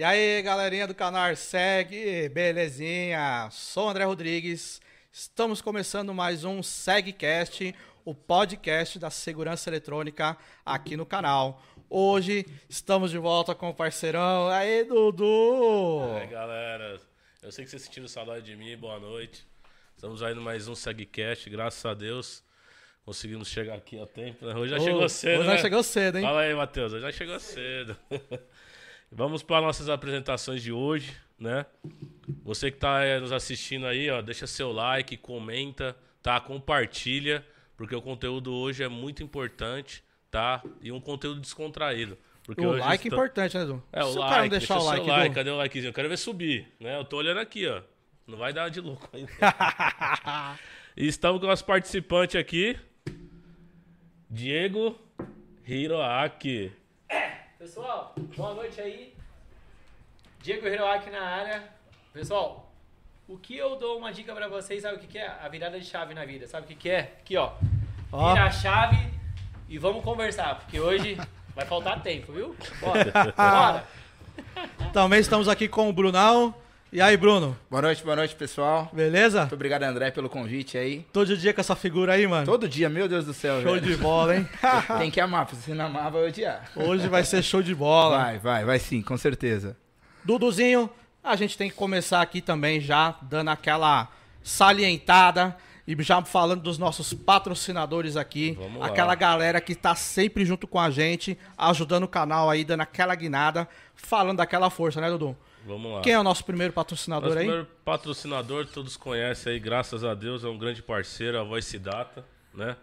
E aí, galerinha do canal Segue, belezinha? Sou o André Rodrigues. Estamos começando mais um SegCast, o podcast da segurança eletrônica aqui no canal. Hoje estamos de volta com o parceirão. Aí, Dudu! E aí, galera. Eu sei que vocês sentiram saudade de mim. Boa noite. Estamos aí no mais um SegCast, graças a Deus. Conseguimos chegar aqui a tempo. né? Hoje já Ô, chegou cedo, Hoje né? já chegou cedo, hein? Fala aí, Matheus. Hoje já chegou cedo. Vamos para nossas apresentações de hoje, né? Você que está nos assistindo aí, ó, deixa seu like, comenta, tá? Compartilha, porque o conteúdo hoje é muito importante, tá? E um conteúdo descontraído. Porque O like é importante, né, Dudu? É, o Se o like, cara não deixar o deixa like, seu like, Dudu, cadê o likezinho? Eu quero ver subir, né? Eu tô olhando aqui, ó. Não vai dar de louco ainda. e estamos com o nosso participante aqui, Diego Hiroaki. Pessoal, boa noite aí. Diego Hiroaki na área. Pessoal, o que eu dou uma dica pra vocês, sabe o que, que é? A virada de chave na vida. Sabe o que, que é? Aqui, ó. Ó. Vira a chave e vamos conversar, porque hoje vai faltar tempo, viu? Bora. Bora. Também estamos aqui com o Brunão. E aí, Bruno? Boa noite, boa noite, pessoal. Beleza? Muito obrigado, André, pelo convite aí. Todo dia com essa figura aí, mano. Todo dia, meu Deus do céu, Show velho. de bola, hein? Tem que amar, se você não amar, vai odiar. Hoje vai ser show de bola. Vai, vai, vai sim, com certeza. Duduzinho, a gente tem que começar aqui também já dando aquela salientada e já falando dos nossos patrocinadores aqui, Vamos lá. aquela galera que tá sempre junto com a gente, ajudando o canal aí, dando aquela guinada, falando daquela força, né, Dudu? Vamos lá. Quem é o nosso primeiro patrocinador Nosso aí? primeiro patrocinador, todos conhecem aí, graças a Deus, é um grande parceiro, a Voice Data, né?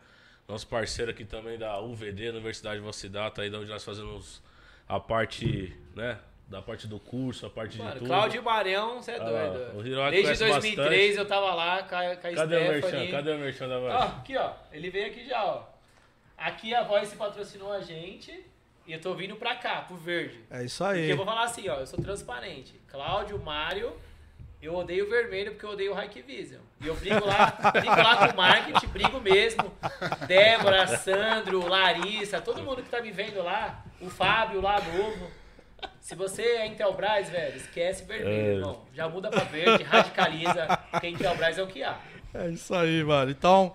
Nosso parceiro aqui também da UVD, Universidade Voice Data, aí da onde nós fazemos a parte, né? Da parte do curso, a parte de tudo. Cláudio Barão, você é Ah, doido. o Hiroaki Desde conhece 2003 eu tava lá com a, com a Cadê o merchan? Stephanie. Cadê o merchan da Voice? Ó, aqui, ó. Ele veio aqui já, ó. Aqui a Voice patrocinou a gente e eu tô vindo pra cá, pro verde. É isso Porque aí. eu vou falar assim, ó, eu sou transparente. Cláudio, Mário, eu odeio o vermelho porque eu odeio o Hike Vision. E eu brigo lá, brigo lá com o marketing, brigo mesmo. Débora, Sandro, Larissa, todo mundo que tá me vendo lá, o Fábio lá novo. Se você é Intelbras, velho, esquece vermelho, É. irmão. Já muda pra verde, radicaliza, porque Intelbras é o que há. É isso aí, mano. Então,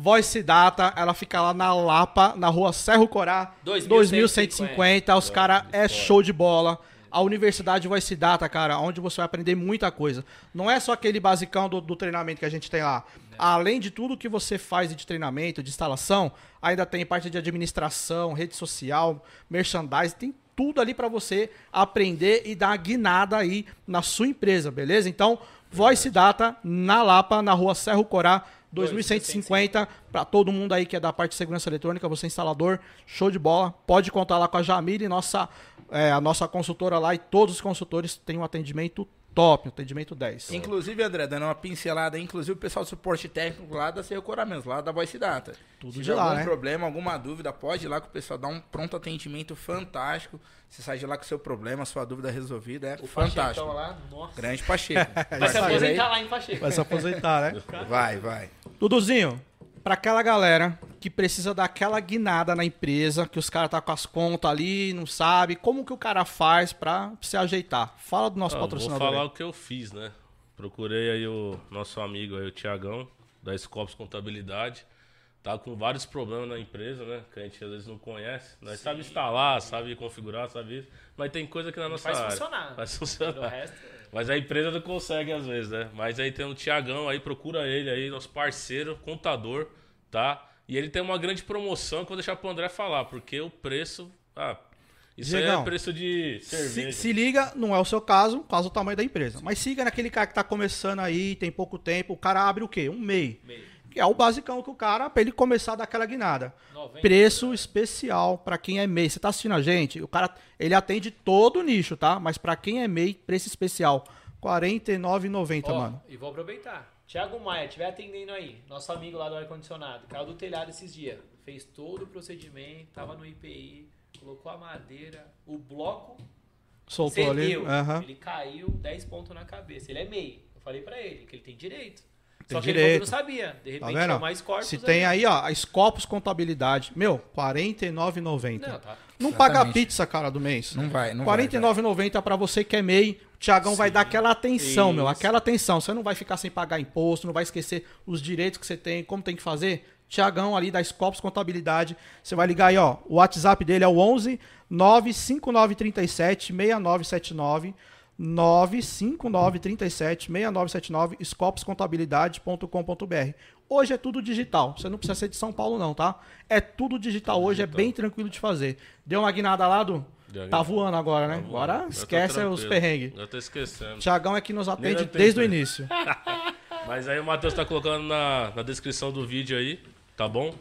Voice Data, ela fica lá na Lapa, na rua Serro Corá, 2150. 2150. Os caras é show de bola. A Universidade Voice Data, cara, onde você vai aprender muita coisa. Não é só aquele basicão do, do treinamento que a gente tem lá. Além de tudo que você faz de treinamento, de instalação, ainda tem parte de administração, rede social, merchandising, tem tudo ali pra você aprender e dar guinada aí na sua empresa, beleza? Então, Voice Data na Lapa, na rua Serro Corá, 2150, para todo mundo aí que é da parte de segurança eletrônica, você instalador, show de bola. Pode contar lá com a Jamile, nossa, é, a nossa consultora lá, e todos os consultores têm um atendimento top, um atendimento 10. Inclusive, André, dando uma pincelada, aí, inclusive o pessoal do suporte técnico lá da Sercoramentos, lá da Voice Data. Tudo Se de tiver lá, algum né? problema, alguma dúvida, pode ir lá que o pessoal dá um pronto atendimento fantástico. Você sai de lá com o seu problema, sua dúvida resolvida, é O fantástico. Lá, nossa. Grande Pacheco. Vai se aí. aposentar lá em Pacheco. Vai se aposentar, né? Vai, vai. Duduzinho, pra aquela galera que precisa dar aquela guinada na empresa, que os caras tá com as contas ali, não sabe, como que o cara faz pra se ajeitar? Fala do nosso Ah, vou patrocinador. falar aí. o que eu fiz, né? Procurei aí o nosso amigo aí, o Tiagão, da Scopus Contabilidade. Tá com vários problemas na empresa, né? Que a gente às vezes não conhece. Nós sabe instalar, sabe configurar, sabe isso. Mas tem coisa que na nossa Faz área. funcionar. Faz O funcionar. Mas a empresa não consegue às vezes, né? Mas aí tem um Tiagão aí, procura ele aí, nosso parceiro, contador, tá? E ele tem uma grande promoção que eu vou deixar pro André falar, porque o preço. Ah, isso aí Diegão, é preço de Se, cerveja. se liga, não é o seu caso, caso o tamanho da empresa. Mas siga naquele cara que tá começando aí, tem pouco tempo, o cara abre o quê? Um MEI. Meio. Que é o basicão que o cara, pra ele começar a dar aquela guinada. 90. Preço especial pra quem é MEI. Você tá assistindo a gente? O cara, ele atende todo o nicho, tá? Mas pra quem é MEI, preço especial. R$ 49,90, Ó, mano. E vou aproveitar. Tiago Maia, estiver atendendo aí, nosso amigo lá do ar-condicionado, caiu do telhado esses dias. Fez todo o procedimento, tava no IPI, colocou a madeira, o bloco Soltou ali. cedeu. Aham. Ele caiu 10 pontos na cabeça. Ele é MEI. Eu falei pra ele que ele tem direito. Só que ele falou que direito. não sabia. De Tá repente vendo? tinha mais corpos. Se tem aí, ó, a Scopus Contabilidade, meu, R$ 49,90. Não, tá. Não paga pizza, cara, do mês. Não vai, não R$ vai. 49,90 pra você que é MEI. O Tiagão vai dar aquela atenção, meu. Isso. Aquela atenção. Você não vai ficar sem pagar imposto, não vai esquecer os direitos que você tem, como tem que fazer. Tiagão ali da Scopus Contabilidade. Você vai ligar aí, ó. O WhatsApp dele é o 11 95937 6979. 95937 6979 scopuscontabilidade.com.br. Hoje é tudo digital. Você não precisa ser de São Paulo não, tá? É tudo digital hoje, é bem tranquilo de fazer. Deu uma guinada lá, uma Tá voando agora, né? Tá voando. Agora esquece os perrengues. Já tô esquecendo. Tiagão é que nos atende desde o início. Mas aí o Matheus tá colocando na, na descrição do vídeo aí, tá bom?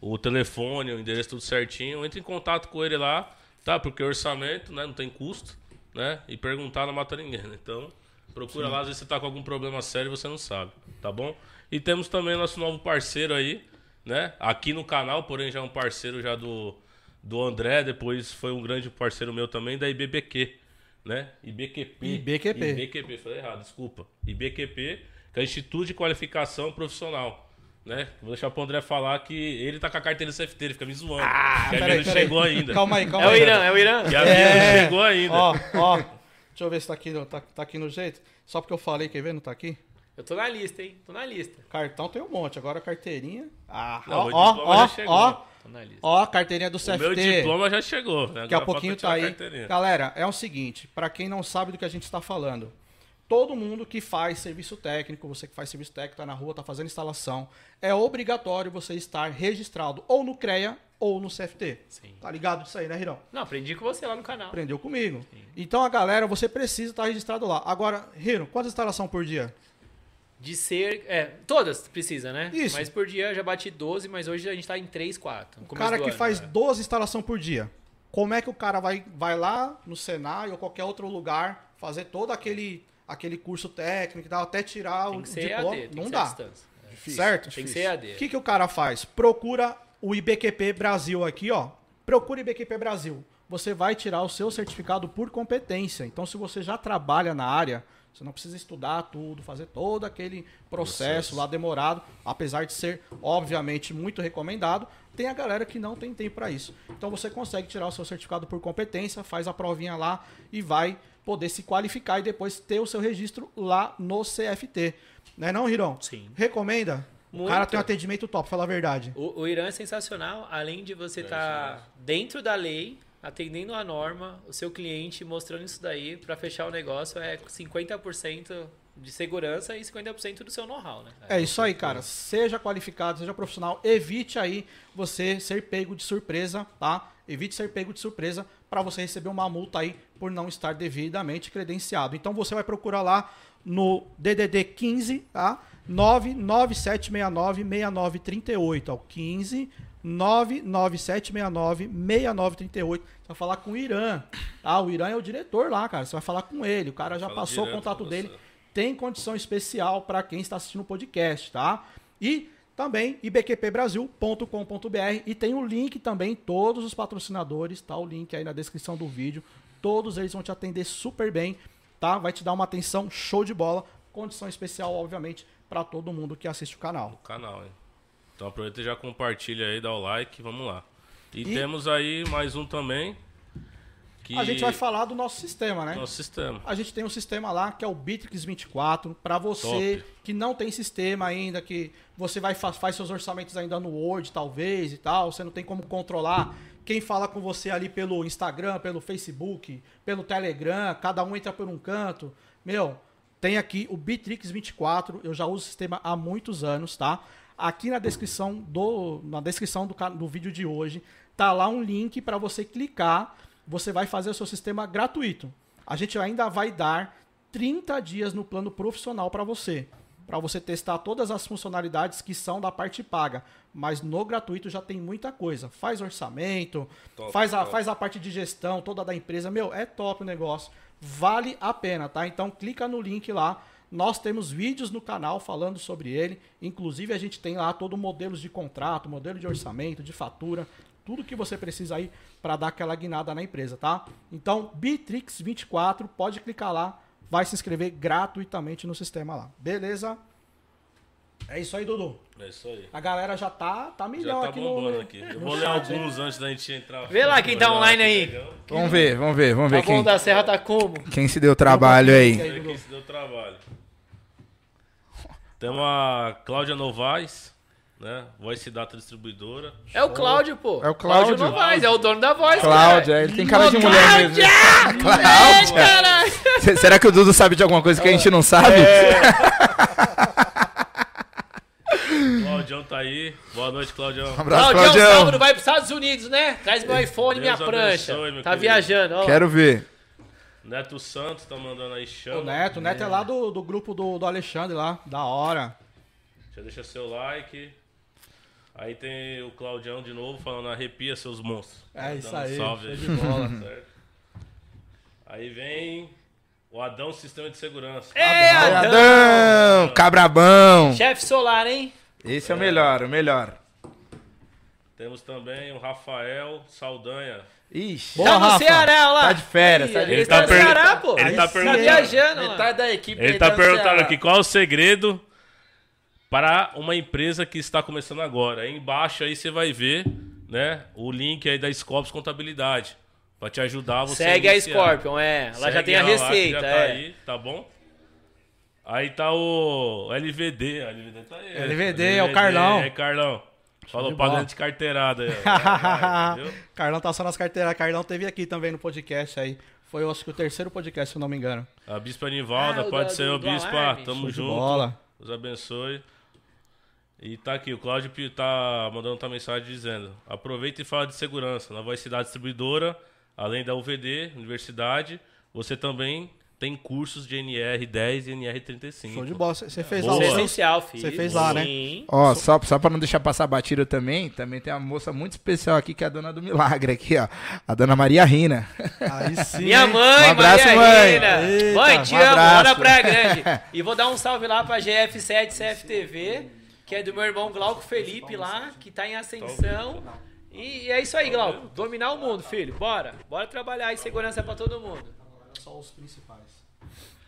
O telefone, o endereço tudo certinho. Entre em contato com ele lá, tá? Porque orçamento, né? Não tem custo, né? E perguntar não mata ninguém, né? Então, procura lá, às vezes você tá com algum problema sério e você não sabe, tá bom? E temos também nosso novo parceiro aí, né? Aqui no canal, porém já é um parceiro já do, do André, depois foi um grande parceiro meu também, da IBBQ, né? IBQP. IBQP. IBQP, falei errado, desculpa. IBQP, que é o Instituto de Qualificação Profissional. Né? Vou deixar pro André falar que ele tá com a carteira do CFT, ele fica me zoando. Ah, que a minha não chegou ainda. Calma aí, calma É o aí. Irã, é o Irã. Que a minha É. não chegou ainda. Ó, ó. Deixa eu ver se tá aqui, no- tá, tá aqui no jeito. Só porque eu falei, quer ver? Não tá aqui? Eu tô na lista, hein? Tô na lista. Cartão tem um monte, agora carteirinha. Ah, Não, ó, o ó, ó, ó, ó, carteirinha do o CFT. meu diploma já chegou. Né? Daqui a pouquinho tá aí. Galera, é o seguinte, pra quem não sabe do que a gente está falando, todo mundo que faz serviço técnico, você que faz serviço técnico, tá na rua, tá fazendo instalação, é obrigatório você estar registrado ou no CREA ou no CFT. Sim. Tá ligado disso aí, né, Rirão? Não, aprendi com você lá no canal. Aprendeu comigo. Então a galera, você precisa estar registrado lá. Agora, Riro, quantas instalações por dia? De ser. É, todas precisa, né? Isso. Mas por dia já bati 12, mas hoje a gente tá em 3, 4. O cara que faz né? 12 instalações por dia. Como é que o cara vai, vai lá no Senai ou qualquer outro lugar fazer todo aquele, aquele curso técnico e tal, até tirar Tem o diploma? EAD, tem não que dá. distância. certo? Tem que ser EAD. O que, que o cara faz? Procura o IBQP Brasil aqui, ó. Procura o IBQP Brasil. Você vai tirar o seu certificado por competência. Então, se você já trabalha na área, você não precisa estudar tudo, fazer todo aquele processo, Processo. lá demorado, apesar de ser, obviamente, muito recomendado. Tem a galera que não tem tempo para isso. Então, você consegue tirar o seu certificado por competência, faz a provinha lá e vai poder se qualificar e depois ter o seu registro lá no CFT. Né não, Riron? Sim. Recomenda? O Muito. cara tem um atendimento top, fala a verdade. O, o Irã é sensacional, além de você estar dentro da lei, atendendo a norma, o seu cliente mostrando isso daí para fechar o negócio é 50% de segurança e 50% do seu know-how, né? É isso aí, cara. Seja qualificado, seja profissional. Evite aí você ser pego de surpresa, tá? Evite ser pego de surpresa para você receber uma multa aí por não estar devidamente credenciado. Então você vai procurar lá no DDD 15, tá? 997696938, ó. 15 997696938. Você vai falar com o Irã. Ah, o Irã é o diretor lá, cara. Você vai falar com ele. O cara já Fala passou o contato dele tem condição especial para quem está assistindo o podcast, tá? E também ibqpbrasil.com.br e tem o link também, todos os patrocinadores, tá? O link aí na descrição do vídeo. Todos eles vão te atender super bem, tá? Vai te dar uma atenção show de bola. Condição especial, obviamente, para todo mundo que assiste o canal. No canal, hein? Então aproveita e já compartilha aí, dá o like, vamos lá. E, E- temos aí mais um também. Que A gente vai falar do nosso sistema, né? Nosso sistema. A gente tem um sistema lá que é o Bitrix 24 para você Top. que não tem sistema ainda, que você vai fa- faz seus orçamentos ainda no Word, talvez e tal, você não tem como controlar quem fala com você ali pelo Instagram, pelo Facebook, pelo Telegram, cada um entra por um canto. Meu, tem aqui o Bitrix 24, eu já uso o sistema há muitos anos, tá? Aqui na descrição do na descrição do, do vídeo de hoje tá lá um link para você clicar, você vai fazer o seu sistema gratuito. A gente ainda vai dar 30 dias no plano profissional para você, para você testar todas as funcionalidades que são da parte paga, mas no gratuito já tem muita coisa. Faz orçamento, Top, faz a top. faz a parte de gestão toda da empresa. Meu, é top o negócio. Vale a pena, tá? Então clica no link lá. Nós temos vídeos no canal falando sobre ele. Inclusive a gente tem lá todo modelos de contrato, modelo de orçamento, de fatura, tudo que você precisa aí para dar aquela guinada na empresa, tá? Então, Bitrix 24, pode clicar lá, vai se inscrever gratuitamente no sistema lá. Beleza? É isso aí, Dudu. É isso aí. A galera já tá, tá Já milhão tá aqui bombando no. aqui. Eu vou ler alguns antes da gente entrar. Vê lá quem tá online aí. legal. Vamos ver, vamos ver, vamos Tá ver bom quem, da Serra tá como? quem se deu trabalho aí. Quem se deu trabalho. Temos a Cláudia Novaes, né? Voice Data Distribuidora. É o Cláudio, pô. É o Cláudio. Novaes, é o dono da voz, Cláudia, cara. ele tem cara de mulher mesmo. Cláudia! Cláudia! É, caralho. C- Será que o Dudu sabe de alguma coisa que a gente não sabe? Claudião tá aí. Boa noite, Claudião. Um abraço, Claudião, Claudião. sábado vai pros Estados Unidos, né? Traz meu iPhone e minha prancha. abençoe, meu Tá querido. viajando, ó. Quero ver. Neto Santos tá mandando aí chama. O Neto, o Neto é lá do, do grupo do, do Alexandre lá. Da hora. Já deixa seu like. Aí tem o Claudião de novo falando arrepia seus monstros. É isso Dando um aí, Salve aí. de bola. Certo? Aí vem o Adão Sistema de Segurança. É, Adão. Adão, cabrabão. Chefe solar, hein? Esse é o melhor, o melhor. Temos também o Rafael Saldanha. Ixi, Boa, tá no Rafa. Ceará, lá. Tá de férias, tá de- Ele, Ele tá tá no per- Ceará, pô. ele tá Tá perguntando- viajando, metade da equipe Ele tá no perguntando Ceará. aqui qual é o segredo para uma empresa que está começando agora. Aí embaixo aí você vai ver, né, o link aí da Scopus Contabilidade. Pra te ajudar você Segue a. Scorpion, é. Ela já Segue tem a ela lá, receita, já tá é. aí, tá bom? Aí tá o LVD. LVD tá aí. LVD, é o Carlão. É, Carlão. Falou de pagando de carteirada aí. ó. Carlão tá só nas carteiras. Carlão teve aqui também no podcast aí. Foi, eu acho que o terceiro podcast, se eu não me engano. A Bispa Nivalda, Ah, pode da- ser do- o do Bispa. alarme. Tamo Show junto. bola. Deus abençoe. E tá aqui, o Cláudio tá mandando outra mensagem dizendo: aproveita e fala de segurança. Na Voice Cidade Distribuidora, além da UVD, Universidade, você também tem cursos de NR10 e NR35. Show de bola. Você fez Boa. lá Isso é seu? essencial, filho. Você fez lá, né? Sim. Ó, só, só pra não deixar passar batido também, também tem uma moça muito especial aqui, que é a dona do milagre aqui, ó. A dona Maria Rina. Aí sim. Minha mãe, Um abraço, Maria mãe. Rina. Eita, mãe, te um amo, mora Praia Grande. E vou dar um salve lá pra GF7 CFTV, que é do meu irmão Glauco Felipe lá, que tá em ascensão. E é isso aí, Glauco. Dominar o mundo, filho. Bora. Bora trabalhar aí segurança pra todo mundo. Só os principais.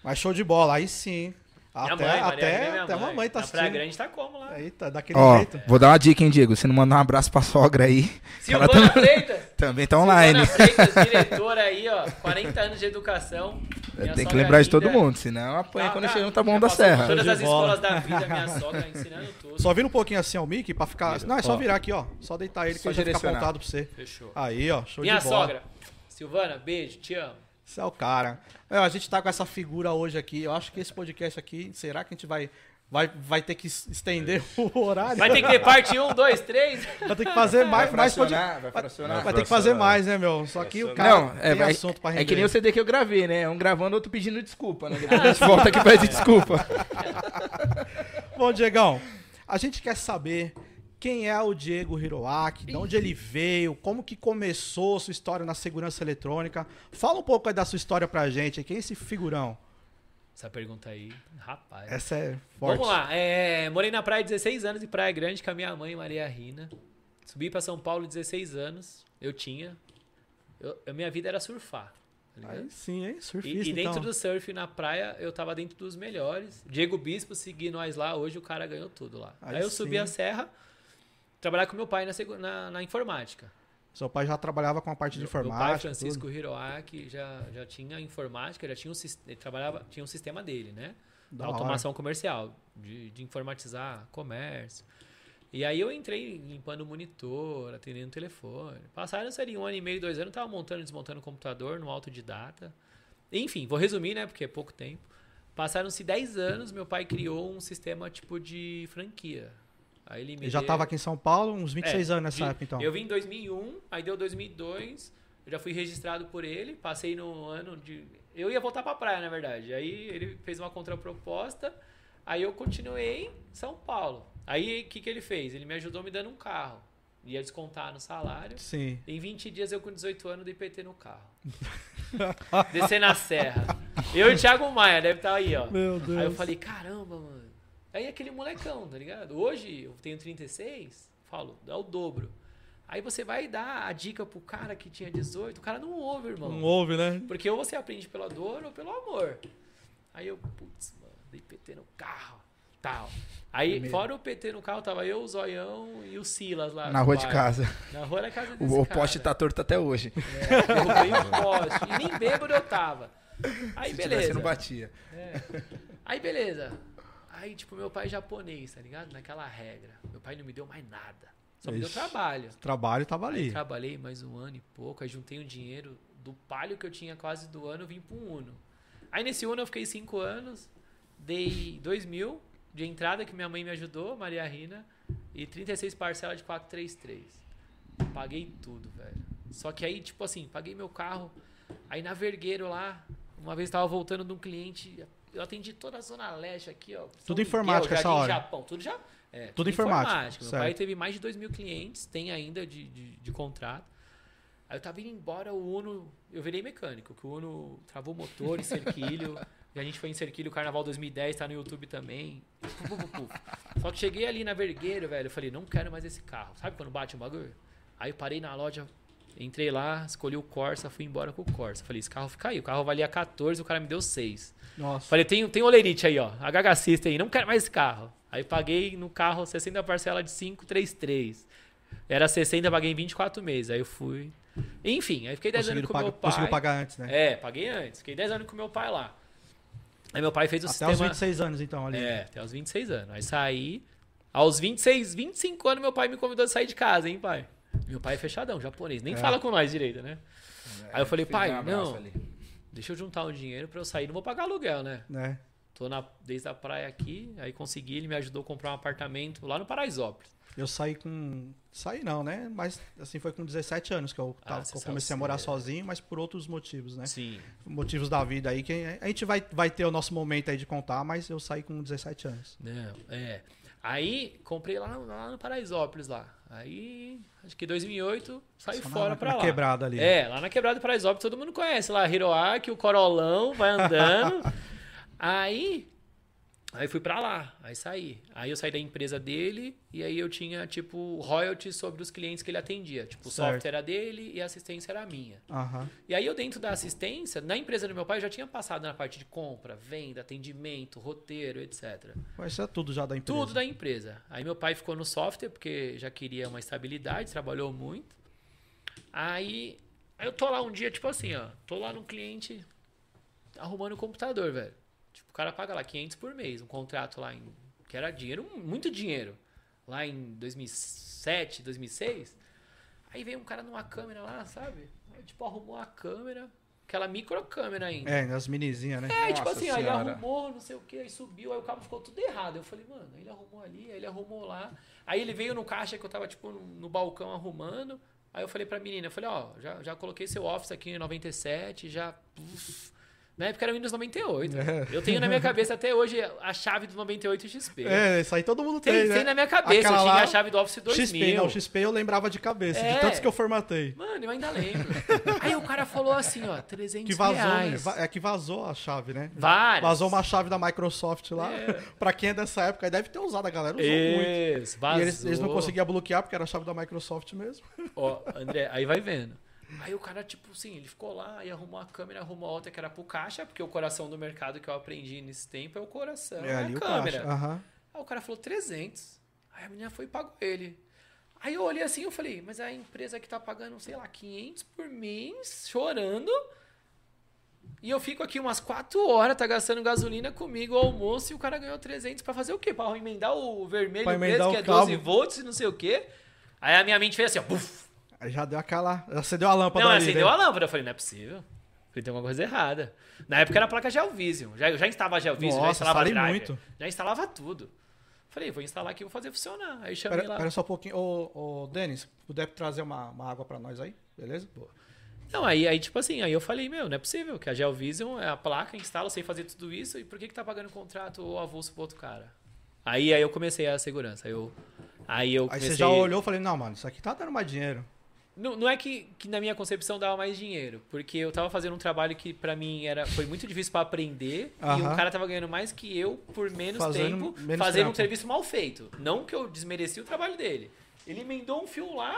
Mas show de bola, aí sim. Minha Até, mãe, Maria até, é minha até mãe. a mamãe tá Na Praia assistindo. Grande tá como lá? Eita, daquele Ó, jeito. vou dar uma dica, hein, Diego. Você não mandar um abraço pra sogra aí. Ela Silvana tam- Freitas. também tá online. Silvana Freitas, diretora aí, ó. 40 anos de educação. Minha Tem que lembrar de todo mundo, senão apanha Tá, quando tá. chega no Taboão da Serra. Todas as escolas da vida, minha sogra ensinando tudo. Só vira um pouquinho assim, ó, o Mickey, pra ficar... Não, é só Ó. virar aqui, ó. Só deitar ele que Só ele já fica apontado pra você. Fechou. Aí, ó, show Minha de bola. sogra. Silvana, beijo, te amo. Esse é o cara. É, a gente tá com essa figura hoje aqui. Eu acho que esse podcast aqui, será que a gente vai, vai, vai ter que es- estender o horário? Vai ter que ter parte 1, 2, 3. Vai ter que fazer mais, mais podcast. fracionar, vai fracionar. Vai ter que fazer mais, né, meu? Só que o cara Não, é, tem vai- assunto pra é render. que nem o CD que eu gravei, né? Um gravando, outro pedindo desculpa, né? Depois a gente volta aqui pra pedir desculpa. Bom, Diegão, a gente quer saber quem é o Diego Hiroaki, de onde ele veio, como que começou sua história na segurança eletrônica. Fala um pouco aí da sua história pra gente. Quem é esse figurão? Essa pergunta aí, rapaz. Essa é forte. Vamos lá. é, morei na praia 16 anos, em Praia Grande, com a minha mãe, Maria Rina. Subi pra São Paulo 16 anos. Eu tinha. Eu- a minha vida era surfar. tá? Aí sim, hein? E, Surfista, e dentro então. do surf na praia, eu tava dentro dos melhores. Diego Bispo segui nós lá, hoje o cara ganhou tudo lá. Aí Aí, eu subi sim. a serra, trabalhar com meu pai na, na, na informática. Seu pai já trabalhava com a parte de Meu- Meu pai, informática. Francisco tudo. Hiroaki, já, já tinha informática, já tinha um, ele trabalhava, tinha um sistema dele, né? Da automação comercial, de, de informatizar comércio. E aí eu entrei limpando o monitor, atendendo o telefone. Passaram, seria um ano e meio, dois anos, eu tava montando e desmontando o computador no autodidata. Enfim, vou resumir, né? Porque é pouco tempo. Passaram-se 10 anos, meu pai criou um sistema tipo de franquia. Aí ele me já deu- tava aqui em São Paulo, uns 26 é, anos nessa de- época, então. Eu vim em 2001, aí deu 2002, eu já fui registrado por ele, passei no ano de... Eu ia voltar pra praia, na verdade. Aí ele fez uma contraproposta, aí eu continuei em São Paulo. Aí o que, que ele fez? Ele me ajudou me dando um carro. Ia descontar no salário. Sim. Em 20 dias eu com 18 anos dei PT no carro. Descer na serra. Eu e o Thiago Maia, deve estar aí, ó. Meu Deus. Aí eu falei, caramba, mano. Aí aquele molecão, tá ligado? Hoje eu tenho 36, falo, dá o dobro. Aí você vai dar a dica pro cara que tinha 18, o cara não ouve, irmão. Não ouve, né? Porque ou você aprende pela dor ou pelo amor. Aí eu, putz, mano, dei PT no carro. Tal. Aí, Primeiro. fora o PT no carro, tava eu, o Zoião e o Silas lá. Na rua de casa. Na rua da casa desse O, o cara. poste tá torto até hoje. É, derrubei o poste. E nem bêbado eu tava. Aí, Se beleza. tivesse, não batia. É. Aí, beleza. Aí, tipo, meu pai é japonês, tá ligado? Naquela regra. Meu pai não me deu mais nada. Só me deu Ixi. trabalho. Trabalho tava Aí ali. trabalhei mais um ano e pouco, aí juntei um dinheiro do palio que eu tinha quase do ano, eu vim um Uno. Aí nesse Uno eu fiquei cinco anos, dei dois mil de entrada que minha mãe me ajudou, Maria Rina, e 36 parcelas de 433. Paguei tudo, velho. Só que aí, tipo assim, paguei meu carro, aí na Vergueiro lá, uma vez tava voltando de um cliente, eu atendi toda a Zona Leste aqui, ó. Tudo Miguel, informática essa hora. Japão, tudo já... É, Tudo informática, Meu certo. pai teve mais de 2 mil clientes, tem ainda de, de, de contrato. Aí eu tava indo embora, o Uno. Eu virei mecânico, que o Uno travou motor em Cerquilho. e a gente foi em Cerquilho Carnaval 2010, tá no YouTube também. Só que cheguei ali na Vergueiro, velho. Eu falei, não quero mais esse carro. Sabe quando bate um bagulho? Aí eu parei na loja, entrei lá, escolhi o Corsa, fui embora com o Corsa. Falei, esse carro fica aí. O carro valia 14, o cara me deu 6. Nossa. Falei, tem, tem olerite aí, ó. HH System aí, não quero mais esse carro. Aí paguei no carro 60 parcela de 533. Era 60, paguei em 24 meses. Aí eu fui. Enfim, aí fiquei 10 anos com pagar- meu pai. Conseguiu pagar antes, né? É, paguei antes. Fiquei 10 anos com meu pai lá. Aí meu pai fez o Até sistema. os 26 anos, então, ali. É, até os 26 anos. Aí saí. Aos 26, 25 anos, meu pai me convidou a sair de casa, hein, pai? Meu pai é fechadão, japonês. Nem É. fala com nós direito, né? Aí eu falei, pai, um não. ali. Deixa eu juntar um dinheiro pra eu sair. Não vou pagar aluguel, né? Né? Tô na, desde a praia aqui, aí consegui, ele me ajudou a comprar um apartamento lá no Paraisópolis. Eu saí com. Saí não, né? Mas assim foi com 17 anos que eu, Ah, tava- você que eu comecei a morar cedo. sozinho, mas por outros motivos, né? Sim. Motivos da vida aí que a gente vai, vai ter o nosso momento aí de contar, mas eu saí com 17 anos. Não, é. Aí comprei lá, lá no Paraisópolis lá. Aí, acho que 2008, saí Só na- fora na, pra na lá. quebrada ali. É, lá na quebrada do Paraisópolis, todo mundo conhece lá, Hiroaki, o Corolão, vai andando. aí, aí fui pra lá, aí saí. Aí eu saí da empresa dele e aí eu tinha, tipo, royalties sobre os clientes que ele atendia. Tipo, o software era dele e a assistência era minha. Aham. E aí eu dentro da assistência, na empresa do meu pai, eu já tinha passado na parte de compra, venda, atendimento, roteiro, etc. Mas isso é tudo já da empresa. Tudo da empresa. Aí meu pai ficou no software, porque já queria uma estabilidade, trabalhou muito. Aí, aí eu tô lá um dia, tipo assim, ó. Tô lá no cliente arrumando o computador, velho. Tipo, o cara paga lá 500 por mês, um contrato lá em... Que era dinheiro, muito dinheiro. Lá em 2007, 2006. Aí veio um cara numa câmera lá, sabe? Aí, tipo, arrumou a câmera. Aquela microcâmera ainda. É, nas minizinhas, né? É, tipo Nossa assim, aí ele arrumou, não sei o que, aí subiu, aí o cabo ficou tudo errado. Eu falei, mano, ele arrumou ali, aí ele arrumou lá. Aí ele veio no caixa que eu tava, tipo, no, no balcão arrumando. Aí eu falei pra menina, eu falei, ó, já, já coloquei seu office aqui em 97, já. Uf. Na época era o Windows 98. É. Eu tenho na minha cabeça até hoje a chave do 98 XP. É, isso aí todo mundo tem, tem, né? tem na minha cabeça, Aquela eu tinha lá, a chave do Office 2000. XP, não, XP eu lembrava de cabeça, É. de tantos que eu formatei. Mano, eu ainda lembro. aí o cara falou assim, ó, 300 Que vazou, né? reais. Va- É que vazou a chave, né? Várias. Vazou uma chave da Microsoft lá. É. pra quem é dessa época, aí deve ter usado, a galera usou muito. Isso, vazou. E eles, eles não conseguiam bloquear porque era a chave da Microsoft mesmo. Ó, André, aí vai vendo. Aí o cara, tipo assim, ele ficou lá e arrumou a câmera, arrumou a outra que era pro caixa, porque o coração do mercado que eu aprendi nesse tempo é o coração, é, a ali o câmera. Aham. Aí o cara falou 300. Aí a menina foi e pagou ele. Aí eu olhei assim eu falei, mas a empresa que tá pagando, sei lá, 500 por mês, chorando. E eu fico aqui umas 4 horas, tá gastando gasolina comigo, o almoço, e o cara ganhou 300 pra fazer o quê? Pra emendar o vermelho Pra mesmo, emendar que o é 12 cabo. volts e não sei o quê. Aí a minha mente fez assim, ó, buf, Aí já deu aquela. Acendeu a lâmpada não, ali. acendeu né? a lâmpada. Eu falei, não é possível. Falei, tem alguma coisa errada. Na época era a placa Gelvision. Já, eu já instalava Gelvision, já Nossa, instalava instalei driver. muito. Já instalava tudo. Falei, vou instalar aqui e vou fazer funcionar. Aí chamei Pera, lá. pera só um pouquinho. Ô, ô Denis, puder trazer uma, uma água pra nós aí, beleza? Não, aí, aí, tipo assim, aí eu falei, meu, não é possível, que a Gelvision é a placa, instala, sei fazer tudo isso, e por que que tá pagando contrato ou avulso pro outro cara? Aí, aí eu comecei a segurança. Aí eu, aí eu Aí comecei... você já olhou e falei, não, mano, isso aqui tá dando mais dinheiro. Não, não é que, que na minha concepção dava mais dinheiro, porque eu tava fazendo um trabalho que pra mim era, foi muito difícil pra aprender e Aham. o cara tava ganhando mais que eu por menos Fazendo tempo, menos fazendo um trampo. serviço mal feito. Não que eu desmereci o trabalho dele. Ele emendou um fio lá,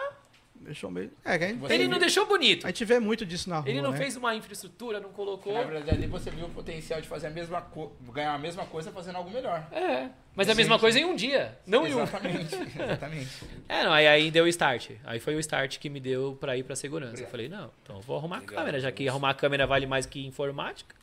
Deixou meio. É, que a gente, Ele viu? não deixou bonito. a gente vê muito disso na rua. Ele não né? fez uma infraestrutura, não colocou. Na verdade, ali você viu o potencial de fazer a mesma co... ganhar a mesma coisa fazendo algo melhor. É. Mas a mesma coisa em um dia, não em um. Exatamente, exatamente. É, não, aí, aí deu o start. Aí foi o start que me deu pra ir pra segurança. Eu falei, não, então eu vou arrumar a câmera, já que arrumar a câmera vale mais que informática.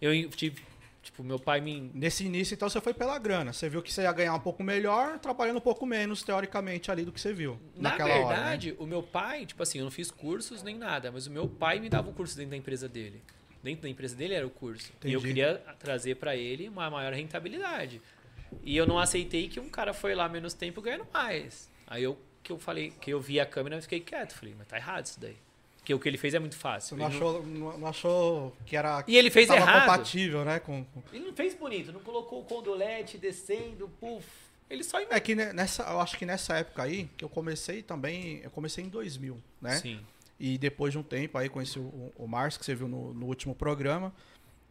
Eu tive, tipo, meu pai me. Nesse início, então, você foi pela grana. Você viu que você ia ganhar um pouco melhor, trabalhando um pouco menos, teoricamente, ali do que você viu. Na naquela hora. né? verdade, o meu pai, tipo assim, eu não fiz cursos nem nada, mas o meu pai me dava o curso dentro da empresa dele. Dentro da empresa dele era o curso. E eu Entendi. queria trazer pra ele uma maior rentabilidade. E eu não aceitei que um cara foi lá menos tempo ganhando mais. Aí eu que eu falei, que eu vi a câmera, eu fiquei quieto, falei, mas tá errado isso daí. Porque o que ele fez é muito fácil. não achou, não, não achou que era. E ele fez errado. compatível, né? Com, com- Ele não fez bonito, não colocou o condolete descendo, puf. Ele só É que ne- nessa, eu acho que nessa época aí, que eu comecei também, eu comecei em 2000, né? Sim. E depois de um tempo aí conheci o, o Márcio, que você viu no, no último programa.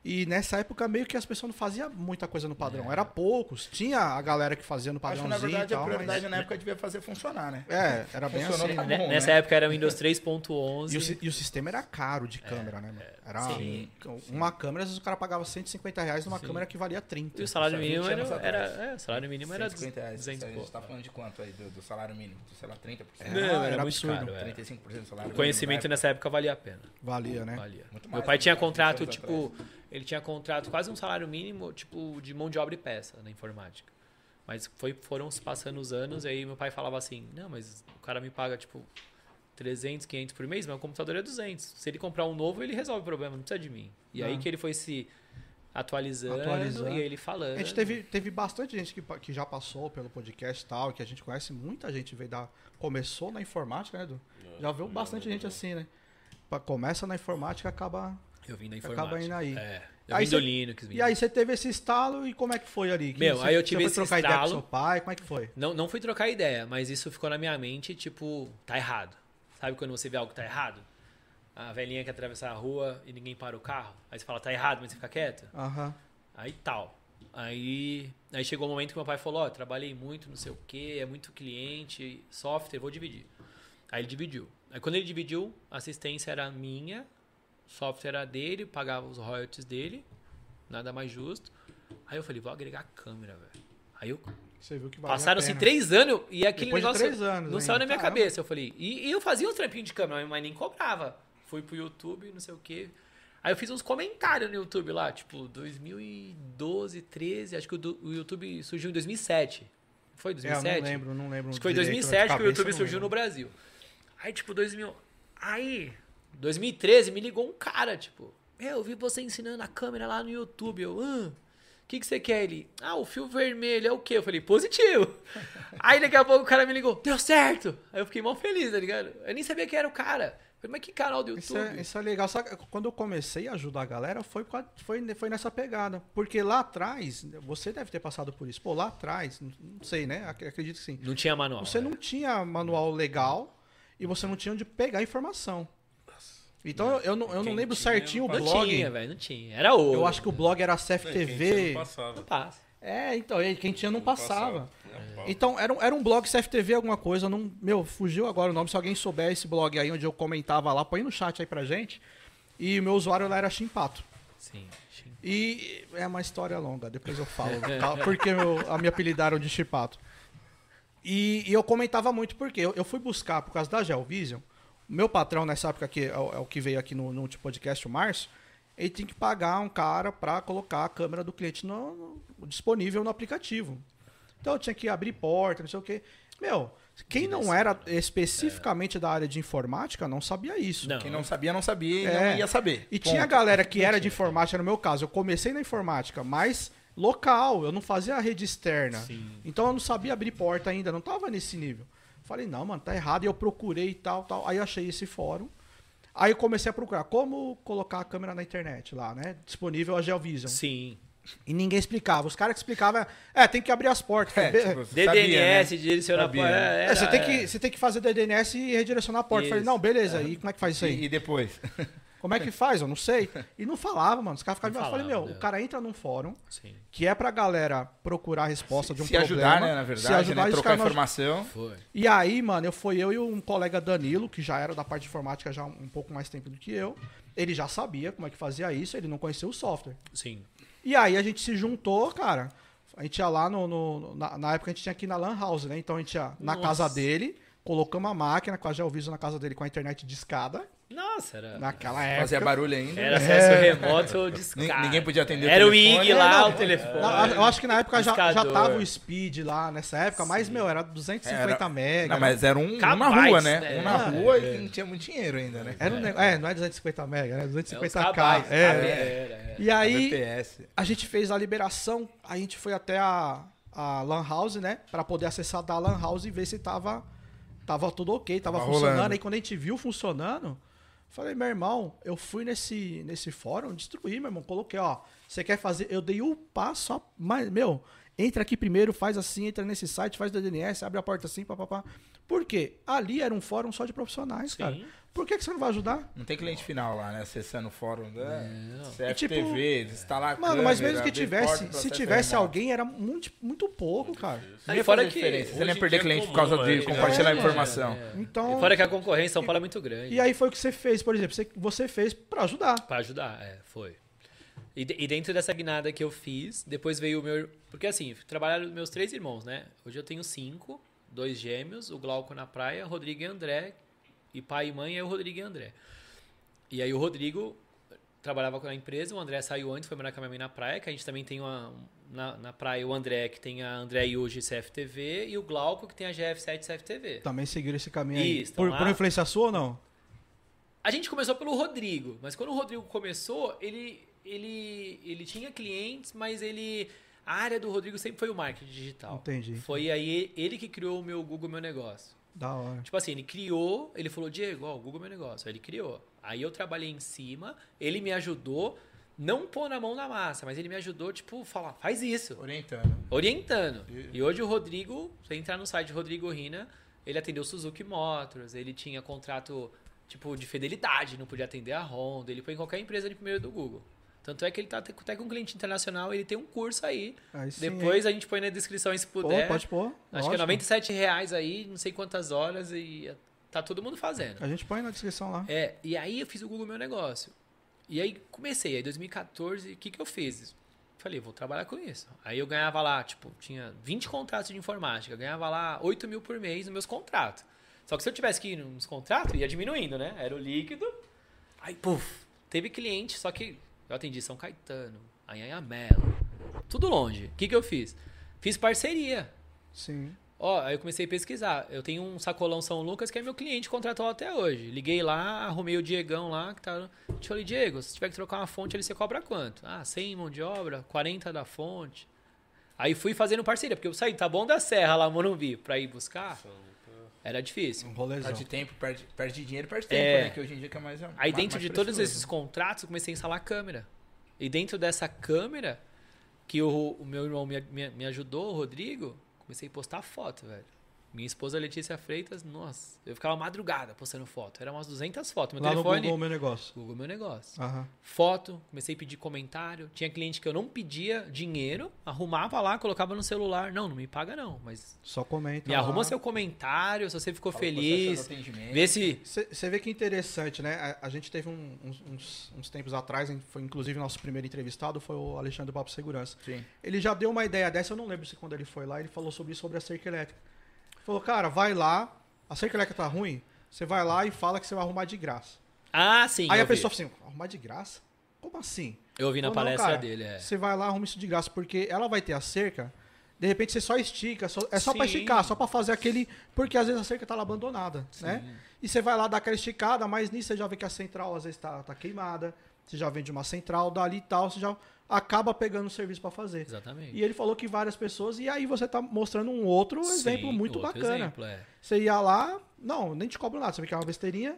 E nessa época meio que as pessoas não faziam muita coisa no padrão. Era poucos. Tinha a galera que fazia no Acho que padrãozinho na verdade e a tal, prioridade mas... na época devia fazer funcionar, né? É, era bem Funcionou, assim. tá né? bom. Nessa né? época era o Windows 3.11. E o, e o sistema era caro de câmera, né? mano? Era Sim. uma câmera, às vezes o cara pagava 150 reais numa Sim. câmera que valia 30. E o salário mínimo 20 era, era, é, o salário mínimo era 150 reais. 200 a e gente pouco. tá falando de quanto aí? Do, do salário mínimo? Sei lá, 30%? É, Não, era era, muito absurdo. caro. é. 35% do salário O conhecimento mínimo. nessa época valia a pena. Valia, né? Valia. Muito Meu pai do tinha que há 20 contrato, tipo, ele tinha contrato quase um salário mínimo, tipo, de mão de obra e peça na informática. Mas foi, foram se passando os anos, e aí meu pai falava assim, não, mas o cara me paga, tipo, 300, 500 por mês, mas o computador é 200. Se ele comprar um novo, ele resolve o problema, não precisa de mim. E aí Ah. que ele foi se atualizando, Atualizando. e ele falando. A gente teve, teve bastante gente que, que já passou pelo podcast e tal, que a gente conhece, muita gente veio da. Começou na informática, né, Edu? Já viu bastante gente assim, né? Começa na informática acaba. Eu vim da Acaba informática. indo aí. É. Eu Aí vim cê- do Linux. vim E aí você teve esse estalo e como é que foi ali? Que Meu, você- aí eu você tive foi esse trocar ideia com seu pai, como é que foi? Não, não fui trocar ideia, mas isso ficou na minha mente, tipo, tá errado. Sabe quando você vê algo que tá errado? A velhinha que atravessar a rua e ninguém para o carro. Aí você fala, tá errado, mas você fica quieto. Aham. Aí tal. Aí, aí chegou o momento que meu pai falou, ó, trabalhei muito, não sei o que, é muito cliente, software, vou dividir. Aí ele dividiu. Aí quando ele dividiu, a assistência era minha, software era dele, pagava os royalties dele, nada mais justo. Aí eu falei, vou agregar câmera, velho. Aí eu Você viu que valia a Passaram-se pena. três anos e aquele Depois de negócio três anos não ainda. saiu na minha Caramba. cabeça. Eu falei, e, e eu fazia um trampinho de câmera, mas nem cobrava. Fui pro YouTube, não sei o quê. Aí eu fiz uns comentários no YouTube lá, tipo, 2012, 13, acho que o, o YouTube surgiu em 2007. Foi É, eu 2007? não lembro, não lembro. Acho que foi em direito, 2007 que o YouTube surgiu no. Brasil. Aí, tipo, 2000... Aí, 2013, me ligou um cara, tipo... "Meu, eu vi você ensinando a câmera lá no YouTube. Eu, ah, o que, que você quer? Ele, ah, o fio vermelho é o quê? Eu falei, positivo. Aí, daqui a pouco, o cara me ligou, deu certo. Aí eu fiquei mal feliz, tá ligado? Eu nem sabia quem era o cara. Eu falei, mas que canal do Isso YouTube? é, isso é legal. Só que quando eu comecei a ajudar a galera, foi, foi, foi nessa pegada. Porque lá atrás, você deve ter passado por isso. Pô, lá atrás, não sei, né? Ac- Acredito que sim. Não tinha manual. Você né? não tinha manual legal e você não tinha onde pegar informação. Então eu, eu não, eu não lembro tinha, certinho o não Não blog. tinha, velho, não tinha. Era ouro. Eu acho que o blog era É, quem CFTV. não passava. Não passa. É, então, aí quem tinha não passava. É, pau. Então, era um, era um blog CFTV, alguma coisa. Não, meu, fugiu agora o nome. Se alguém souber esse blog aí onde eu comentava lá, põe no chat aí pra gente. E o meu usuário lá era Chimpato. Sim, sim. E é uma história longa, depois eu falo. tá? Porque meu, a me apelidaram de Chipato. E, e eu comentava muito porque eu, eu fui buscar, por causa da Gelvision, o meu patrão nessa época, que é o, é que veio aqui no, no último podcast, o Márcio, ele tinha que pagar um cara para colocar a câmera do cliente no, no- disponível no aplicativo. Então eu tinha que abrir porta, não sei o quê. Meu, quem não era especificamente da área de informática não sabia isso. Não. Quem não sabia, não sabia e É. não ia saber. E Ponto. tinha galera que era de informática, no meu caso. Eu comecei na informática, mas local. Eu não fazia a rede externa. Sim. Então eu não sabia abrir porta ainda, não tava nesse nível. Falei, não, mano, tá errado. E eu procurei e tal, tal. Aí eu achei esse fórum. Aí eu comecei a procurar como colocar a câmera na internet lá, né? Disponível a Geovision. Sim. E ninguém explicava. Os caras que explicavam, é, tem que abrir as portas. É, tipo, sabia, DDNS, né? direcionar Sabia, porta. né? É, você, tem que, você tem que fazer DNS e redirecionar a porta. Eu Falei, Isso. não, beleza. E como é que faz isso aí? E, e depois? Como é que faz? Eu não sei. E não falava, mano. Os caras ficavam. Não Eu falei, falava, meu, né? o cara entra num fórum Sim. que é pra galera procurar a resposta de um se problema. ajudar, né, na se verdade, ajudar, né? e Trocar não- informação. Foi. E aí, mano, eu fui eu e um colega Danilo, que já era da parte de informática já um pouco mais tempo do que eu. Ele já sabia como é que fazia isso, ele não conhecia o software. Sim. E aí a gente se juntou, cara. A gente ia lá no. no- na, na época a gente tinha aqui na Lan House, né? Então a gente ia na Nossa. casa dele, colocamos uma máquina com a Geoviso na casa dele com a internet de escada. Nossa, era. Naquela época. Fazia barulho ainda. Era acesso remoto ou discado. Ninguém podia atender o Era o telefone. IG lá, É, não, o telefone. Não, eu acho que na época já, já tava o speed lá nessa época, mas, meu, era 250 Era- mega. Não, mas era um, um na rua, né? né? Um na É. rua e não tinha muito dinheiro ainda, né? Era um É, não é 250 mega, né? É, os 250k. cabais, É. era, era. E aí, a gente fez a liberação, a gente foi até a, a Lan House, né? Pra poder acessar da Lan House e ver se tava, tava tudo ok, tava, Tava funcionando. rolando. Aí quando a gente viu funcionando, falei, meu irmão, eu fui nesse, nesse fórum, destruí, meu irmão. Coloquei, ó, você quer fazer? Eu dei o passo, a- mas, meu, entra aqui primeiro, faz assim, entra nesse site, faz o DNS, abre a porta assim, papapá. Por quê? Ali era um fórum só de profissionais, Sim. cara. Por que, que você não vai ajudar? Não tem cliente final lá, né? Acessando o fórum da Não. CFTV, instalar a Mano, mas mesmo que tivesse, se tivesse remoto. alguém, era muito, muito pouco, cara. Não Aí ia fora que diferença. Você nem em perder é cliente por comum, causa de é, compartilhar é, informação. É. Então, E fora que a concorrência em São Paulo é muito grande. e aí foi o que você fez, por exemplo, você, você fez pra ajudar. Pra ajudar, é, foi. E, e dentro dessa guinada que eu fiz, depois veio o meu. Porque assim, trabalharam meus três irmãos, né? Hoje eu tenho cinco, dois gêmeos, o Glauco na praia, Rodrigo e André. E pai e mãe é o Rodrigo e André. E aí o Rodrigo trabalhava com a empresa, o André saiu antes, foi morar com a minha mãe na praia, que a gente também tem uma. Na, na praia o André, que tem a André e hoje CFTV, e o Glauco, que tem a GF7 CFTV. Também seguiram esse caminho aí. Isso, por, por influência sua ou não? A gente começou pelo Rodrigo, mas quando o Rodrigo começou, ele, ele, ele tinha clientes, mas ele. A área do Rodrigo sempre foi o marketing digital. Entendi. Foi aí ele que criou o meu Google Meu Negócio. Da hora. Tipo assim, ele criou, ele falou, Diego, ó, o Google Meu Negócio. Aí ele criou. Aí eu trabalhei em cima, ele me ajudou, não pôr na mão na massa, mas ele me ajudou, tipo, falar, faz isso Orientando. orientando. E hoje o Rodrigo, você entrar no site Rodrigo Rina, ele atendeu Suzuki Motors, ele tinha contrato tipo de fidelidade, não podia atender a Honda, ele foi em qualquer empresa de primeiro do Google. Tanto é que ele tá até com um cliente internacional, ele tem um curso aí. Aí sim, Depois a gente põe na descrição aí se Pô, puder. pode pôr. Acho que é lógico. 97 reais aí, não sei quantas horas e tá todo mundo fazendo. A gente põe na descrição lá. É, e aí eu fiz o Google Meu Negócio. E aí comecei, aí 2014, o que que eu fiz? Falei, vou trabalhar com isso. Aí eu ganhava lá, tipo, tinha 20 contratos de informática, ganhava lá 8 mil por mês nos meus contratos. Só que se eu tivesse que ir nos contratos, ia diminuindo, né? Era o líquido. Aí, puf, teve cliente, só que eu atendi São Caetano, Anhanhamelo, tudo longe. O que que eu fiz? Fiz parceria. Sim. Ó, aí eu comecei a pesquisar. Eu tenho um sacolão São Lucas que é meu cliente contratual até hoje. Liguei lá, arrumei o Diegão lá, que tá. Te falei, Diego, se tiver que trocar uma fonte, ele você cobra quanto? Ah, 100 mão de obra, 40 da fonte. Aí fui fazendo parceria, porque eu saí, tá bom da Serra lá, Morumbi, pra ir buscar. Era difícil. Um rolezão. Perde tempo, perde, perde dinheiro, perde tempo, É. né? Que hoje em dia que é mais. Aí mais- dentro mais de todos esses contratos, eu comecei a instalar câmera. E dentro dessa câmera, que o, o meu irmão me, me, me ajudou, o Rodrigo, comecei a postar foto, velho. Minha esposa Letícia Freitas, nossa, eu ficava madrugada postando foto. Era umas 200 fotos. Meu Lá no telefone, Google, meu negócio. Google meu negócio. Aham. Foto, comecei a pedir comentário. Tinha cliente que eu não pedia dinheiro, arrumava lá, colocava no celular. Não, não me paga não, mas Só comenta. me lá. arruma seu comentário, se você ficou Fala feliz. atendimento. Vê se... Você vê que interessante, né? A, a gente teve um- uns, uns- tempos atrás, foi inclusive nosso primeiro entrevistado, foi o Alexandre do Papo Segurança. Sim. Ele já deu uma ideia dessa, eu não lembro se quando ele foi lá, ele falou sobre isso, sobre a cerca elétrica. Falou, cara, vai lá, a cerca tá ruim, você vai lá e fala que você vai arrumar de graça. Ah, sim. Aí a vi. pessoa fala assim, arrumar de graça? Como assim? Eu ouvi na Ou não, palestra cara, dele, é. Você vai lá, arruma isso de graça, porque ela vai ter a cerca, de repente você só estica, só- é só pra Sim. esticar, só pra fazer aquele. Porque às vezes a cerca tá lá abandonada, né? E você vai lá dar aquela esticada, mas nisso você já vê que a central às vezes tá, tá queimada, você já vende uma central dali e tal, você já acaba pegando o serviço pra fazer. Exatamente. E ele falou que várias pessoas, e aí você tá mostrando um outro exemplo Sim, muito outro bacana. exemplo, é. Você ia lá, não, nem te cobro nada, você vê que é uma besteirinha,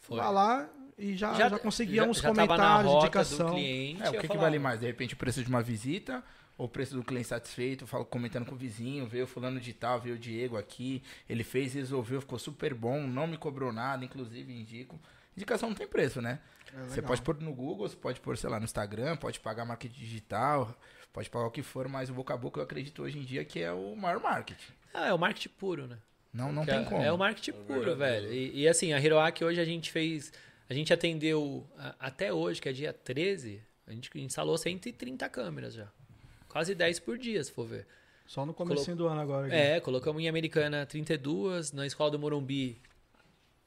Foi. vai lá e já, já, conseguia uns já tava na comentários, rota indicação. Do cliente, É, o que, que falava, vale mais? De repente o preço de uma visita ou o preço do cliente satisfeito? Falo comentando com o vizinho, veio fulano de tal, veio o Diego aqui, ele fez, resolveu, ficou super bom, não me cobrou nada, inclusive indico. Indicação não tem preço, né? É Você pode pôr no Google, você pode pôr, sei lá, no Instagram, pode pagar marketing digital, pode pagar o que for, mas o boca a boca eu acredito hoje em dia que é o maior marketing. Ah, é o marketing puro, né? Não, não tem é, como. É o marketing puro, velho. E, e, assim, a Hiroaki hoje a gente fez. A gente atendeu a- até hoje, que é dia 13, a gente instalou 130 câmeras já. Quase 10 por dia, se for ver. Só no comecinho do ano agora. aqui. É, colocamos em Americana 32, na escola do Morumbi.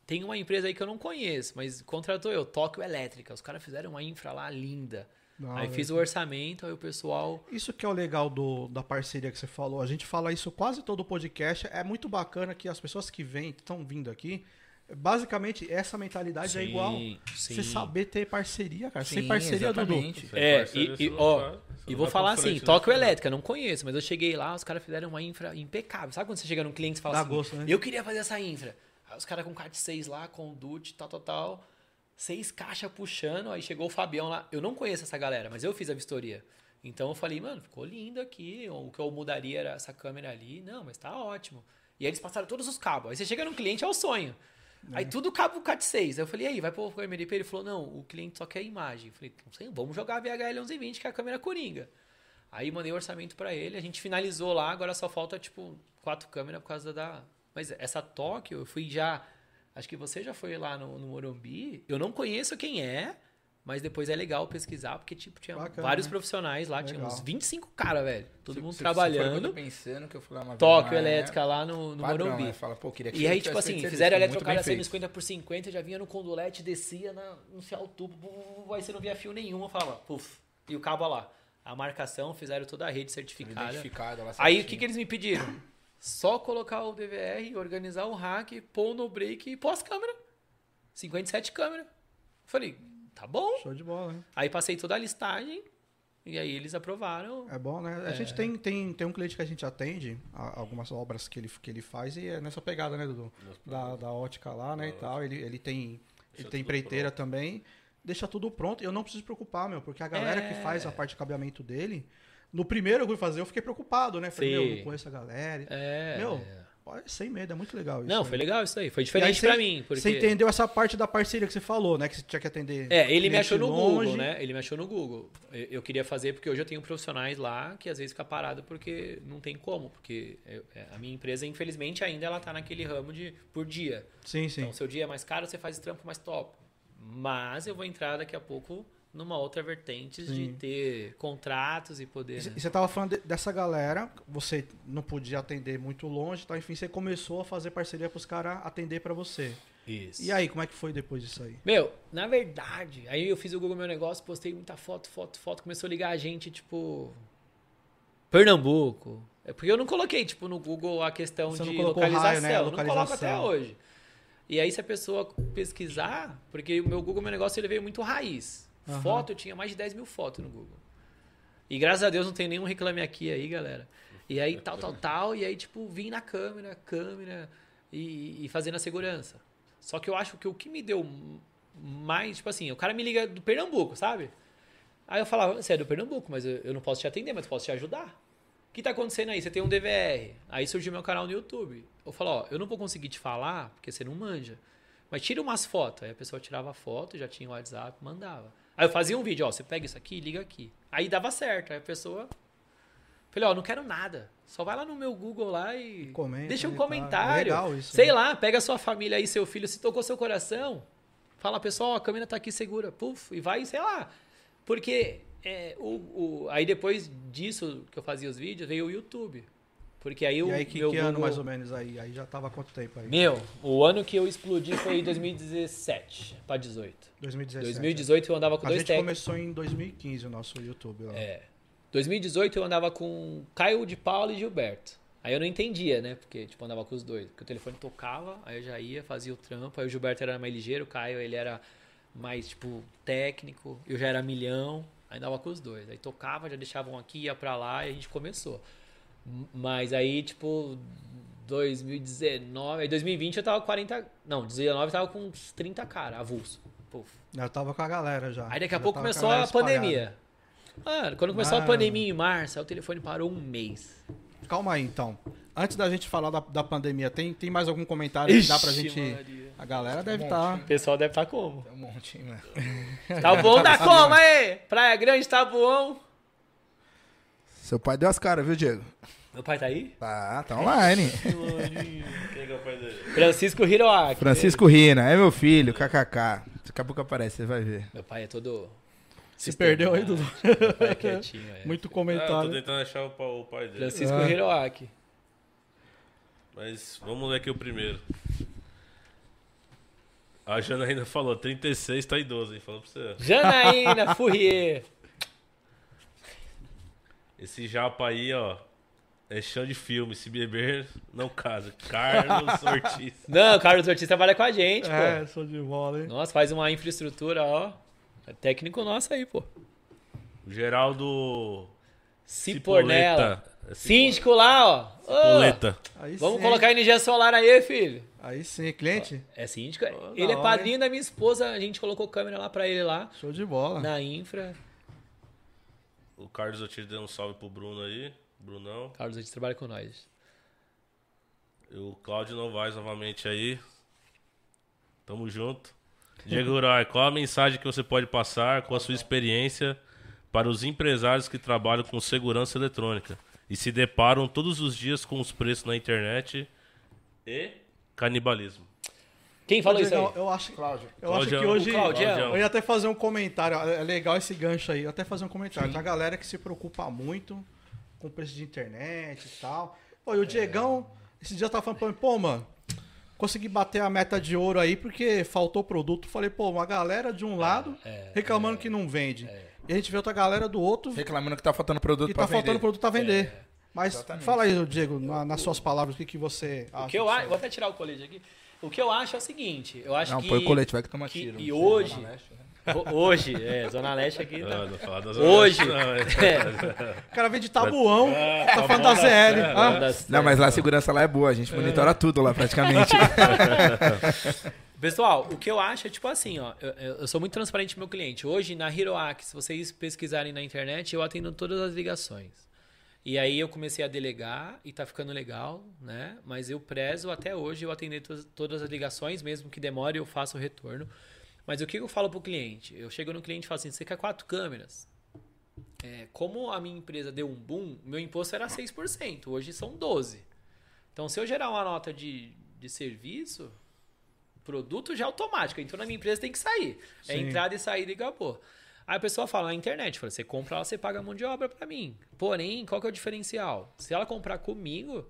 Tem uma empresa aí que eu não conheço, mas contratou eu, Tóquio Elétrica. Os caras fizeram uma infra lá linda. Da aí hora. fiz o orçamento, aí o pessoal. Isso que é o legal do, da parceria que você falou. A gente fala isso quase todo podcast. É muito bacana que as pessoas que vêm, estão vindo aqui, basicamente essa mentalidade é igual. Você saber ter parceria, cara. Sem Sim, parceria, Dudu. exatamente. Sem É, parceiro, e- e, não ó, E não vou falar assim, né? Tóquio Elétrica, não conheço, mas eu cheguei lá, os caras fizeram uma infra impecável. Sabe quando você chega num cliente e fala Dá assim, gosto, né? eu queria fazer essa infra. Os caras com CAT 6 lá, conduit, tal, tal, tal. Seis caixas puxando, aí chegou o Fabião lá. Eu não conheço essa galera, mas eu fiz a vistoria. Então eu falei, mano, ficou lindo aqui. O que eu mudaria era essa câmera ali. Não, mas tá ótimo. E aí eles passaram todos os cabos. Aí você chega num cliente, é o sonho. Aí tudo cabo Cat 6. Aí eu falei, e aí, vai pôr o MDP? Ele falou, não, o cliente só quer imagem. Eu falei, não sei, vamos jogar a VHL 1120, que é a câmera coringa. Aí mandei o orçamento pra ele, a gente finalizou lá, agora só falta, tipo, quatro câmeras por causa da... Mas essa Tóquio, eu fui já... Acho que você já foi lá no, no Morumbi. Eu não conheço quem é, mas depois é legal pesquisar, porque, tipo, tinha Bacana, vários né? profissionais lá, tinha Legal. uns 25 caras, velho. Todo Se- mundo se- se trabalhando. tô pensando que eu fui lá uma vez, Tóquio é Elétrica lá no, no padrão, Morumbi. né? Fala, pô, queria que E aí, tipo assim, fizeram serviço, muito eletrocalha bem sendo feito. 50 por 50, já vinha no condolete, descia na, no céu tubo, aí você não via fio nenhum, eu falava, puf, e o cabo lá. A marcação, fizeram toda a rede certificada. Identificado lá Aí o que, que eles me pediram? Só colocar o DVR, organizar o hack, pôr no break e pôr as câmeras. 57 câmeras. Falei, tá bom. Show de bola, né? Aí passei toda a listagem e aí eles aprovaram. É bom, né? A gente tem, tem, tem um cliente que a gente atende, a- algumas obras que ele, que ele faz, e é nessa pegada, né, Dudu? Da, da ótica lá, né, e tal. Ele, ele tem, ele tem tudo empreiteira também. Deixa tudo pronto. Eu não preciso preocupar, meu, porque a galera É. que faz a parte de cabeamento dele, no primeiro eu fui fazer, eu fiquei preocupado, né? Falei, Sim. meu, não conheço a galera. É. Meu, pode sem medo, é muito legal isso. Não, né? foi legal isso aí. Foi diferente pra mim. Porque... Você entendeu essa parte da parceria que você falou, né? Que você tinha que atender. É, ele me achou no longe. Google, né? Ele me achou no Google. Eu, eu queria fazer porque hoje eu tenho profissionais lá que às vezes fica parado porque não tem como, porque eu- é, a minha empresa infelizmente ainda ela tá naquele ramo de por dia. Sim, sim. Então, seu dia é mais caro, você faz trampo mais top. Mas eu vou entrar daqui a pouco numa outra vertente de Sim. ter contratos e poder. E né? você tava falando de- dessa galera, você não podia atender muito longe, então enfim, você começou a fazer parceria pros caras atender pra você. Isso. E aí, como é que foi depois disso aí? Meu, na verdade, aí eu fiz o Google Meu Negócio, postei muita foto, foto, foto, começou a ligar a gente, tipo. Pernambuco. É porque eu não coloquei, tipo, no Google a questão Você de localização. raio, né? Eu não coloco até Localização. hoje. E aí, se a pessoa pesquisar, porque o meu Google Meu Negócio ele veio muito raiz. Aham. Foto, eu tinha mais de 10 mil fotos no Google. E graças a Deus não tem nenhum reclame aqui aí, galera. E aí, tal, tal, tal. E aí, tipo, vim na câmera, câmera e, e fazendo a segurança. Só que eu acho que o que me deu mais, tipo assim, o cara me liga do Pernambuco, sabe? Aí eu falava, você é do Pernambuco, mas eu, eu não posso te atender, mas posso te ajudar. O que tá acontecendo aí? Você tem um DVR. Aí surgiu meu canal no YouTube. Eu falo, ó, eu não vou conseguir te falar, porque você não manja. Mas tira umas fotos. Aí a pessoa tirava foto, já tinha o WhatsApp, mandava. Aí eu fazia um vídeo, ó, você pega isso aqui, liga aqui. Aí dava certo. Aí a pessoa. Falei, ó, não quero nada. Só vai lá no meu Google lá e. Comenta, deixa um né, tá? comentário. Legal isso, Sei né? lá, pega a sua família aí, seu filho, se tocou seu coração. Fala, pessoal, a câmera tá aqui segura. Puf, e vai, sei lá. Porque é, o, o- aí depois disso que eu fazia os vídeos, veio o YouTube. Porque aí o e aí, que, meu que ano Google- mais ou menos aí? Aí já tava há quanto tempo aí? Meu, o ano que eu explodi foi 2017 pra 18. 2017. 2018 eu andava com A dois gente técnicos. começou em 2015 o nosso YouTube lá. É. 2018 eu andava com Caio de Paula e Gilberto. Aí eu não entendia, né? Porque, tipo, andava com os dois. Porque o telefone tocava, aí eu já ia, fazia o trampo. Aí o Gilberto era mais ligeiro, o Caio, ele era mais, tipo, técnico. Eu já era milhão. Aí andava com os dois. Aí tocava, já deixavam aqui, ia pra lá e a gente começou. Mas aí, tipo, 2019... Aí 2020 eu tava com 40... Não, 2019 eu tava com uns 30 cara, avulso. Puf. Eu tava com a galera já. Aí daqui a pouco começou a espalhada. pandemia. Mano, quando começou a Mano. pandemia em março, aí o telefone parou um mês. calma aí então. Antes da gente falar da, da pandemia, tem, tem mais algum comentário que dá pra Ixi, gente. Maria. A galera deve Um estar. monte. O pessoal deve estar como? Tem um monte, hein, mano. Tá bom da como aí? Praia Grande, tá bom? Seu pai deu as caras, viu, Diego? Meu pai tá aí? Tá, tá online. Quem que é o pai dele? Francisco Hiroaki. Francisco Rina, é meu filho, kkk. Daqui a pouco aparece, você vai ver. Meu pai é todo... Se perdeu aí, Dudu. Meu pai é quietinho, é. Muito Ah, eu tô comentário. tentando achar o, pa- o pai dele. Francisco Ah. Hiroaki. Mas vamos ler aqui o primeiro. A Jana ainda falou, 36 tá idoso, hein? Falou pra você. Janaína Fourier. Esse japa aí, ó, é chão de filme. Se beber, não casa. Carlos Ortiz. Não, o Carlos Ortiz trabalha com a gente, É, pô. sou de bola, hein? Nossa, faz uma infraestrutura, ó. É técnico nosso aí, pô. Geraldo Cipornella. É Síndico lá, ó. Cipoleta. Aí Vamos sim. colocar energia solar aí, filho. Aí sim, cliente? É síndico. Ô, ele é hora, padrinho da minha esposa. A gente colocou câmera lá pra ele lá. Show de bola. Na infra. O Carlos Ortiz deu um salve pro Bruno aí. Brunão. Carlos Ortiz trabalha com nós. E o Cláudio Novaes novamente aí. Tamo junto. Diego Urai, qual a mensagem que você pode passar com a sua experiência para os empresários que trabalham com segurança eletrônica e se deparam todos os dias com os preços na internet e canibalismo? Quem falou isso aí? Diego, Eu acho, Cláudio. eu acho que Claudião. hoje. O Claudião. Eu ia até fazer um comentário. É legal esse gancho aí. Eu até fazer um comentário. Tem a galera que se preocupa muito com preço de internet e tal. Pô, e o Diegão, esse dia tava falando pra mim, pô, mano, consegui bater a meta de ouro aí porque faltou produto. Falei, pô, uma galera de um lado é, reclamando que não vende. E a gente vê outra galera do outro Reclamando que tá faltando produto que pra tá vender. faltando produto pra vender. É, Mas Exatamente. fala aí, Diego, na- nas suas palavras, o que, que você acha? O que eu aí? vou até tirar o colete aqui. O que eu acho é o seguinte, eu acho Não, que põe o colete, vai que toma que- tiro. e Não hoje- Zona Leste, ho- hoje, é, Zona Leste aqui Ah, tá. não fala das Hoje, Não, é. é, O cara vem de tabuão, tá tá falando da ZL. é, ah. Não, mas lá a segurança lá é boa, a gente monitora tudo lá praticamente. Pessoal, o que eu acho é tipo assim, ó. Eu, eu- sou muito transparente com meu cliente. Hoje, na Hiroaki, se vocês pesquisarem na internet, eu atendo todas as ligações. E aí eu comecei a delegar e tá ficando legal, né? Mas eu prezo até hoje eu atender to- todas as ligações, mesmo que demore, eu faço o retorno. Mas o que eu falo pro cliente? Eu chego no cliente e falo assim: você quer quatro câmeras? É, como a minha empresa deu um boom, meu imposto era 6%, hoje são 12%. Então, se eu gerar uma nota de, de serviço, produto já é automático. Entrou na minha empresa, tem que sair. É Sim. entrada e saída e acabou. Aí a pessoa fala na internet, fala, você compra você paga a mão de obra pra mim. Porém, qual que é o diferencial? Se ela comprar comigo,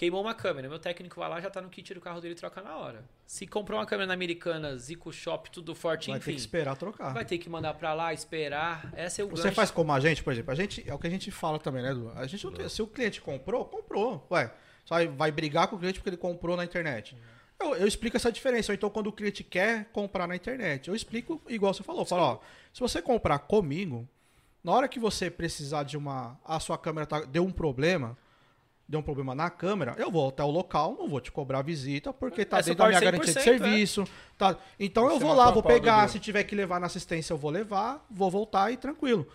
queimou uma câmera, meu técnico vai lá, já tá no kit do carro dele e troca na hora. Se comprou uma câmera na Americana, Zico Shop, tudo forte, Vai ter enfim, que esperar trocar. vai ter que mandar pra lá, esperar. Essa é o Você gancho. faz como a gente, por exemplo, a gente, é o que a gente fala também, né, Edu? A gente não tem- se o cliente comprou, comprou. Ué, só vai- vai brigar com o cliente porque ele comprou na internet. Eu, eu explico essa diferença. Ou então, quando o cliente quer comprar na internet, eu explico igual você falou. Falo, ó, se você comprar comigo, na hora que você precisar de uma. A sua câmera tá- deu um problema. Deu um problema na câmera, eu vou até o local, não vou te cobrar visita, porque tá É dentro da minha garantia de 100%, serviço. Tá. Então eu Você vou lá, vou pegar, se tiver que levar na assistência, eu vou levar, vou voltar e tranquilo.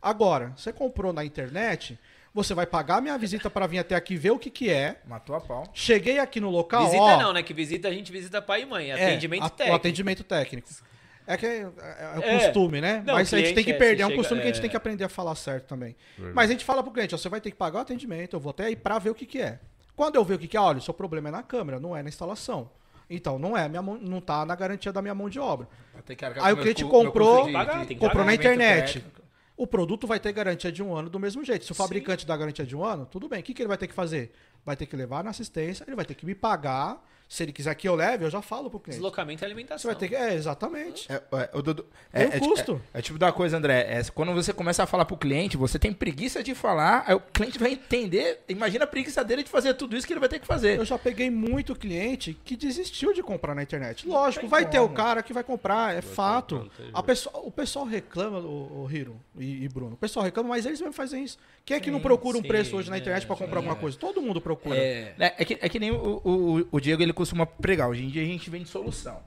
Agora, você comprou na internet, você vai pagar minha visita para vir até aqui ver o que que é. Matou a pau. Cheguei aqui no local, Visita ó, não, né? Que visita a gente visita pai e mãe. é, Atendimento a- técnico. O atendimento técnico. É que é, é- é o É. costume, né? Não, Mas a gente tem que é, perder, é um costume que a gente tem que aprender a falar certo também. Verdade. Mas a gente fala pro cliente, ó, você vai ter que pagar o atendimento, eu vou até aí pra ver o que que é. Quando eu ver o que que é, olha, o seu problema é na câmera, não é na instalação. Então, não é, minha mão, não tá na garantia da minha mão de obra. Aí o cliente meu comprou, Pagar, comprou na internet. técnico. O produto vai ter garantia de um ano do mesmo jeito. Se o fabricante dá garantia de um ano, tudo bem. O que, que ele vai ter que fazer? Vai ter que levar na assistência, ele vai ter que me pagar. Se ele quiser que eu leve, eu já falo pro cliente. Deslocamento e Você alimentação. vai ter que. É, exatamente. É, é, o Dudu- é, é, custo. É, é tipo da coisa, André. é, quando você começa a falar pro cliente, você tem preguiça de falar, aí o cliente vai entender. Imagina a preguiça dele de fazer tudo isso que ele vai ter que fazer. Eu já peguei muito cliente que desistiu de comprar na internet. Lógico, vai ter o cara que vai comprar, é fato. comprar, não A pessoa, o pessoal reclama, o, o Hiro e, e Bruno. O pessoal reclama, mas eles mesmo fazem isso. Quem é que não Sim, procura um sim, preço hoje na é, internet pra comprar sim, alguma é. coisa? Todo mundo procura. É, É, é que, é que nem o, o, o Diego ele costuma pregar. Hoje em dia a gente vende solução.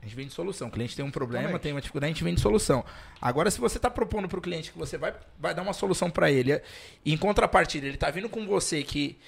A gente vende solução. O cliente tem um problema, tem uma dificuldade, a gente vende solução. Agora, se você está propondo para o cliente que você vai, vai dar uma solução para ele, e em contrapartida, ele está vindo com você que,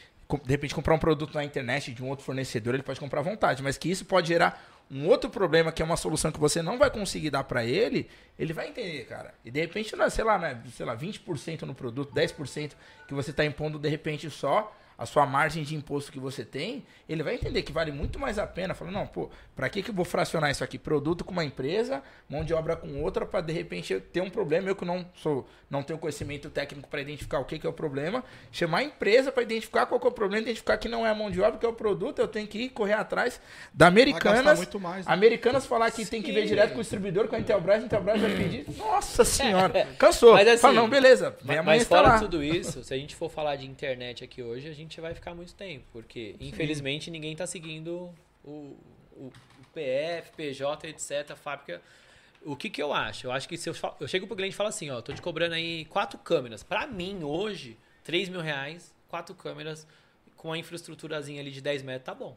de repente, comprar um produto na internet de um outro fornecedor, ele pode comprar à vontade, mas que isso pode gerar um outro problema, que é uma solução que você não vai conseguir dar para ele, ele vai entender, cara. E de repente, não é, sei lá, né, sei lá, 20% no produto, 10% que você está impondo, de repente, só a sua margem de imposto que você tem, ele vai entender que vale muito mais a pena. Falando, não, pô, pra que, que eu vou fracionar isso aqui? Produto com uma empresa, mão de obra com outra, pra de repente eu ter um problema. Eu que não sou, não tenho conhecimento técnico para identificar o que, que é o problema, chamar a empresa para identificar qual que é o problema, identificar que não é a mão de obra, que é o produto, eu tenho que ir correr atrás da Americanas. muito mais. né? Americanas falar que tem que ver direto com o distribuidor, com a Intelbras, a Intelbras vai pedir. Nossa senhora, cansou. Mas assim, Fala, não, beleza, vem Mas, amanhã mas está fora lá. tudo isso, se a gente for falar de internet aqui hoje, a gente vai ficar muito tempo. Porque, infelizmente, ninguém tá seguindo o, o, o PF, PJ, etc., fábrica. O que que eu acho? Eu acho que se eu, eu chego pro cliente e falo assim, ó, tô te cobrando aí quatro câmeras. Pra mim, hoje, 3 mil reais, quatro câmeras com a infraestruturazinha ali de 10 metros, tá bom.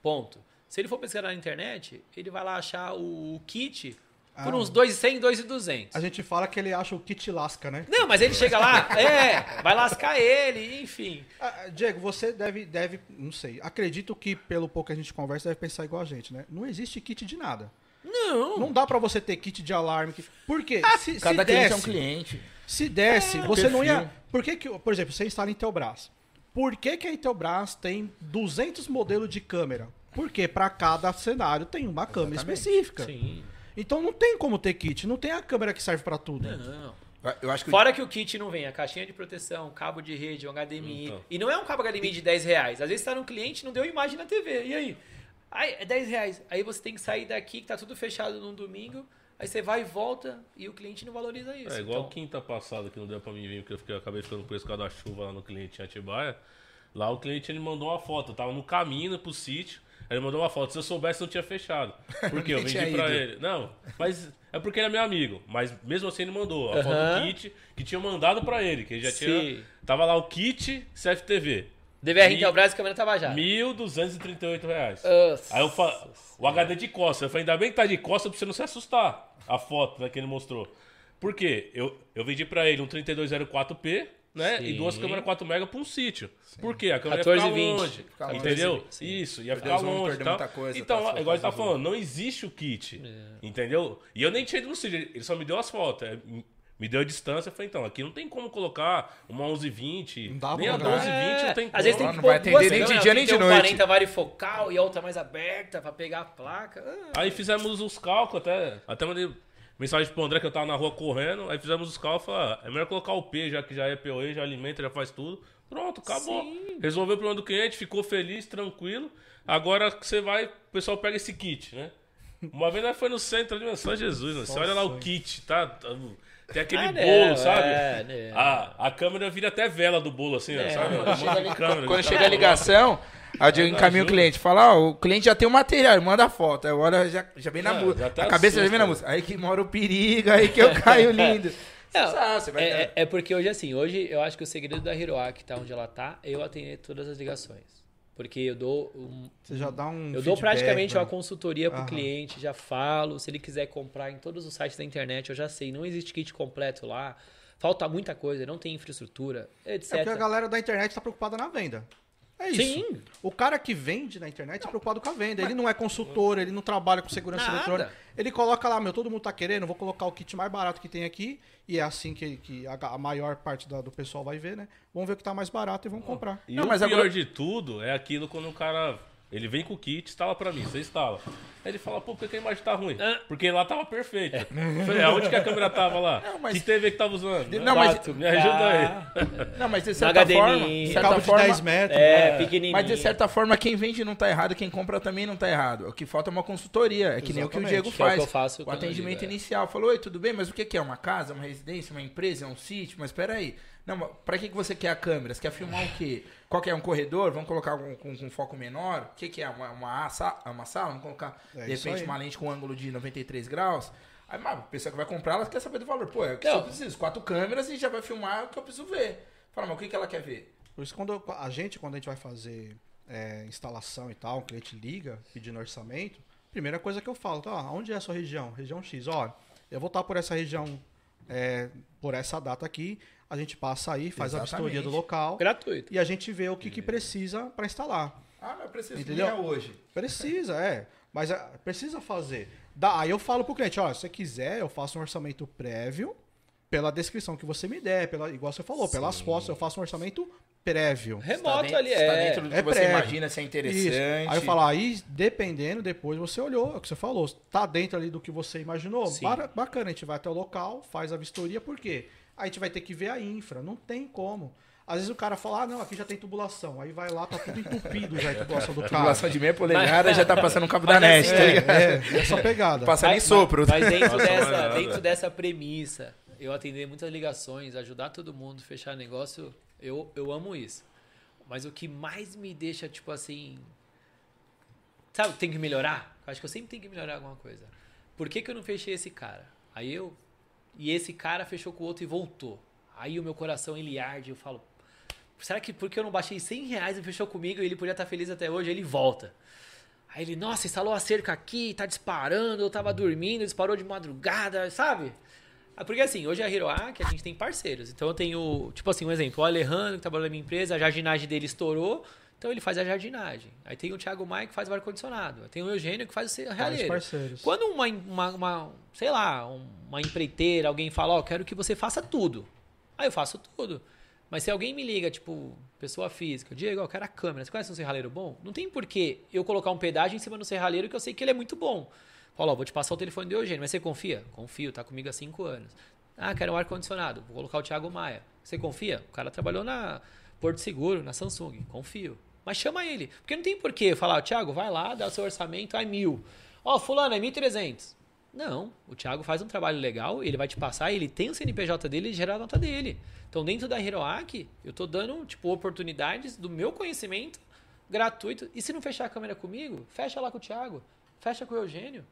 Ponto. Se ele for pesquisar na internet, ele vai lá achar o, o kit por Ah. uns 2,100, 2,200. A gente fala que ele acha o kit lasca, né? Não, mas ele chega lá, é, vai lascar ele, enfim. Ah, Diego, você deve, deve, não sei, acredito que pelo pouco que a gente conversa, deve pensar igual a gente, né? Não existe kit de nada. Não. Não dá pra você ter kit de alarme. que- Por quê? Se, Cada se cliente desse, é um cliente. Se desse, você não ia... perfil. Por que que, por exemplo, você instala Intelbras. Por que que a Intelbras tem 200 modelos de câmera? Porque pra cada cenário tem uma câmera Exatamente. específica. Sim. Então não tem como ter kit, não tem a câmera que serve pra tudo. Não. Eu acho que Fora que o kit não vem, a caixinha de proteção, cabo de rede, um HDMI. Então. E não é um cabo HDMI de 10 reais. Às vezes tá no cliente e não deu imagem na TV. E aí? Ai, é 10 reais. Aí você tem que sair daqui, que tá tudo fechado num domingo. Aí você vai e volta e o cliente não valoriza isso. É igual Então, quinta passada que não deu pra mim vir, porque eu, fiquei, eu acabei ficando preso por causa da chuva lá no cliente em Atibaia. Lá o cliente ele mandou uma foto, eu tava no caminho pro sítio. Aí ele mandou uma foto. Se eu soubesse, eu tinha fechado. Por quê? Eu vendi tinha pra ido. ele. Não, mas é porque ele é meu amigo. Mas mesmo assim ele mandou a foto do kit que tinha mandado pra ele. Que ele já tinha. Sim. Tava lá o kit CFTV. DVR Intelbras e câmera Tabajara. 1.238 reais. Nossa. Aí eu falo, o HD de costa. Eu falei, ainda bem que tá de costa pra você não se assustar. A foto né, que ele mostrou. Por quê? Eu, eu vendi pra ele um 3204P, né? E Sim. duas câmeras 4 mega pra um sítio. Por quê? A câmera 14 ia e ficar 20. longe. Ficar longe. entendeu? Sim. Isso, ia ficar vão longe. e tal. muita coisa, então, tá, igual ele tá falando, não existe o kit. É. Entendeu? E eu nem tinha ido no sítio, ele só me deu as fotos. é, Me deu a distância, eu falei, então, aqui não tem como colocar uma 1120, Não dá nem a colocar. 1220 não tem como. É, Às vezes tem Não que vai pôr atender duas nem de dia, nem de noite. 40 varifocal e a outra mais aberta pra pegar a placa. Ah, Aí fizemos os cálculos, até, até mandei mensagem pro André que eu tava na rua correndo. Aí fizemos os cálculos, falei, ah, é melhor colocar o P, já que já é POE, já alimenta, já faz tudo. Pronto, acabou. Sim. Resolveu o problema do cliente, ficou feliz, tranquilo. Agora que você vai, o pessoal pega esse kit, né? Uma vez nós foi no centro ali, mas só Jesus, né? Você olha lá o kit, tá? Tem aquele Ah, bolo, não, sabe? é, né. A, a câmera vira até vela do bolo, assim, É. sabe? Quando chega, tá a bom. ligação, aí eu encaminho o cliente. Fala, ó, o cliente já tem o material, manda a foto. Agora já, já vem na É, música. já até A cabeça já assusta. vem na música. Aí que mora o perigo, aí que eu caio lindo. Não, Sabe, você vai é, é- é porque hoje, assim, hoje eu acho que o segredo da Hiroaki tá onde ela tá, é eu atender todas as ligações. Porque eu dou um- Você já dá um eu dou praticamente né? uma consultoria pro Aham. cliente, já falo, se ele quiser comprar em todos os sites da internet, eu já sei, não existe kit completo lá, falta muita coisa, não tem infraestrutura, etc. É porque a galera da internet tá preocupada na venda. É isso. Sim. O cara que vende na internet é preocupado com a venda. Ele não é consultor, ele não trabalha com segurança Nada. eletrônica. Ele coloca lá, meu, todo mundo tá querendo, vou colocar o kit mais barato que tem aqui. E é assim que, que a, a maior parte da- do pessoal vai ver, né? Vamos ver o que tá mais barato e vamos comprar. E Não, o mas pior agora- de tudo é aquilo quando o cara. Ele vem com o kit, instala pra mim, você instala. Aí ele fala, pô, por que a imagem tá ruim? Ah. Porque lá tava perfeita. Falei, aonde que a câmera tava lá? Não, mas- Que TV que tava usando? Não, mas- Me ajuda aí. Não, mas de certa HDMI. forma. de certa Cabo de forma 10 metros. É, pequenininho. Mas de certa forma, quem vende não tá errado, quem compra também não tá errado. O que falta é uma consultoria. É que nem o que o Exatamente. Diego Que é o faz. que eu faço o atendimento ligo, é. inicial. Falou, oi, tudo bem? Mas o que é? Uma casa, uma residência, uma empresa, é um sítio? Mas peraí. Não, mas pra que, que você quer a câmera? Você quer filmar o quê? Qual que é? Um corredor? Vamos colocar com, com, com foco menor? O que, que é? Uma, uma, uma sala? Vamos colocar, É de repente, aí. uma lente com ângulo de 93 graus? Aí, mas, a pessoa que vai comprar, ela quer saber do valor. Pô, é o que eu preciso. Quatro câmeras e já vai filmar o que eu preciso ver. Fala, mas o que, que ela quer ver? Por isso, quando eu- a gente, quando a gente vai fazer é, instalação e tal, o cliente liga pedindo orçamento, Primeira coisa que eu falo, tá? Onde é a sua região? Região X. Olha, eu vou estar por essa região, é, por essa data aqui. A gente passa aí, faz a vistoria do Exatamente. local Gratuito. e a gente vê o que, que precisa para instalar. Ah, mas eu preciso Entendeu? hoje. Precisa, é. Mas é, precisa fazer. Dá, aí eu falo pro cliente, ó, se você quiser, eu faço um orçamento prévio pela descrição que você me der, pela, igual você falou, pelas fotos, eu faço um orçamento prévio. Remoto dentro- ali, tá é. dentro do que É você prévio. imagina se é interessante. Isso. Aí eu falo, aí dependendo, depois você olhou, é o que você falou, tá dentro ali do que você imaginou, Sim. Bacana, a gente vai até o local, faz a vistoria, por quê? Aí a gente vai ter que ver a infra, não tem como. Às vezes o cara fala, ah, não, aqui já tem tubulação. Aí vai lá, tá tudo entupido já a tubulação do carro. Tubulação de meia polegada já tá passando um cabo Mas da NET, assim, tá é, ligado? É, essa pegada. Passando em Mas- sopro. Mas dentro, Nossa, dessa, mas dentro dessa premissa, eu atender muitas ligações, ajudar todo mundo, fechar negócio, eu, eu amo isso. Mas o que mais me deixa, tipo assim. Sabe, tem que melhorar? Eu acho que eu sempre tenho que melhorar alguma coisa. Por que, que eu não fechei esse cara? Aí eu. E esse cara fechou com o outro e voltou. Aí o meu coração ele arde, eu falo. Será que porque eu não baixei 100 reais e fechou comigo e ele podia estar feliz até hoje? Ele volta. Aí ele, nossa, instalou a cerca aqui, tá disparando, eu tava dormindo, disparou de madrugada, sabe? Ah, Porque assim, hoje a Hiroaki, a gente tem parceiros. Então eu tenho, tipo assim, um exemplo, o Alejandro, que trabalhou na minha empresa, a jardinagem dele estourou, então ele faz a jardinagem. Aí tem o Thiago Maia que faz o ar-condicionado. Aí tem o Eugênio que faz o parceiros. Quando uma, uma, uma, sei lá, uma empreiteira, alguém fala, ó, quero que você faça tudo. Aí eu faço tudo. Mas se alguém me liga, tipo, pessoa física, Diego, eu quero a câmera, você conhece um serralheiro bom? Não tem porquê eu colocar um pedágio em cima do serralheiro que eu sei que ele é muito bom. Fala, ó, vou te passar o telefone do Eugênio, mas você confia? Confio, tá comigo há cinco anos. Ah, quero um ar-condicionado, vou colocar o Thiago Maia. Você confia? O cara trabalhou na Porto Seguro, na Samsung, confio. Mas chama ele, porque não tem porquê falar, Thiago, vai lá, dá o seu orçamento, é mil. Ó, fulano, é 1.300. Não, o Thiago faz um trabalho legal, ele vai te passar, ele tem o CNPJ dele e gera a nota dele. Então, dentro da Hiroaki, eu tô dando, tipo, oportunidades do meu conhecimento gratuito. E se não fechar a câmera comigo, fecha lá com o Thiago, fecha com o Eugênio.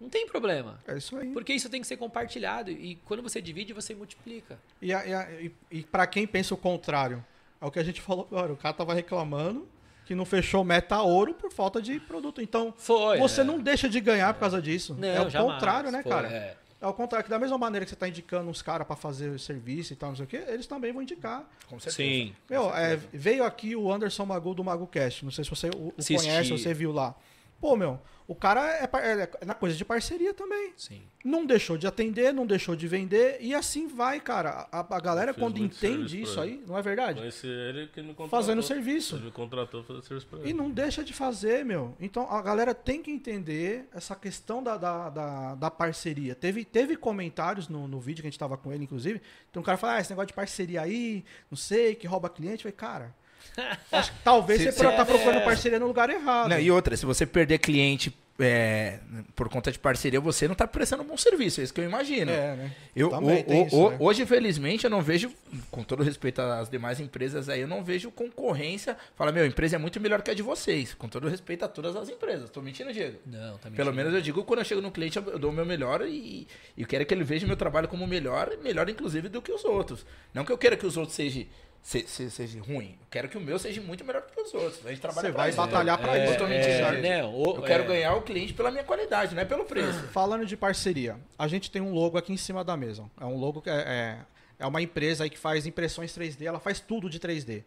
Não tem problema. É isso aí. Porque isso tem que ser compartilhado. E quando você divide, você multiplica. E, a- e, a- e, e para quem pensa o contrário, é o que a gente falou agora. O cara tava reclamando que não fechou meta ouro por falta de produto. Então, Foi. você é. não deixa de ganhar por causa disso. Não, é o jamais. contrário, né, Foi, cara? é. É o contrário, que da mesma maneira que você tá indicando uns caras para fazer o serviço e tal, não sei o quê, eles também vão indicar. Com certeza. Sim. Meu, é, veio aqui o Anderson Magu do MaguCast. Não sei se você o, o conhece, você viu lá. Pô, meu, o cara é, par- é na coisa de parceria também. Sim. Não deixou de atender, não deixou de vender, e assim vai, cara. A, a galera, quando entende isso aí, não é verdade? Conheci ele que me contratou. Fazendo serviço. Ele me contratou fazer serviço pra ele. E não deixa de fazer, meu. Então a galera tem que entender essa questão da, da, da, da parceria. Teve, teve comentários no, no vídeo que a gente tava com ele, inclusive. Tem um cara que fala, ah, esse negócio de parceria aí, não sei, que rouba cliente. Eu falei, cara, acho que talvez Se- você se- tá procurando é. parceria no lugar errado. Não, e outra, se você perder cliente é, por conta de parceria, você não tá prestando um bom serviço. É isso que eu imagino. É, né? Eu, Também o- tem o- isso, o- né? Hoje, felizmente, eu não vejo, com todo respeito às demais empresas aí, eu não vejo concorrência. Fala, meu, a empresa é muito melhor que a de vocês. Com todo respeito a todas as empresas. Tô mentindo, Diego? Não, tá Pelo mentindo. menos eu digo, quando eu chego no cliente, eu dou o meu melhor e, e eu quero que ele veja o meu trabalho como melhor, melhor inclusive do que os outros. Não que eu queira que os outros sejam se, se- seja ruim. Eu quero que o meu seja muito melhor do que os outros. A gente trabalha Você vai isso. batalhar É, isso. Totalmente é, não, o- Eu quero é. ganhar o cliente pela minha qualidade, não é pelo preço. Falando de parceria, a gente tem um logo aqui em cima da mesa. É um logo que é, é, é uma empresa aí que faz impressões 3D, ela faz tudo de 3D.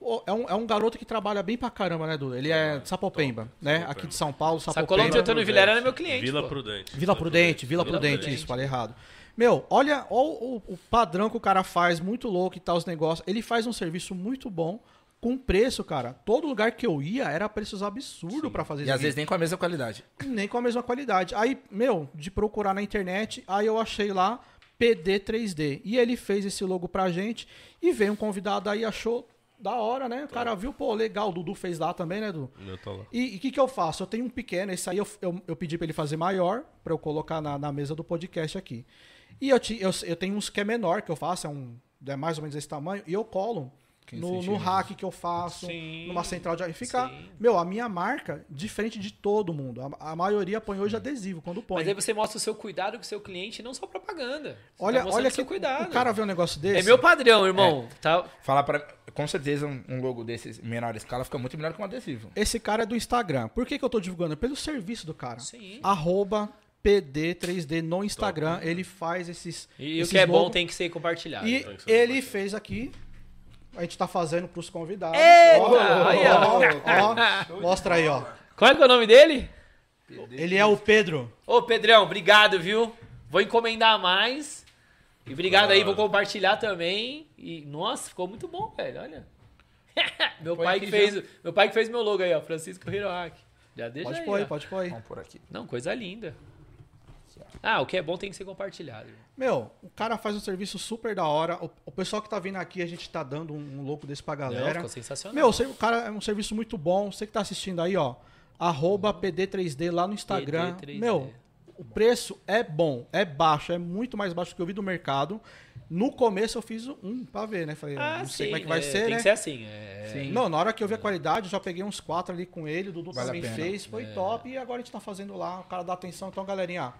O- É um, é um garoto que trabalha bem pra caramba, né, Dudu? Ele é de Sapopemba, né? Sapopemba. Aqui de São Paulo, Sacolão Sapopemba. de Antônio Vilela era meu cliente. Vila. Prudente. Vila Prudente, Vila Vila Prudente, Prudente. isso, falei errado. Meu, olha, olha o, o padrão que o cara faz, muito louco e tal, os negócios. Ele faz um serviço muito bom, com preço, cara. Todo lugar que eu ia era preços absurdos pra fazer E isso às vezes nem com a mesma qualidade. nem com a mesma qualidade. Aí, meu, de procurar na internet, aí eu achei lá PD3D. E ele fez esse logo pra gente e veio um convidado aí, achou da hora, né? O cara viu, pô, legal, o Dudu fez lá também, né, Dudu? Eu tô lá. E o que, que eu faço? Eu tenho um pequeno, esse aí eu, eu, eu pedi pra ele fazer maior, pra eu colocar na, na mesa do podcast aqui. E eu, ti- eu, eu tenho uns que é menor que eu faço, é, um, é mais ou menos esse tamanho, e eu colo no, no hack que eu faço, Sim, numa central de. Fica. sim. Meu, a minha marca, diferente de todo mundo. A, a maioria põe hoje adesivo quando põe. Mas aí você mostra o seu cuidado com o seu cliente, não só propaganda. Você olha, tá olha o seu que cuidado. o cara vê um negócio desse. É meu padrão, irmão. Tá... Falar para Com certeza, um, um logo desses em menor escala fica muito melhor que um adesivo. Esse cara é do Instagram. Por que, que eu tô divulgando? Pelo serviço do cara. Sim. Arroba PD3D no Instagram. Ele faz esses. E o esses que é bom logos. tem que ser compartilhado. E que ser ele compartilhado. fez aqui. A gente tá fazendo pros convidados. Eita, Ó, aí, ó, ó. Mostra aí, ó. Qual é, que é o nome dele? Ele é o Pedro. Ô, Pedrão, obrigado, viu? Vou encomendar mais. E obrigado aí, vou compartilhar também. E, nossa, ficou muito bom, velho, olha. meu, Põe pai que fez, meu pai que fez meu logo aí, ó, Francisco Hiroaki. Já deixa Pode aí, pôr aí, pode pôr aí. Vamos por aqui. Não, coisa linda. Ah, o que é bom tem que ser compartilhado. Meu, o cara faz um serviço super da hora. O, o pessoal que tá vindo aqui, a gente tá dando um, um louco desse pra Não, galera. ficou sensacional. Meu, o cara é um serviço muito bom. Você que tá assistindo aí, ó. Arroba PD3D lá no Instagram. PD3D. Meu, o preço é bom, é baixo, é muito mais baixo do que eu vi do mercado. No começo eu fiz um pra ver, né? Falei, ah, não sei sim, como é que vai é, ser, Tem né? que ser assim. É... Não, na hora que eu vi a qualidade, eu já peguei uns quatro ali com ele, o Dudu Vale também fez, foi É. top. E agora a gente tá fazendo lá, o cara dá atenção. Então, galerinha,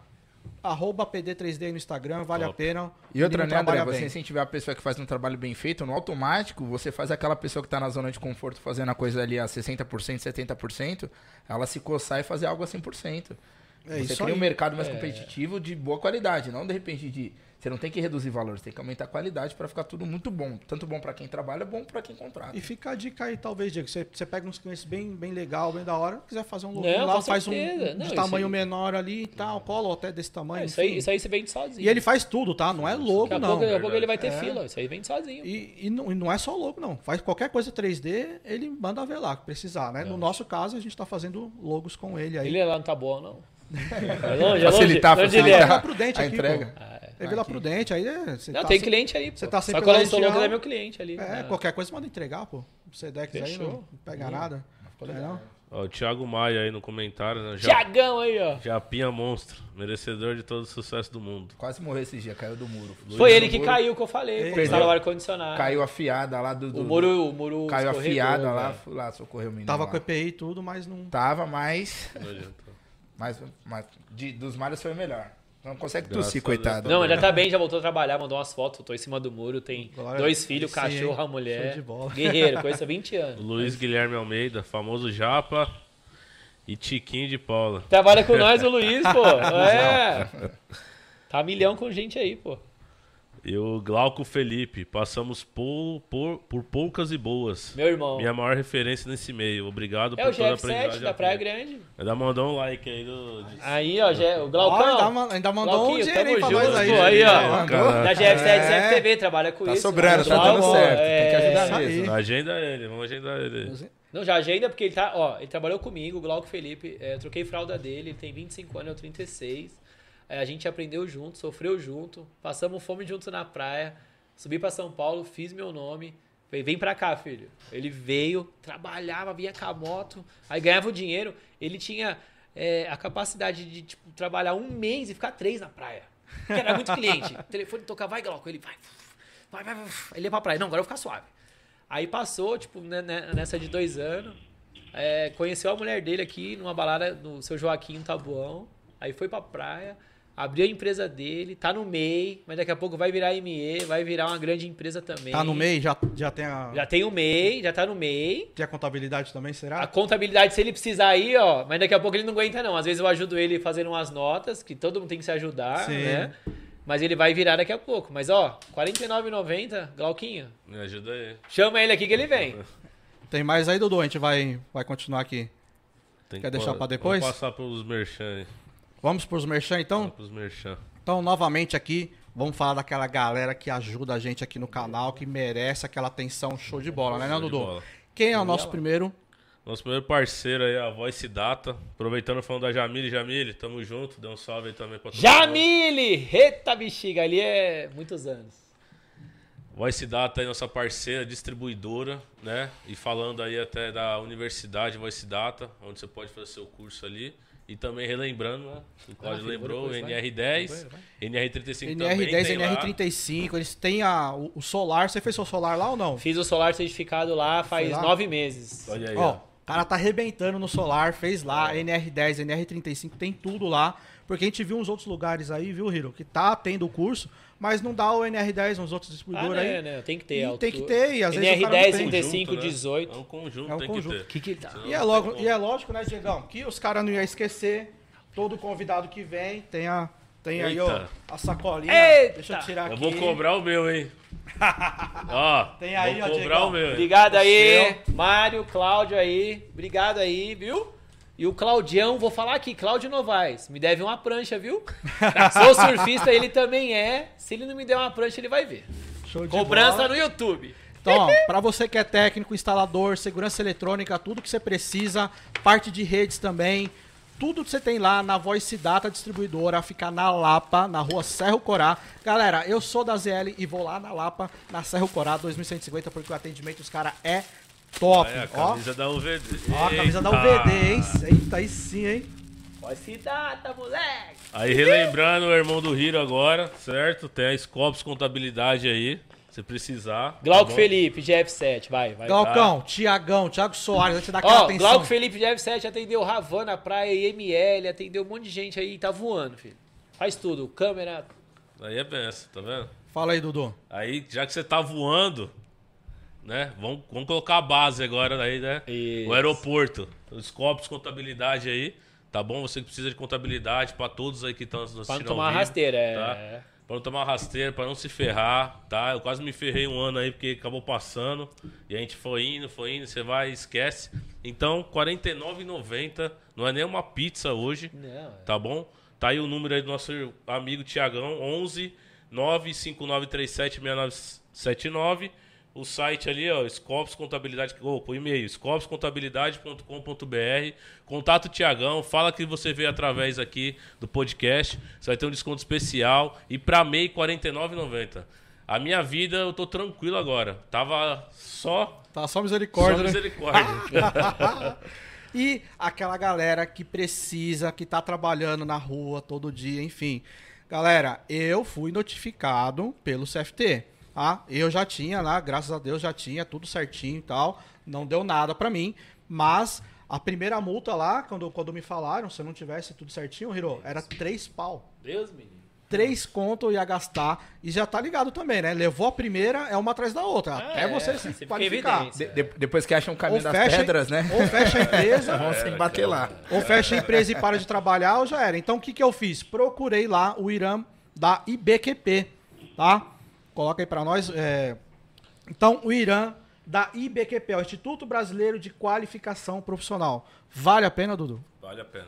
arroba PD3D no Instagram, vale Top. a pena. E outra, né, André? Você bem. incentivar a pessoa que faz um trabalho bem feito, no automático, você faz aquela pessoa que tá na zona de conforto fazendo a coisa ali a 60%, 70%, ela se coçar e fazer algo a 100%. É você cria aí. um mercado mais É. competitivo de boa qualidade, não de repente de. Você não tem que reduzir valor, você tem que aumentar a qualidade para ficar tudo muito bom. Tanto bom para quem trabalha, bom para quem contrata. E fica a dica aí, talvez, Diego. Você, você pega uns clientes bem, bem legal, bem da hora. Quiser fazer um logo Não, lá, faz um, certeza. um Não, de tamanho aí- menor ali e tal, colo até desse tamanho. É, isso, aí, isso aí você vende sozinho. E ele faz tudo, tá? Não é logo, Daqui não. pouco, daqui a pouco ele vai ter É. fila. Isso aí vende sozinho. E, e não, e não é só logo, não. Faz qualquer coisa 3D, ele manda ver lá, que precisar, né? No nosso caso, a gente tá fazendo logos com ele aí. Ele é lá não tá bom, não. É longe, é longe. Facilitar, ele facilitar é? Vila Prudente a aqui, entrega. pô. Ah, é. Vila Aqui. Prudente, aí é, você Não, tá tem sempre- cliente ali. você pô. tá Só sempre que o lá Lançou em Louco Tião. é meu cliente ali. É, Ah. qualquer coisa manda entregar, pô. O Sedex aí Fechou. não pega nada. Não é não? Ó, o Thiago Maia aí no comentário, né? Tiagão aí, ó. Japinha monstro, merecedor de todo o sucesso do mundo. Quase morreu esse dia, caiu do muro. Foi ele que muro, caiu que eu falei. Pô, estava no ar-condicionado. Caiu afiada lá do. do O muro, o muro Caiu afiada lá, lá, socorreu o menino. Tava lá. com EPI e tudo, mas não. Tava, mas. Não adianta. Mas, mas de- dos Marios foi o melhor. Não consegue Graças tossir, coitado. Não, ele já tá bem, já voltou a trabalhar, mandou umas fotos, tô em cima do muro, tem Glória dois filhos, sim, cachorro, a mulher. De bola. Guerreiro, conheço há 20 O anos. Luiz Guilherme Almeida, famoso Japa. E Tiquinho de Paula. Trabalha com nós o Luiz, pô. É. Tá milhão com gente aí, pô. E o Glauco Felipe. Passamos por, por, por poucas e boas. Meu irmão. Minha maior referência nesse meio. Obrigado É por toda a GF7 aprendizagem. da Praia Grande. Ainda mandou um like aí do. Aí, ó, o Glaucão. ainda, ma- ainda mandou um Glauquinho, dinheiro aí tamo pra nós junto, aí. pô, aí, ó. Da GF7 É. CFTV, trabalha com Tá isso. sobrando, tá Glauco, dando certo. Tem que é, ajudar aí. mesmo. Agenda ele, vamos agendar ele. Não, já agenda, porque ele tá, ó, ele trabalhou comigo, o Glauco Felipe, é, eu troquei fralda dele, ele tem 25 anos, eu 36. É, a gente aprendeu junto, sofreu junto, passamos fome junto na praia, subi pra São Paulo, fiz meu nome. Falei, vem pra cá, filho. Ele veio, trabalhava, vinha com a moto, aí ganhava o dinheiro. Ele tinha é, a capacidade de tipo, trabalhar um mês e ficar três na praia. Porque era muito cliente. O telefone tocava, vai, Glauco. Ele vai, vai, vai, vai. Ele ia pra praia. Não, agora eu vou ficar suave. Aí passou, tipo, né, né, nessa de dois anos. é, conheceu a mulher dele aqui numa balada no seu Joaquim Tabuão. Aí foi pra praia, abriu a empresa dele, tá no MEI, mas daqui a pouco vai virar ME, vai virar uma grande empresa também. Tá no MEI, já, já tem a, Já tem o MEI, já tá no MEI. tem a contabilidade também, A será? contabilidade, se ele precisar aí, ó, mas daqui a pouco ele não aguenta, não. Às vezes eu ajudo ele fazendo umas notas, que todo mundo tem que se ajudar, Sim. né? Mas ele vai virar daqui a pouco. Mas, ó, R$ 49,90, Glauquinho. Me ajuda aí. Chama ele aqui que ele vem. Tem mais aí, Dudu? A gente vai, vai continuar aqui. Tem Quer que deixar pa- pra depois? Vamos passar pros merchan aí. Vamos pros merchan, então? Vamos pros merchan. Então, novamente aqui, vamos falar daquela galera que ajuda a gente aqui no canal, que merece aquela atenção show de bola, né, né Dudu? bola. Quem é o nosso primeiro? Nosso primeiro parceiro aí, a Voice Data. Aproveitando falando da Jamile, Jamile, tamo junto. Dê um salve aí também pra todo mundo. Jamile! Eita bexiga, ali é muitos anos. Voice Data aí, nossa parceira, distribuidora, né? E falando aí até da Universidade Voice Data, onde você pode fazer seu curso ali. E também relembrando, né? O Cláudio lembrou, o depois, vai. NR10. Vai, vai. NR35 também NR10, tem lá. NR35, eles têm a, o, o solar. Você fez seu solar lá ou não? Fiz o solar certificado lá faz lá? nove meses. Olha aí, Ó, ó. o cara tá arrebentando no solar, fez lá, NR10, NR35, tem tudo lá. Porque a gente viu uns outros lugares aí, viu, Hiro? Que tá tendo o curso, mas não dá o NR10 nos outros Ah, distribuidores né, aí. né? Tem que ter. E alto- tem que ter, e às vezes o cara não NR10, tem. 35, Conjunto, né? 18. É um conjunto, É um tem conjunto. que ter. Que que tá? E é, logo, e é lógico, né, Diegão, que os caras não iam esquecer. Todo convidado que vem tem a. Tem aí, ó, a sacolinha. Eita. Deixa eu tirar Eu aqui. vou cobrar o meu, hein? ó, Tem aí, vou ó, cobrar Diegão. o meu. Obrigado aí, seu. Mário, Cláudio aí. Obrigado aí, viu? E o Claudião, vou falar aqui, Cláudio Novaes, me deve uma prancha, viu? Sou surfista, ele também é. Se ele não me der uma prancha, ele vai ver. Show de Cobrança bola. no YouTube. Então, ó, pra você que é técnico, instalador, segurança eletrônica, tudo que você precisa, parte de redes também, tudo que você tem lá na Voice Data Distribuidora, fica na Lapa, na rua Serro Corá. Galera, eu sou da ZL e vou lá na Lapa, na Serro Corá 2150, porque o atendimento dos caras é top. Aí, a ó, camisa da UVD. ó, a camisa da. UVD, hein? Eita, aí sim, hein? Voice Data, moleque. Aí relembrando o irmão do Hiro agora, certo? Tem a Scopus Contabilidade aí, se precisar. Glauco tá? Felipe, GF7, vai, vai. Glaucão, Tiagão, Thiago Soares, vai te dar aquela Ó, atenção. Glauco Felipe GF7 atendeu Ravana, Praia, IML, atendeu um monte de gente aí, tá voando, filho. Faz tudo, câmera. Aí é benção, tá vendo? Fala aí, Dudu. Aí, já que você tá voando, né? Vamos, vamos colocar a base agora aí, né? Isso. O aeroporto. Os Scopus Contabilidade aí. Tá bom? Você que precisa de contabilidade pra todos aí que estão assistindo não tomar ao uma vivo, rasteira, é. Tá? Pra não tomar rasteira, pra não se ferrar, tá? Eu quase me ferrei um ano aí porque acabou passando. E a gente foi indo, foi indo, você vai e esquece. Então, R$ 49,90. Não é nem uma pizza hoje, Não, é. tá bom? Tá aí o número aí do nosso amigo Tiagão, 11 95937 6979. O site ali, ó, Scopus Contabilidade, ou o e-mail, scopuscontabilidade.com.br. Contato o Tiagão, fala que você veio através aqui do podcast. Você vai ter um desconto especial. E pra MEI, R$ 49,90. A minha vida, eu tô tranquilo agora. Tava só, Tá só só misericórdia, né? misericórdia. E aquela galera que precisa, que tá trabalhando na rua todo dia, enfim. Galera, eu fui notificado pelo CFT, tá? Eu já tinha lá, graças a Deus, já tinha tudo certinho e tal. Não deu nada pra mim, mas a primeira multa lá, quando, quando me falaram, se eu não tivesse tudo certinho, Hiro, era três pau. Deus, menino. Três conto eu ia gastar. E já tá ligado também, né? Levou a primeira, é uma atrás da outra. Ah, até é, você se você qualificar. De- de- depois que acham o caminho Ou das fecha- pedras, né? Ou fecha a empresa, Vão sem bater lá. ou fecha a empresa e para de trabalhar, ou já era. Então o que, que eu fiz? Procurei lá o Irã da IBQP, tá? Coloca aí pra nós. é. Então, o Irã da IBQP, o Instituto Brasileiro de Qualificação Profissional. Vale a pena, Dudu? Vale a pena.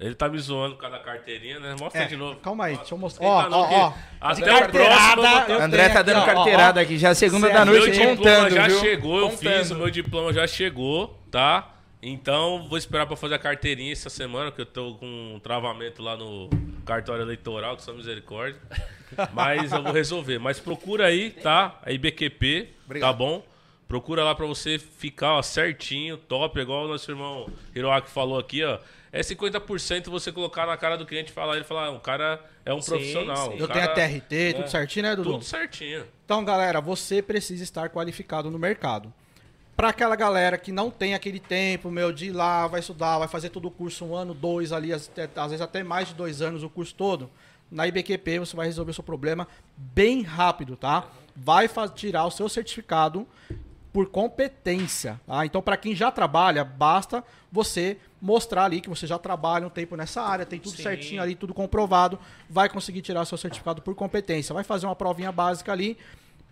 Ele tá me zoando por causa da carteirinha, né? Mostra É, de novo. calma aí, deixa eu mostrar. Ó, ó, ó. Até o próximo. eu eu André tá dando aqui, ó, carteirada ó. aqui, já é a segunda Sério, da Meu noite diploma contando, já viu? chegou, eu Contando. fiz, o meu diploma já chegou, tá? Então, vou esperar pra fazer a carteirinha essa semana, que eu tô com um travamento lá no cartório eleitoral, que só misericórdia. Mas eu vou resolver. Mas procura aí, tá? A IBQP, tá bom? Procura lá pra você ficar ó, certinho, top, igual o nosso irmão Hiroaki falou aqui, ó. É 50% você colocar na cara do cliente e falar, ele falar, ah, o cara é um Sim, profissional. sim. Eu cara- tenho a TRT, tudo certinho, né, Dudu? Tudo certinho. Então, galera, você precisa estar qualificado no mercado. Para aquela galera que não tem aquele tempo, meu, de ir lá, vai estudar, vai fazer todo o curso um ano, dois ali, às, às vezes até mais de dois anos o curso todo, na IBQP você vai resolver o seu problema bem rápido, tá? Vai tirar o seu certificado por competência, tá? Então, para quem já trabalha, basta você mostrar ali que você já trabalha um tempo nessa área, tem tudo Sim. certinho ali, tudo comprovado, vai conseguir tirar seu certificado por competência. Vai fazer uma provinha básica ali.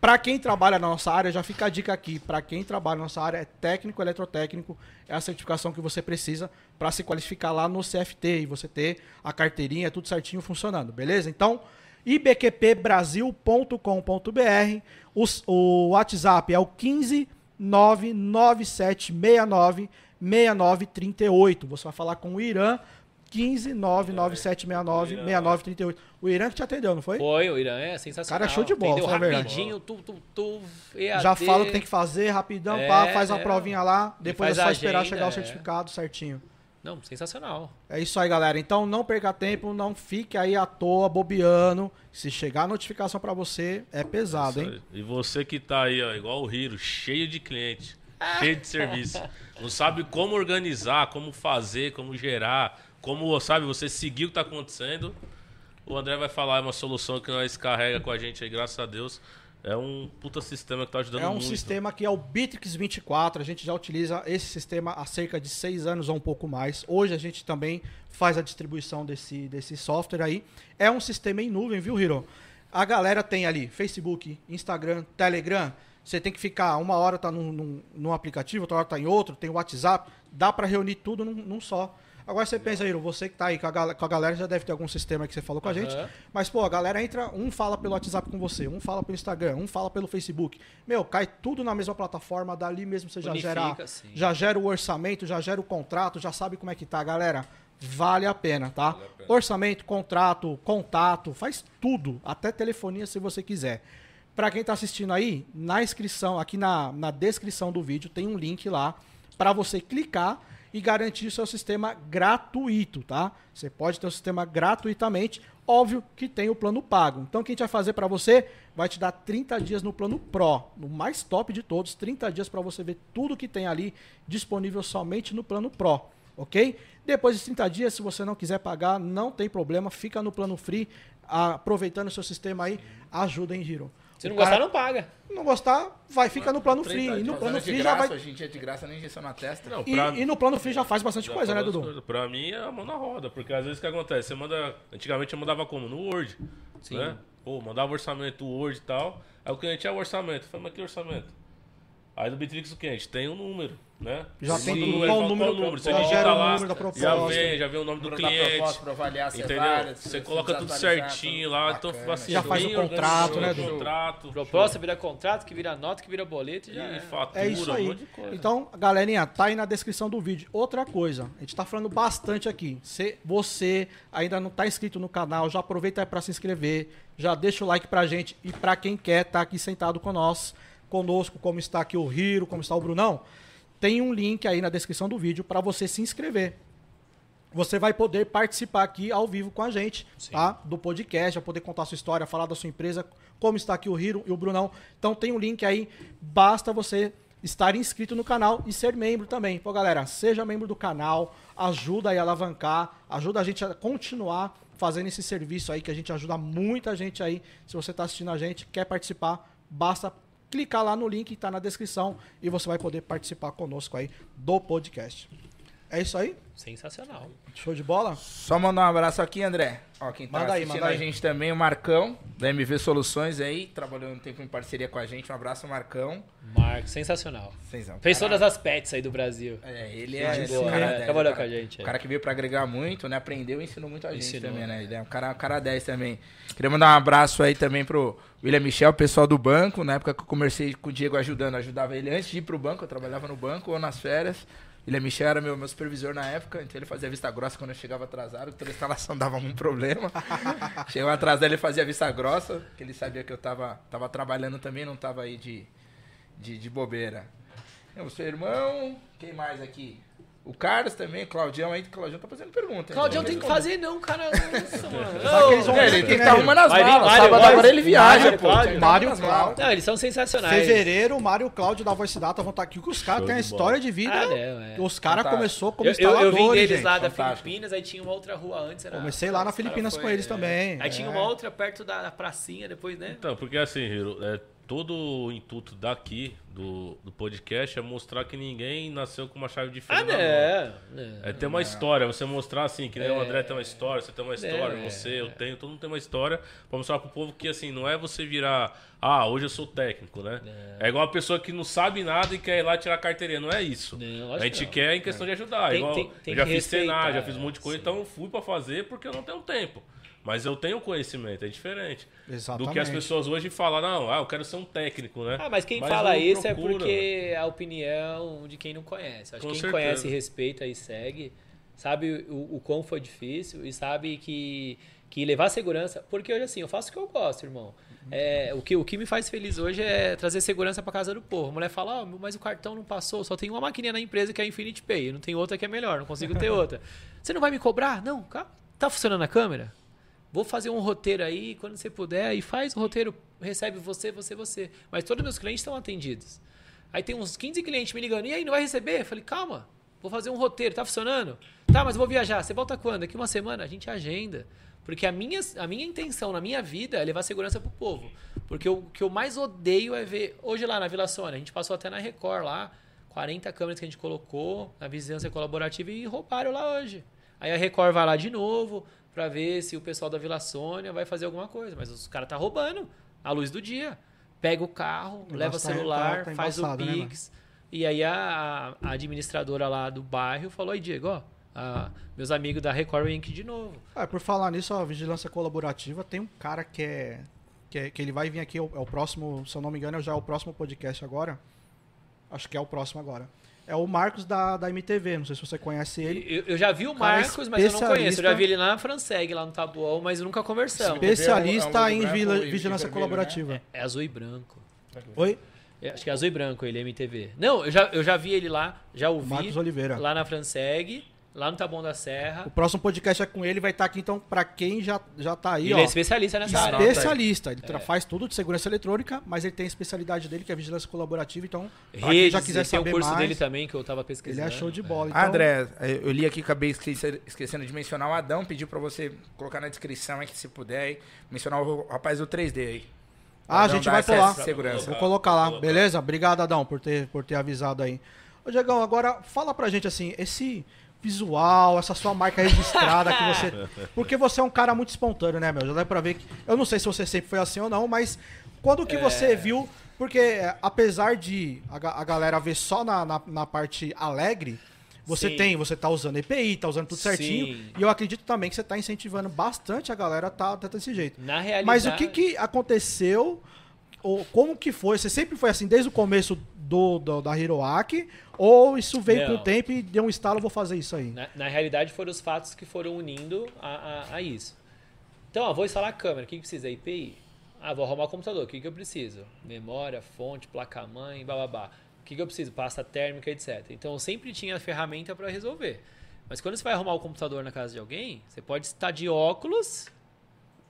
Para quem trabalha na nossa área, já fica a dica aqui. Para quem trabalha na nossa área, é técnico eletrotécnico, é a certificação que você precisa para se qualificar lá no CFT e você ter a carteirinha, tudo certinho funcionando, beleza? Então, ibqpbrasil.com.br, os- o WhatsApp é o 15 99769 6938. Você vai falar com o Irã 15 99769 6938. O Irã que te atendeu, não foi? Foi, o Irã é sensacional. Cara, show de bola, Entendeu fala a verdade. rapidinho, tu, tu, tu, EAD. Já fala o que tem que fazer rapidão, É, pá, faz a é. provinha lá, depois é só esperar agenda, chegar o é. certificado certinho. Não, sensacional. É isso aí, galera. Então não perca tempo, não fique aí à toa, bobeando. Se chegar a notificação pra você, é pesado, hein? E você que tá aí, ó, igual o Hiro, cheio de cliente, cheio de serviço. Não sabe como organizar, como fazer, como gerar, como, sabe, você seguir o que tá acontecendo. O André vai falar, é uma solução que nós carrega com a gente aí, graças a Deus. É um puta sistema que tá ajudando É um muito. sistema que é o Bitrix 24. A gente já utiliza esse sistema há cerca de seis anos ou um pouco mais. Hoje a gente também faz a distribuição desse, desse software aí. É um sistema em nuvem, viu, Hiro? A galera tem ali Facebook, Instagram, Telegram. Você tem que ficar uma hora tá num, num, num aplicativo, outra hora tá em outro, tem o WhatsApp. Dá para reunir tudo num, num só. Agora você pensa, Hiro, você que tá aí com a, gal- com a galera já deve ter algum sistema que você falou com a gente. Mas, pô, a galera entra, um fala pelo WhatsApp com você, um fala pelo Instagram, um fala pelo Facebook. Meu, cai tudo na mesma plataforma, dali mesmo você já Unifica, gera, sim. já gera o orçamento, já gera o contrato, já sabe como é que tá, galera. Vale a pena, tá? Orçamento, contrato, contato, faz tudo, até telefonia se você quiser. Pra quem tá assistindo aí, na inscrição, aqui na, na descrição do vídeo, tem um link lá para você clicar e garantir o seu sistema gratuito, tá? Você pode ter o sistema gratuitamente, óbvio que tem o plano pago. Então, o que a gente vai fazer para você? Vai te dar 30 dias no plano Pro, no mais top de todos, 30 dias para você ver tudo que tem ali disponível somente no plano Pro, ok? Depois de 30 dias, se você não quiser pagar, não tem problema, fica no plano free, aproveitando o seu sistema aí, ajuda em Giro. Se não cara- gostar, não paga. não gostar, vai fica no plano 30 free. E no plano free já vai. hoje em dia de graça nem injeção na testa. Não, E, pra- e no plano free já faz bastante Já coisa, né, Dudu? coisas. Pra mim é a mão na roda, porque às vezes o que acontece? Você manda. Antigamente eu mandava como? No Word. Sim. Né? Pô, mandava orçamento Word e tal. Aí o cliente é o orçamento. Falei, mas que orçamento? Aí do Bitrix o cliente tem um número, né? Já Você tem qual o número número, você já digita gera o lá, número da proposta. já vem, já vem o nome do cliente. proposta pra avaliar se é Entendeu? válido, se- você se coloca tudo certinho lá, então bacana. assim, Já faz o contrato, né, Dudu? contrato. Proposta vira contrato, que vira nota, que vira boleto e já E é. fatura, É isso um aí. monte de coisa. Então, galerinha, tá aí na descrição do vídeo. Outra coisa, a gente tá falando bastante aqui. Se você ainda não tá inscrito no canal, já aproveita aí pra se inscrever, já deixa o like pra gente e pra quem quer tá aqui sentado com nós, conosco, como está aqui o Hiro, como está o Brunão, tem um link aí na descrição do vídeo pra você se inscrever. Você vai poder participar aqui ao vivo com a gente, tá? Do podcast, vai poder contar a sua história, falar da sua empresa, como está aqui o Hiro e o Brunão. Então tem um link aí, basta você estar inscrito no canal e ser membro também. Pô, galera, seja membro do canal, ajuda aí a alavancar, ajuda a gente a continuar fazendo esse serviço aí, que a gente ajuda muita gente aí. Se você está assistindo a gente, quer participar, basta clicar lá no link que está na descrição e você vai poder participar conosco aí do podcast. É isso aí? Sensacional. Show de bola? Só mandar um abraço aqui, André. Ó, quem tá Manda aí, manda a aí. gente também, o Marcão, da MV Soluções aí, trabalhou um tempo em parceria com a gente. Um abraço, Marcão. Marco, sensacional. Vocês Fez todas as pets aí do Brasil. É, ele é, de esse bola, cara é, 10, trabalhou cara- com a gente, é. O cara que veio pra agregar muito, né? Aprendeu e ensinou muito a gente Ensinou, também, né? né? Ele é um cara, um cara 10 também. Queria mandar um abraço aí também pro William Michel, pessoal do banco. Na época que eu comecei com o Diego ajudando, ajudava ele antes de ir pro banco, eu trabalhava no banco ou nas férias. William Michel era meu, meu supervisor na época, então ele fazia vista grossa quando eu chegava atrasado, toda a instalação dava um problema. Chegava atrasado, ele fazia vista grossa, que ele sabia que eu tava, tava trabalhando também, não tava aí de, de, de bobeira. É, O seu irmão, quem mais aqui? O Carlos também, o Claudião aí, o Claudião tá fazendo pergunta. hein? Claudião tem que fazer não, cara. Nossa, mano. Que É, ele tem que estar arrumando as Vai vir malas. Mário, Sábado Mário, agora ele viaja, Mário, pô. Cláudio, que Mário, malas. Não, eles são sensacionais. Fevereiro, o Mário e o Cláudio da Voice Data vão estar aqui com os caras. Tem a história de vida. Ah, não, é. Os caras começou como Eu, eu, instaladores, eu vim deles gente. lá da fantástico. Filipinas, aí tinha uma outra rua antes. Era, Comecei lá na Filipinas foi, com eles é. também, Aí é. tinha uma outra perto da pracinha depois, né? Então, porque assim, Hiro, é, todo o intuito daqui do, do podcast é mostrar que ninguém nasceu com uma chave de fenda Ah, na mão. não. É ter uma história, você mostrar assim, que nem o É. André tem uma história, você tem uma história, É. você, eu tenho, todo mundo tem uma história, pra mostrar pro povo que assim, não é você virar, ah, hoje eu sou técnico, né? É, igual a pessoa que não sabe nada e quer ir lá tirar a carteirinha, não é isso. Não, a gente não. quer em questão de ajudar. Tem- igual, tem- tem eu já fiz respeitar, já fiz um monte de coisa, sim. então eu fui pra fazer porque eu não tenho tempo. Mas eu tenho conhecimento, é diferente. Do que as Exatamente. pessoas hoje falam, não, ah, eu quero ser um técnico, né? Ah, mas quem fala não isso é procura. porque é a opinião de quem não conhece. Acho que quem certeza. conhece, respeita e segue, sabe o, o quão foi difícil e sabe que, que levar segurança, porque hoje assim, eu faço o que eu gosto, irmão. É, o, que, o que me faz feliz hoje é trazer segurança para casa do povo. A mulher fala, oh, mas o cartão não passou, só tem uma maquininha na empresa que é a Infinity Pay, não tem outra que é melhor, não consigo ter outra. Você não vai me cobrar? Não. Tá funcionando a câmera? Vou fazer um roteiro aí, quando você puder, e faz o roteiro, recebe você, você, você. Mas todos os meus clientes estão atendidos. Aí tem uns 15 clientes me ligando, e aí, não vai receber? Eu falei, calma, vou fazer um roteiro, tá funcionando? Tá, mas eu vou viajar. Você volta quando? Daqui uma semana? A gente agenda. Porque a minha, a minha intenção na minha vida é levar segurança pro povo. Porque o que eu mais odeio é ver. Hoje lá na Vila Sônia, a gente passou até na Record lá, 40 câmeras que a gente colocou na vizinhança colaborativa e roubaram lá hoje. Aí a Record vai lá de novo para ver se o pessoal da Vila Sônia vai fazer alguma coisa. Mas os caras tá roubando a luz do dia. Pega o carro, O leva o tá- celular, tá- tá faz o né, Pix. e aí a, a administradora lá do bairro falou: aí, Diego, ó, ah, meus amigos da Record Inc. de novo. É, por falar nisso, a vigilância colaborativa tem um cara que é. Que, é- que ele vai vir aqui, é o, é o próximo, se eu não me engano, é já o próximo podcast agora. Acho que é o próximo agora. É o Marcos da, da MTV, não sei se você conhece ele. Eu, eu já vi o Cara Marcos, mas eu não conheço. Eu já vi ele lá na Franseg, lá no Tabuão, mas nunca conversamos. Espe- Especialista É um- é um em vila- vigilância vermelho, colaborativa. É azul e branco. Oi? É, Acho que é azul e branco ele, MTV. Não, eu já, eu já vi ele lá, já ouvi. Marcos Oliveira. Lá na Franseg, lá no Taboão da Serra. O próximo podcast é com ele, vai estar aqui, então, pra quem já, já tá aí, ele ó. é especialista nessa área. Especialista. Ele É. faz tudo de segurança eletrônica, mas ele tem a especialidade dele, que é vigilância colaborativa. Então, pra quem Redes, já quiser ele tem um saber curso mais, dele também que eu tava ele pesquisando. é show de bola. Então, Ah, André, eu li aqui, acabei esquece- esquecendo de mencionar o Adão, pediu pra você colocar na descrição aí, que se puder, aí, mencionar o rapaz do 3D aí. Ah, a gente vai pular. Segurança. Vou colocar lá, beleza? Obrigado, Adão, por ter, por ter avisado aí. Ô, Diegão, agora fala pra gente assim, esse visual, essa sua marca registrada que você. Porque você é um cara muito espontâneo, né, meu? Já dá pra ver que. Eu não sei se você sempre foi assim ou não, mas quando que É. você viu. Porque é, apesar de a, a galera ver só na, na, na parte alegre. Você Sim. tem, você tá usando EPI, tá usando tudo certinho. Sim. E eu acredito também que você tá incentivando bastante a galera a tá, tá desse jeito. Na realidade. Mas o que, que aconteceu? Ou como que foi? Você sempre foi assim desde o começo do, do- da Hiroaki? Ou isso veio com o tempo e deu um estalo, vou fazer isso aí? Na, na realidade, foram os fatos que foram unindo a, a, a isso. Então, ó, vou instalar a câmera. O que, que precisa? IPI. Ah, vou arrumar o computador. O que, que eu preciso? Memória, fonte, placa-mãe, bababá. O que, que eu preciso? Pasta térmica, etc. Então, eu sempre tinha a ferramenta para resolver. Mas quando você vai arrumar o computador na casa de alguém, você pode estar de óculos.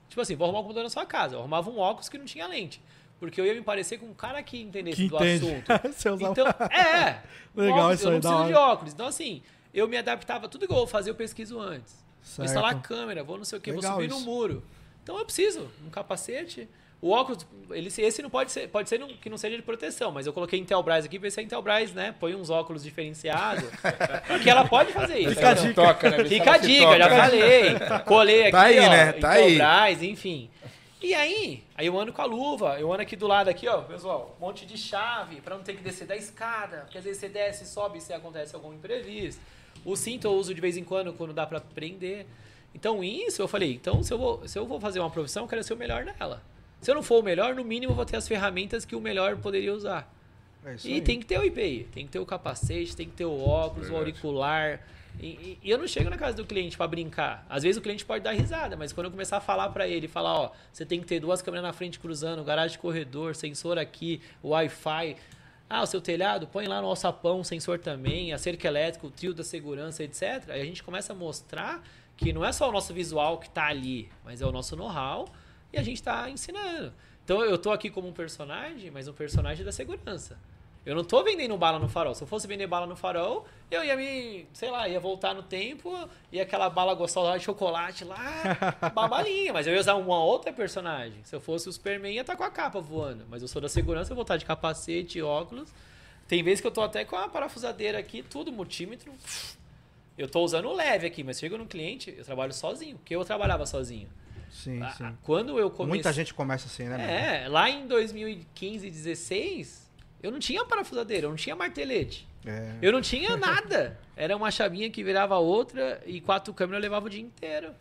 Tipo assim, vou arrumar o computador na sua casa. Eu arrumava um óculos que não tinha lente. Porque eu ia me parecer com um cara que entendesse Que do entende. assunto. Então, é. Legal óculos, isso eu aí, não da preciso de óculos. Então, assim, eu me adaptava. Tudo que eu vou fazer, eu pesquiso antes. Vou Certo. instalar a câmera, vou não sei o que, vou Legal subir isso. no muro. Então eu preciso, um capacete. O óculos, ele, esse não pode ser, pode ser não- que não seja de proteção, mas eu coloquei Intelbras aqui, ver se a Intelbras, né, põe uns óculos diferenciados, porque ela pode fazer isso. Fica a dica. Toca, né? Fica a dica, já falei. Colei aqui, Tá aí, ó, né? Tá aí. Intelbras, enfim. E aí, aí eu ando com a luva, eu ando aqui do lado aqui, ó, pessoal, um monte de chave pra não ter que descer da escada, porque às vezes você desce, sobe se acontece algum imprevisto. O cinto eu uso de vez em quando, quando dá pra prender. Então isso eu falei, então se eu vou, se eu vou fazer uma profissão, eu quero ser o melhor nela. Se eu não for o melhor, no mínimo eu vou ter as ferramentas que o melhor poderia usar. É E aí. tem que ter o IPI, tem que ter o capacete, tem que ter o óculos, o auricular. E, e- eu não chego na casa do cliente pra brincar. Às vezes o cliente pode dar risada, mas quando eu começar a falar pra ele, falar, ó, você tem que ter duas câmeras na frente cruzando, garagem corredor, sensor aqui, Wi-Fi. Ah, o seu telhado, põe lá no alçapão sensor também, a cerca elétrica, o trio da segurança, etc. Aí a gente começa a mostrar que não é só o nosso visual que tá ali, mas é o nosso know-how e a gente tá ensinando. Então eu tô aqui como um personagem, mas um personagem da segurança. Eu não tô vendendo bala no farol. Se eu fosse vender bala no farol, eu ia me, sei lá, ia voltar no tempo e aquela bala gostosa de chocolate lá, babalinha. Mas eu ia usar uma outra personagem. Se eu fosse o Superman, ia estar com a capa voando. Mas eu sou da segurança, eu vou estar de capacete, óculos. Tem vezes que eu tô até com a parafusadeira aqui, tudo, multímetro. Eu tô usando leve aqui, mas chego no cliente, eu trabalho sozinho. Porque eu trabalhava sozinho. Sim, Ah, sim. Quando eu comecei... Muita gente começa assim, né? É, lá em 2015, 16, eu não tinha parafusadeira, eu não tinha martelete. É. Eu não tinha nada. Era uma chavinha que virava outra e quatro câmeras eu levava o dia inteiro.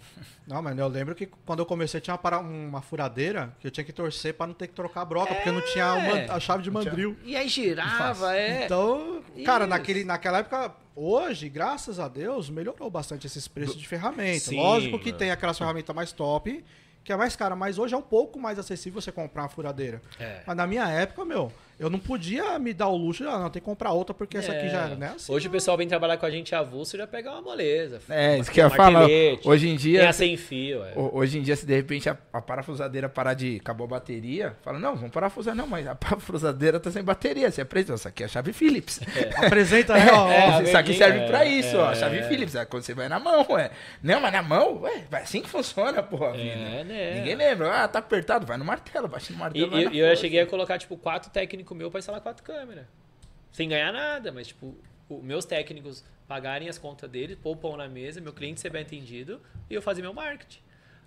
Não, mas eu lembro que quando eu comecei tinha uma, para- uma furadeira que eu tinha que torcer pra não ter que trocar a broca, porque não tinha o man- a chave de mandril. E aí girava, é. Então, cara, Isso. naquele, naquela época, hoje, graças a Deus, melhorou bastante esses preços de ferramenta. Sim, Lógico que mano. tem aquelas ferramentas mais top, que é mais cara, mas hoje é um pouco mais acessível você comprar uma furadeira. É. Mas na minha época, meu, eu não podia me dar o luxo, ah, não, tem que comprar outra porque essa aqui É. já era, né? Assim, Hoje o pessoal vem trabalhar com a gente avulso e já pega uma moleza. É, isso que eu ia falar. Hoje em Tem dia, a sem fio, é. ho- hoje em dia, se de repente a, a parafusadeira parar de. acabou a bateria, fala, não, vamos parafusar, não, mas a parafusadeira tá sem bateria. Você aprende, isso aqui é a chave Phillips. apresenta aí, ó. É, ó. a isso aqui serve é, pra isso, ó. A é, chave é. Phillips. É quando você vai na mão, ué. Não, mas na mão, ué, vai assim que funciona, porra, vida. É, né? Ninguém lembra. Ah, tá apertado, vai no martelo, bate no E, martelo. vai e- na e eu já força. cheguei a colocar, tipo, quatro técnicos meus pra instalar quatro câmeras. Sem ganhar nada, mas, tipo, os meus técnicos pagarem as contas o pão na mesa, meu cliente ser bem atendido e eu fazer meu marketing.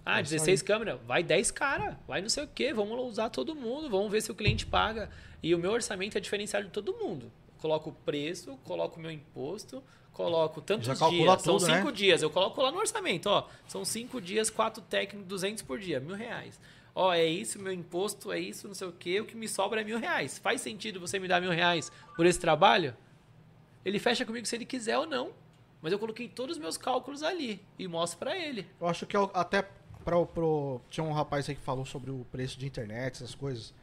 Ah, É isso 16 câmeras, vai 10 cara, vai não sei o quê, vamos usar todo mundo, vamos ver se o cliente paga. E o meu orçamento é diferenciado de todo mundo. Coloco o preço, coloco o meu imposto, coloco tantos Já dias. São tudo, né? cinco dias, eu coloco lá no orçamento, ó. São cinco dias, quatro técnicos, 200 por dia, mil reais. Ó, é isso, meu imposto é isso, não sei o quê, o que me sobra é mil reais. Faz sentido você me dar mil reais por esse trabalho? Ele fecha comigo se ele quiser ou não. Mas eu coloquei todos os meus cálculos ali e mostro pra ele. Eu acho que eu- até pro, pro- tinha um rapaz aí que falou sobre o preço de internet, essas coisas.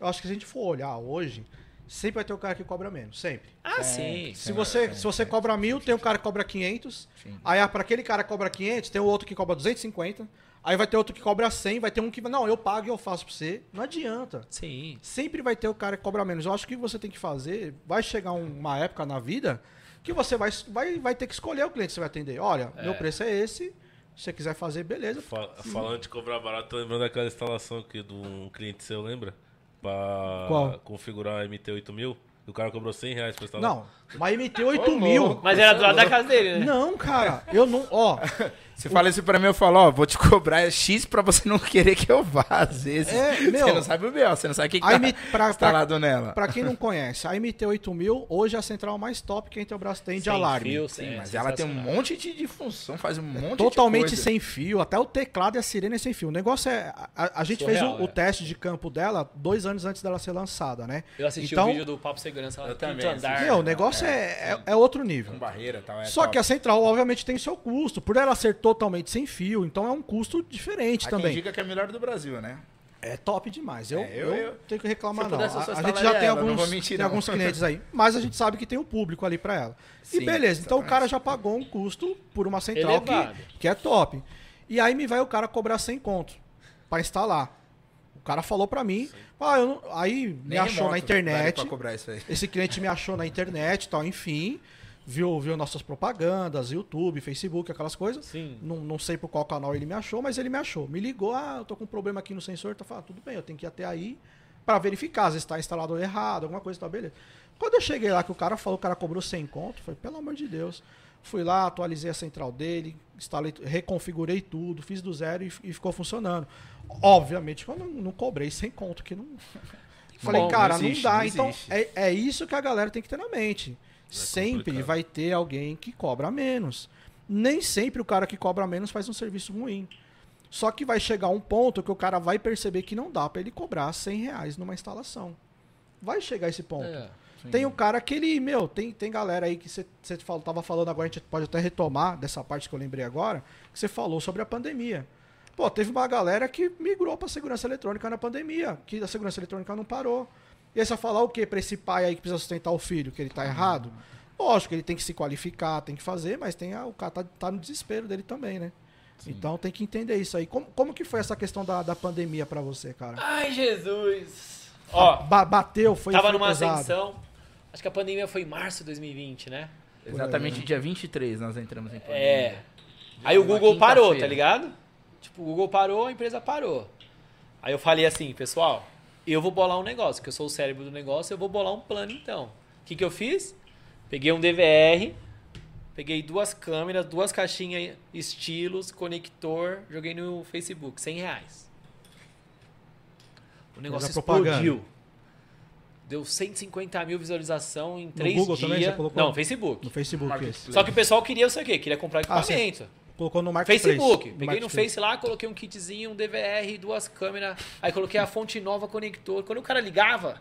Eu acho que se a gente for olhar hoje, sempre vai ter o cara que cobra menos, sempre. Ah, sim. É, Se você, se você cobra mil, tem um cara que cobra 500. Sim. Aí ah, para aquele cara que cobra 500, tem o outro que cobra 250. Aí vai ter outro que cobra 100, vai ter um que não, eu pago e eu faço pra você. Não adianta. Sim. Sempre vai ter o cara que cobra menos. Eu acho que você tem que fazer, vai chegar um- uma época na vida que você vai, vai, vai ter que escolher o cliente que você vai atender. Olha, meu preço é esse. Se você quiser fazer, beleza. Fa- Falando de cobrar barato, tô lembrando daquela instalação aqui de um cliente seu, lembra? Pra Qual? configurar a MT8000. E o cara cobrou 100 reais pra instalar. Não, uma MT 8000. Mas era do lado da casa dele, né? Não, cara, eu não. Ó, Você fala isso pra mim, eu falo, ó, vou te cobrar X pra você não querer que eu vá, às vezes. É, meu- você não sabe o meu, você não sabe o que, que tá pra- instalado nela. pra quem não conhece, a MT 8000 hoje é a central mais top que a Intelbras tem de Sem alarme. fio, Sim, é mas ela tem um monte de, de função, faz um monte Totalmente de coisa. sem fio, até o teclado e a sirene é sem fio. O negócio é. A, a gente Surreal, fez o, o é. teste de campo dela dois anos antes dela ser lançada, né? Eu assisti Então- o vídeo do Papo Segurança Eu também andar. Meu, o negócio é, é, é outro nível. Com barreira e tal. é Só top. que a central, obviamente, tem seu custo. Por ela ser totalmente sem fio, então é um custo diferente Há quem também. diga que é a melhor do Brasil, né? É top demais. Eu, É, eu- eu, eu- tenho que reclamar, não. pudesse, A, a gente já tem ela, alguns, mentir, tem alguns clientes aí. Mas a gente sabe que tem o público ali pra ela. e Sim, beleza, então o cara já pagou um custo por uma central que, Elevado. que é top. E aí me vai o cara cobrar 100 conto pra instalar. O cara falou pra mim, ah, eu não- aí me Nem achou na remoto internet. Cobrar isso aí. Esse cliente me achou na internet tal, enfim. Viu, viu nossas propagandas, YouTube, Facebook, aquelas coisas. Sim. Não, não sei por qual canal ele me achou, mas ele me achou. Me ligou, ah, eu tô com um problema aqui no sensor. Tá falando, tudo bem, eu tenho que ir até aí pra verificar. Às vezes tá instalado errado, alguma coisa, tá beleza. Quando eu cheguei lá, que o cara falou, o cara cobrou 100 conto, foi pelo amor de Deus. Fui lá, atualizei a central dele, instalei, reconfigurei tudo, fiz do zero e, e ficou funcionando. Obviamente, que eu não, não cobrei 100 conto, que não. Falei, Bom, cara, não não, existe, dá. não então, é, é isso que a galera tem que ter na mente. sempre complicado. vai ter alguém que cobra menos. Nem sempre o cara que cobra menos faz um serviço ruim. Só que vai chegar um ponto que o cara vai perceber que não dá pra ele cobrar 100 reais numa instalação. Vai chegar esse ponto. É. Tem o cara que ele, meu, tem, tem galera aí que você tava falando agora, a gente pode até retomar dessa parte que eu lembrei agora, que você falou sobre a pandemia. Pô, teve uma galera que migrou pra segurança eletrônica na pandemia, que a segurança eletrônica não parou. E aí você vai falar o quê pra esse pai aí que precisa sustentar o filho, que ele tá errado? Lógico, ele tem que se qualificar, tem que fazer, mas tem a- o cara tá, tá no desespero dele também, né? Então tem que entender isso aí. Como, como que foi essa questão da, da pandemia pra você, cara? Ai, Jesus. Ó, Ba- bateu, foi tava foi numa pesado. ascensão. Acho que a pandemia foi em março de 2020, né? Exatamente dia 23 nós entramos em pandemia. É. Aí o Google parou, tá ligado? Tipo, o Google parou, a empresa parou. Aí eu falei assim, pessoal, eu vou bolar um negócio, que eu sou o cérebro do negócio, eu vou bolar um plano então. O que, que eu fiz? Peguei um DVR, peguei duas câmeras, duas caixinhas estilos, conector, joguei no Facebook, 100 reais. O negócio explodiu. deu 150 mil visualização em três Google dias. também você colocou? Não, Facebook. No Facebook. Só que o pessoal queria, sei o quê? Queria comprar Ah, equipamento. Colocou no Marketplace. Facebook. Peguei no Marketplace. Face lá, coloquei um kitzinho, um DVR, duas câmeras. Aí coloquei a fonte nova, conector. Quando o cara ligava,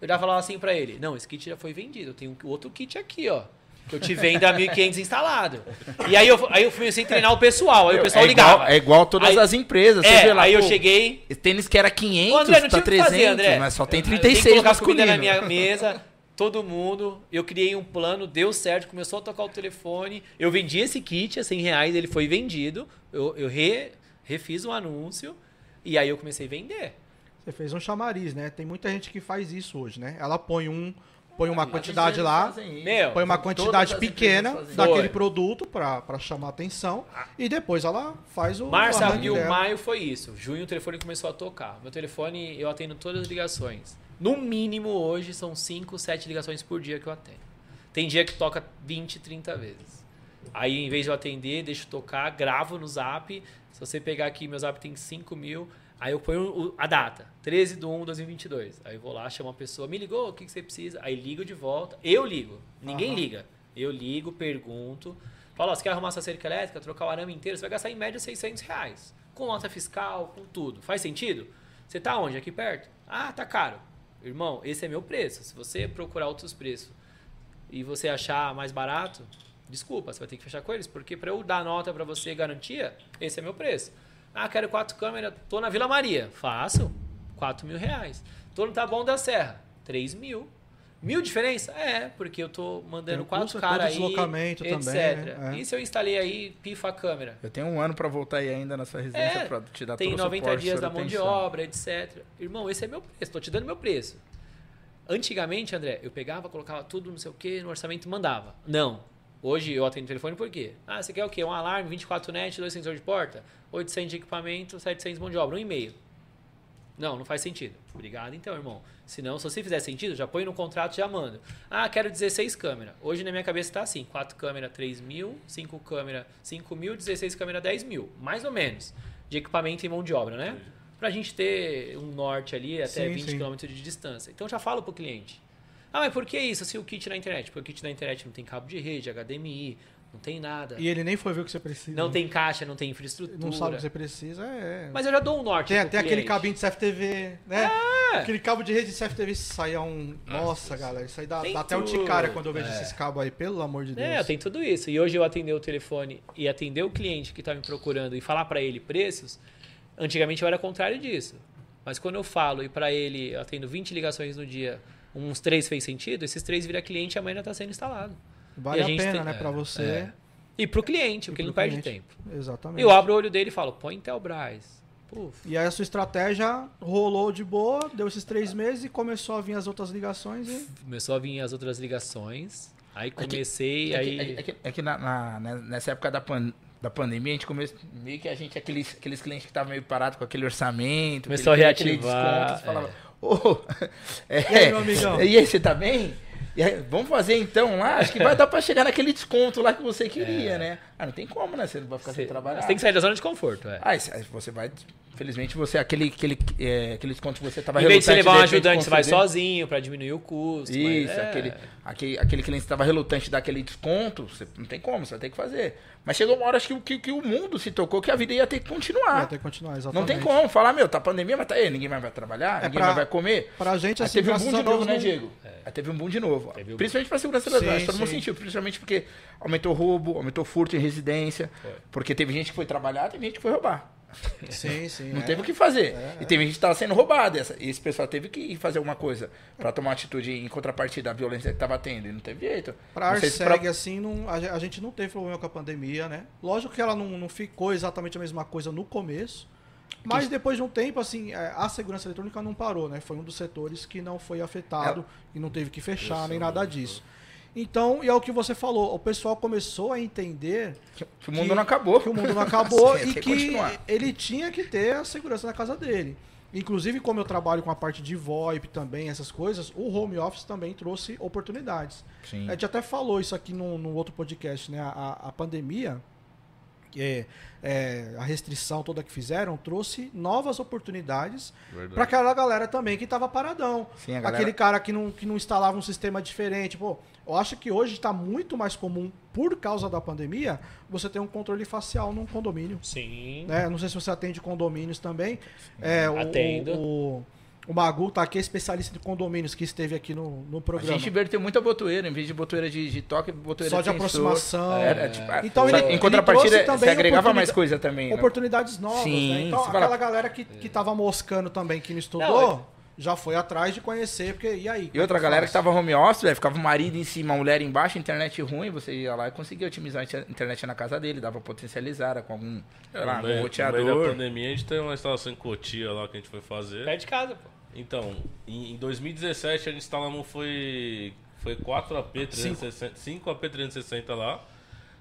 eu já falava assim pra ele: Não, esse kit já foi vendido. Eu tenho outro kit aqui, ó. Que eu te vendo a 1.500 instalado. E aí eu, aí eu comecei a treinar o pessoal. Aí o pessoal é ligava. Igual, é igual todas Aí- as empresas. Você É, vê lá, aí eu pô, cheguei. esse Tênis que era 500, Ô, André, não tá tinha o que 300, fazer, André. mas só tem Eu tenho que 36 colocar comida masculino. na minha mesa, todo mundo. Eu criei um plano, deu certo, começou a tocar o telefone. Eu vendi esse kit a 100 reais, ele foi vendido. Eu, eu re- refiz um anúncio e aí eu comecei a vender. Você fez um chamariz, né? Tem muita gente que faz isso hoje, né? Ela põe um, põe uma quantidade lá. Meu, põe uma quantidade pequena daquele Foi. produto pra, pra chamar atenção e depois ela faz o Março, o abril, dela. maio foi isso. Junho o telefone começou a tocar. Meu telefone, eu atendo todas as ligações. No mínimo hoje são 5, 7 ligações por dia que eu atendo. Tem dia que toca 20, 30 vezes. Aí em vez de eu atender, deixo tocar, gravo no zap. Se você pegar aqui, meu zap tem 5 mil. Aí eu ponho a data, 13 de 1 de 2022. Aí eu vou lá, chamo a pessoa, me ligou, o que, que você precisa? Aí ligo de volta. Eu ligo, ninguém Aham. liga. Eu ligo, pergunto. Falo, ó, você quer arrumar sua cerca elétrica, trocar o arame inteiro? Você vai gastar em média 600 reais. Com nota fiscal, com tudo. Faz sentido? Você tá onde? Aqui perto? Ah, tá caro. Irmão, esse é meu preço. Se você procurar outros preços e você achar mais barato, desculpa, você vai ter que fechar com eles, porque para eu dar nota para você garantia, esse é meu preço. Ah, quero quatro câmeras, tô na Vila Maria. Faço. 4 mil reais. Tô no Taboão da Serra. 3 mil. Mil diferença? É, porque eu tô mandando o quatro caras aí, deslocamento etc. também, né? É. E se eu instalei aí, pifa a câmera? Eu tenho um ano pra voltar aí ainda na sua residência É, pra te dar Tem todo o 90 suporte, dias da mão de obra, etc. Irmão, esse é meu preço, tô te dando meu preço. Antigamente, André, eu pegava, colocava tudo, não sei o que, no orçamento e mandava. Não. Hoje eu atendo telefone por quê? Ah, você quer o quê? Um alarme, 24 net, dois sensores de porta, 800 de equipamento, 700 de mão de obra, um e-mail. Não, não faz sentido. Obrigado então, irmão. Se não, se você fizer sentido, já põe no contrato e já manda. Ah, quero 16 câmeras. Hoje na minha cabeça tá assim: 4 câmeras, 3 mil, 5 câmeras, 5 mil, 16 câmeras, 10 mil. Mais ou menos. De equipamento e mão de obra, né? Pra gente ter um norte ali até Sim, 20 sim. km de distância. Então já falo pro cliente. Ah, mas por que isso? Se o kit na internet? Porque o kit na internet não tem cabo de rede, HDMI, não tem nada. E ele nem foi ver o que você precisa. Não né? tem caixa, não tem infraestrutura. Não sabe o que você precisa, é. Mas eu já dou um norte. Tem até aquele cabinho de CFTV, né? É. Aquele cabo de rede de CFTV saia um. Nossa, galera, isso aí dá, dá até urticária quando eu vejo É. esses cabos aí, pelo amor de Deus. É, tem tudo isso. E hoje eu atender o telefone e atender o cliente que está me procurando e falar para ele preços, antigamente eu era contrário disso. Mas quando eu falo e para ele, eu atendo 20 ligações no dia, uns três fez sentido, esses três vira cliente e amanhã está sendo instalado. Vale a, a pena, tem- né, é, pra você. é. E pro cliente, porque ele não perde cliente. tempo. Exatamente. Eu abro o olho dele e falo, põe Intelbras. Puf. E aí a sua estratégia rolou de boa, deu esses três meses e começou a vir as outras ligações e. Começou a vir as outras ligações. Aí que- comecei, É aí... que, é que- é que na, na- né, nessa época da, pan- da pandemia, a gente começou. Meio que a gente, aqueles, aqueles clientes que estavam meio parados com aquele orçamento. Começou aquele- a aquele reativar, desconto, você falava, ô, é, E aí, meu amigão? E aí, você tá bem? Aí, vamos fazer então lá? Acho que vai dar pra chegar naquele desconto lá que você queria, né? Ah, não tem como, né? Você não vai ficar sem É. Você, trabalhar. você tem que sair da zona de conforto, é. Ah, você vai. Felizmente você, aquele, aquele, é, aquele desconto que você tava Em vez de você levar um ajudante, você vai sozinho pra diminuir o custo. mas Isso, é. aquele, aquele, aquele cliente estava relutante daquele desconto, você não tem como, você vai ter que fazer. Mas chegou uma hora acho que, o- que, que o mundo se tocou que a vida ia ter que continuar. Vai ter que continuar, exatamente. Não tem como falar, meu, tá pandemia, mas tá aí, ninguém mais vai trabalhar, É ninguém pra- mais vai comer. Pra gente, Aí assim, teve um boom a de novo, né, Diego? Aí teve um boom de novo. Teve um principalmente pra segurança das cidade, todo mundo sentiu, principalmente porque aumentou roubo, aumentou furto em residência, porque teve gente que foi trabalhar, teve gente que foi roubar. Sim, sim. Não é. teve o que fazer. E teve gente que estava sendo roubada. Essa, e esse pessoal teve que fazer alguma coisa para tomar atitude em contrapartida à violência que estava tendo. E não teve jeito. Se Arseg, pra- assim, não, a, ge- a gente não teve problema com a pandemia, né? Lógico que ela não, não ficou exatamente a mesma coisa no começo. Mas depois de um tempo, assim, é, a segurança eletrônica não parou, né? Foi um dos setores que não foi afetado e não teve que fechar nem nada disso. Então, e é o que você falou, o pessoal começou a entender que o mundo que- não acabou. que o mundo não acabou e que continuar. ele tinha que ter a segurança na casa dele. Inclusive, como eu trabalho com a parte de VoIP também, essas coisas, o home office também trouxe oportunidades. Sim. A gente até falou isso aqui no, no outro podcast, né? A, a pandemia é, é, a restrição toda que fizeram trouxe novas oportunidades para aquela galera também que estava paradão. Sim, galera- Aquele cara que não, que não instalava um sistema diferente. Pô, eu acho que hoje está muito mais comum, por causa da pandemia, você ter um controle facial num condomínio. Sim. né? Não sei se você atende condomínios também. É, Atendo. O, o Magu tá aqui, é especialista de condomínios, que esteve aqui no, no A programa. gente inverteu muita botoeira, em vez de botoeira de, de toque, botoeira Só de aproximação. Era, tipo, Então só- ele- em contrapartida, você agregava mais coisa também. né? Oportunidades novas, Sim, né? Então, você fala- aquela galera que, que tava moscando também, que não estudou, Não, já foi atrás de conhecer, porque e aí? E outra é galera que faz? tava home office, velho, ficava o marido em cima, a mulher embaixo, internet ruim, você ia lá e conseguia otimizar a inter- internet na casa dele, dava potencializar era com algum, sei lá, no meio, no meio da roteador. pandemia, a gente tem uma instalação em Cotia lá que a gente foi fazer. Perto de casa, pô. Então, em, em 2017 a gente instalamos foi, foi 4 AP 360, 5 AP 360 lá.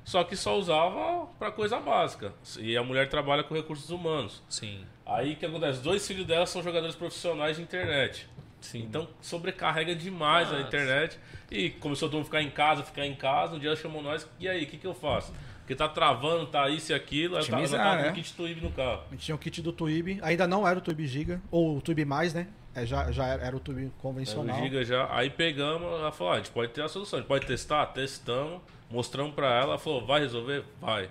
Só que só usava pra coisa básica. E a mulher trabalha com recursos humanos. Sim. Aí que acontece? Dois filhos dela são jogadores profissionais de internet. Sim. Então sobrecarrega demais a Nossa. internet. E começou todo mundo a ficar em casa, ficar em casa. Um dia ela chamou nós. E aí, o que, que eu faço? Porque tá travando, tá isso e aquilo. Aí eu tava, eu tava com né? o kit Twib no carro. A gente tinha o kit do Twib, ainda não era o Twib Giga, ou o Twib Mais, né? É, já, já era, era o Aí convencional. o Giga já. Aí pegamos, ela falou: ah, a gente pode ter a solução, a gente pode testar, testamos, mostramos pra ela, ela falou: vai resolver? Vai.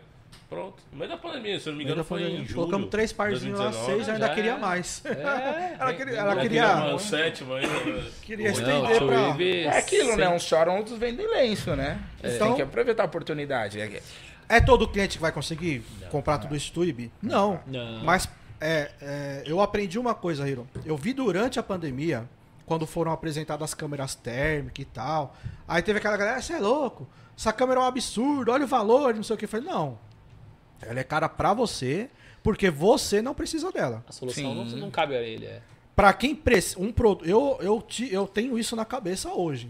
Pronto. No meio da pandemia, se eu não me engano, Ainda foi em julho. Colocamos três parzinhos lá, 2019. seis, eu ainda Já queria é. mais. É, ela vem- queria, vem ela queria, Queria uma sétima ainda. queria Não, estender pra... É aquilo, né? Uns choram, outros vendem lenço, né? Então- tem que aproveitar a oportunidade. É- É todo cliente que vai conseguir comprar tudo isso Twib? Não. Não. Mas é, é, eu aprendi uma coisa, Hiro. Eu vi durante a pandemia, quando foram apresentadas as câmeras térmicas e tal. Aí teve aquela galera, você é louco, essa câmera é um absurdo, olha o valor, não sei o que. Eu falei, não. Ela é cara pra você, porque você não precisa dela. A solução não, não cabe a ele. É. Pra quem precisa. Um produto. Eu, eu, eu tenho isso na cabeça hoje.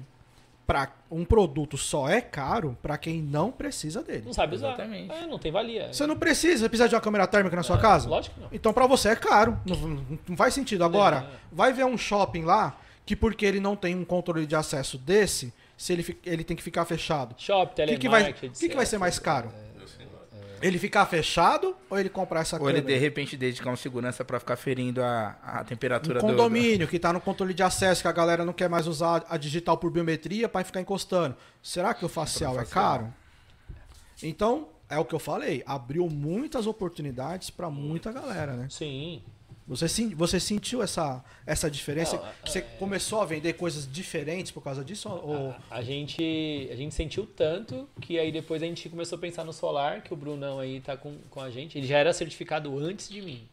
Pra, um produto só é caro pra quem não precisa dele. Não sabe usar. Exatamente. É, não tem valia. Você não precisa, você precisa de uma câmera térmica na sua É, casa? Lógico que não. Então pra você é caro. Não, não- faz sentido. Agora, É. vai ver um shopping lá que porque ele não tem um controle de acesso desse, se ele, ele tem que ficar fechado. Shop, O que, telemarketing, que, vai, que, que vai ser mais caro? Ele ficar fechado ou ele comprar essa Ou ele, câmera? de repente, dedicar um segurança pra ficar ferindo a, a temperatura Um do- condomínio que tá no controle de acesso, que a galera não quer mais usar a digital por biometria para ficar encostando. Será que o facial é facial. caro? Então, é o que eu falei, abriu muitas oportunidades para muita galera, né? Sim. Você, você sentiu essa, essa diferença? Não, Que você começou a vender coisas diferentes por causa disso? Ou... A gente, a gente sentiu tanto que aí depois a gente começou a pensar no solar, que o Brunão aí tá com, com a gente. Ele já era certificado antes de mim.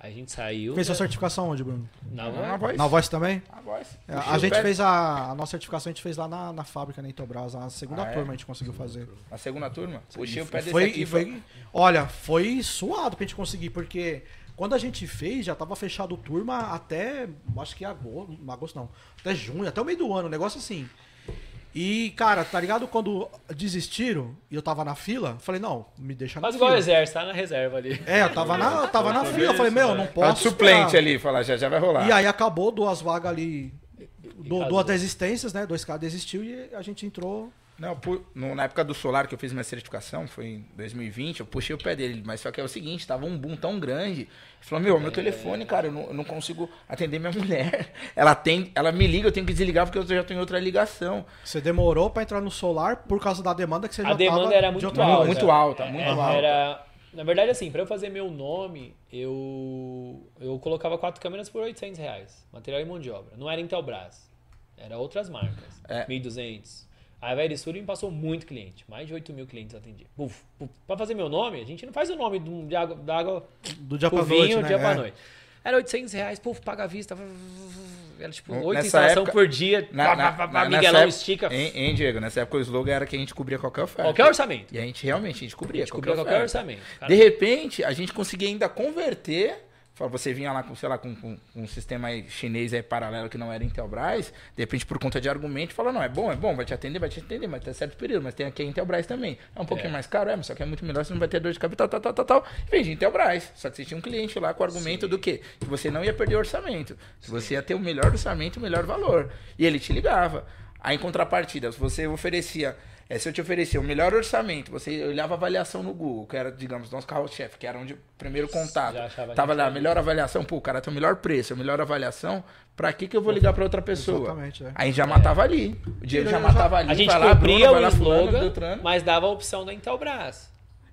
Aí a gente saiu. Fez sua né, certificação onde, Bruno? na Na voz. Na Voice também? Na voz. É, a gente pé- fez a, a nossa certificação, a gente fez lá na, na fábrica, na Intelbras. A segunda Ah, é? turma a gente conseguiu fazer. Na segunda turma. Puxei o pé desse foi, aqui. e foi, olha, foi suado pra gente conseguir, porque quando a gente fez, já tava fechado turma até, acho que agosto, agosto não, até junho, até o meio do ano, um negócio assim. E, cara, tá ligado? Quando desistiram e eu tava na fila, falei, não, me deixa na Faz igual o fila. exército, tá na reserva ali. É, eu tava na, eu tava na fila, eu falei, meu, né? não posso. de suplente esperar. ali, falar, já, já vai rolar. E aí acabou duas vagas ali, do, duas desistências, né? Dois caras desistiu e a gente entrou. Não, pu- no- na época do solar que eu fiz minha certificação, foi em 2020, eu puxei o pé dele, mas só que é o seguinte, tava um boom tão grande. Ele falou, meu, meu telefone, cara, eu não, eu não consigo atender minha mulher. Ela tem, ela me liga, eu tenho que desligar porque eu já tenho outra ligação. Você demorou pra entrar no solar por causa da demanda que você A já demanda tava era de muito outra alta. Muito alta, muito é, alta. Era, na verdade, assim, pra eu fazer meu nome, eu, eu colocava quatro câmeras por 800 reais. Material e mão de obra. Não era Intelbras. Era outras marcas. É. 1.200. A Verisur me passou muito cliente. Mais de 8 mil clientes eu atendi. Pra fazer meu nome, a gente não faz o nome do- de água, da água Do dia pro pra noite, né? dia pra É. noite. Era 800 reais, puf, paga à vista. Era tipo Nessa 8 instalação época- por dia. Na, na, pá, pá, nessa Miguelão época- estica. Hein, hein, Diego? Nessa época o slogan era que a gente cobria qualquer oferta. Qualquer orçamento. E a gente realmente, a gente A cobria gente cobria qualquer oferta. orçamento. Cara, De repente, a gente conseguia ainda converter. Você vinha lá com, sei lá, com, com- um sistema chinês aí paralelo que não era Intelbras, de repente, por conta de argumento, fala, não, é bom, é bom, vai te atender, vai te atender, mas tem certo período, mas tem aqui a Intelbras também. É um pouquinho É. mais caro, é, mas só que é muito melhor, você não vai ter dor de capital, tal, tal, tal, tal. Vende Intelbras. Só que você tinha um cliente lá com o argumento do quê? Que você não ia perder orçamento. Que você ia ter o melhor orçamento, o melhor valor. E ele te ligava. Aí, em contrapartida, se você oferecia É se eu te oferecer o melhor orçamento, você olhava a avaliação no Google, que era, digamos, nosso carro-chefe, que era onde o primeiro contato. Já achava que Tava lá, tinha melhor avaliação, pô, o cara tem o melhor preço, a melhor avaliação, pra que que eu vou ligar pra outra pessoa? Exatamente, é. Aí já matava ali. O Diego já matava ali. A gente vai lá, cobria Bruno, vai o slogan, mas dava a opção da Intelbras.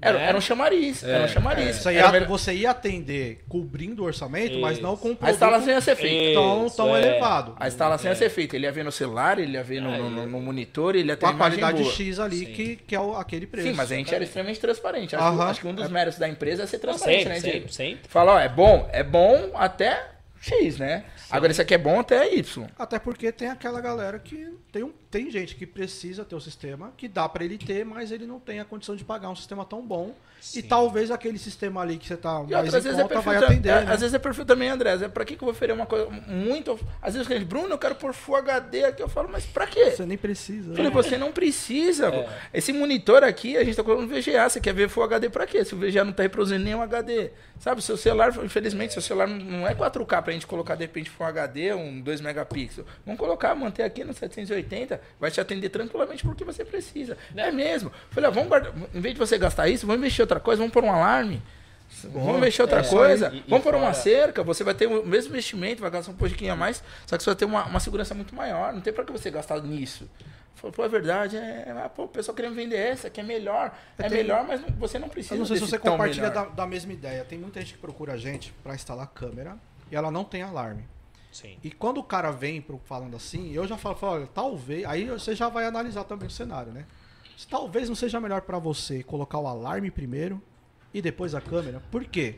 Era, né? era um chamariz, era um chamariz. Você Era ia, melhor- você ia atender cobrindo o orçamento, mas não com um A instalação ia ser feita. tão, Isso, tão é. elevado. A instalação ia ser feita. Ele ia ver no celular, ele ia ver no, no- no- no monitor, ele ia ter Com a uma imagem qualidade boa. X ali, Sim. que, que é o- aquele preço. Sim, mas a gente era extremamente transparente. Acho, acho que um dos méritos da empresa é ser transparente, Sempre, né, sempre, Diego? sempre. Fala, ó, é bom, é bom até X, né? Agora isso aqui é bom até Y. Até porque tem aquela galera que tem, um, tem gente que precisa ter o sistema, que dá pra ele ter, mas ele não tem a condição de pagar um sistema tão bom. E talvez aquele sistema ali que você tá E mais outras em vezes é conta perfil, vai atender. é, né? Às vezes é perfil também, André. É pra que, que eu vou oferecer uma coisa muito. Às vezes o cliente, Bruno, eu quero pôr Full HD aqui. Eu falo, mas pra quê? Você nem precisa. Eu falei, né? você não precisa. É. Esse monitor aqui, a gente tá colocando VGA. Você quer ver Full HD pra quê? Se o VGA não tá reproduzindo nenhum HD. Sabe, seu celular, infelizmente, seu celular não- não é 4K pra gente colocar de repente Full HD, um 2 megapixels. Vamos colocar, manter aqui no 780, vai te atender tranquilamente porque você precisa. É mesmo. Falei, ó, vamos guardar, em vez de você gastar isso, vamos investir em outra coisa, vamos pôr um alarme. Vamos investir em outra É, coisa. e- e vamos pôr uma cerca. Você vai ter o mesmo investimento, vai gastar um pouquinho a mais, só que você vai ter uma, uma segurança muito maior. Não tem pra que você gastar nisso. Falei, pô, é verdade. É, ah, pô, o pessoal querendo vender essa, que é melhor. É tenho- melhor, mas não- você não precisa. Eu não sei se você compartilha da, da mesma ideia. Tem muita gente que procura a gente pra instalar câmera e ela não tem alarme. Sim. E quando o cara vem pro- falando assim, eu já falo, falo, olha, talvez. Aí você já vai analisar também o cenário, né? Talvez não seja melhor pra você colocar o alarme primeiro e depois a câmera. Por quê?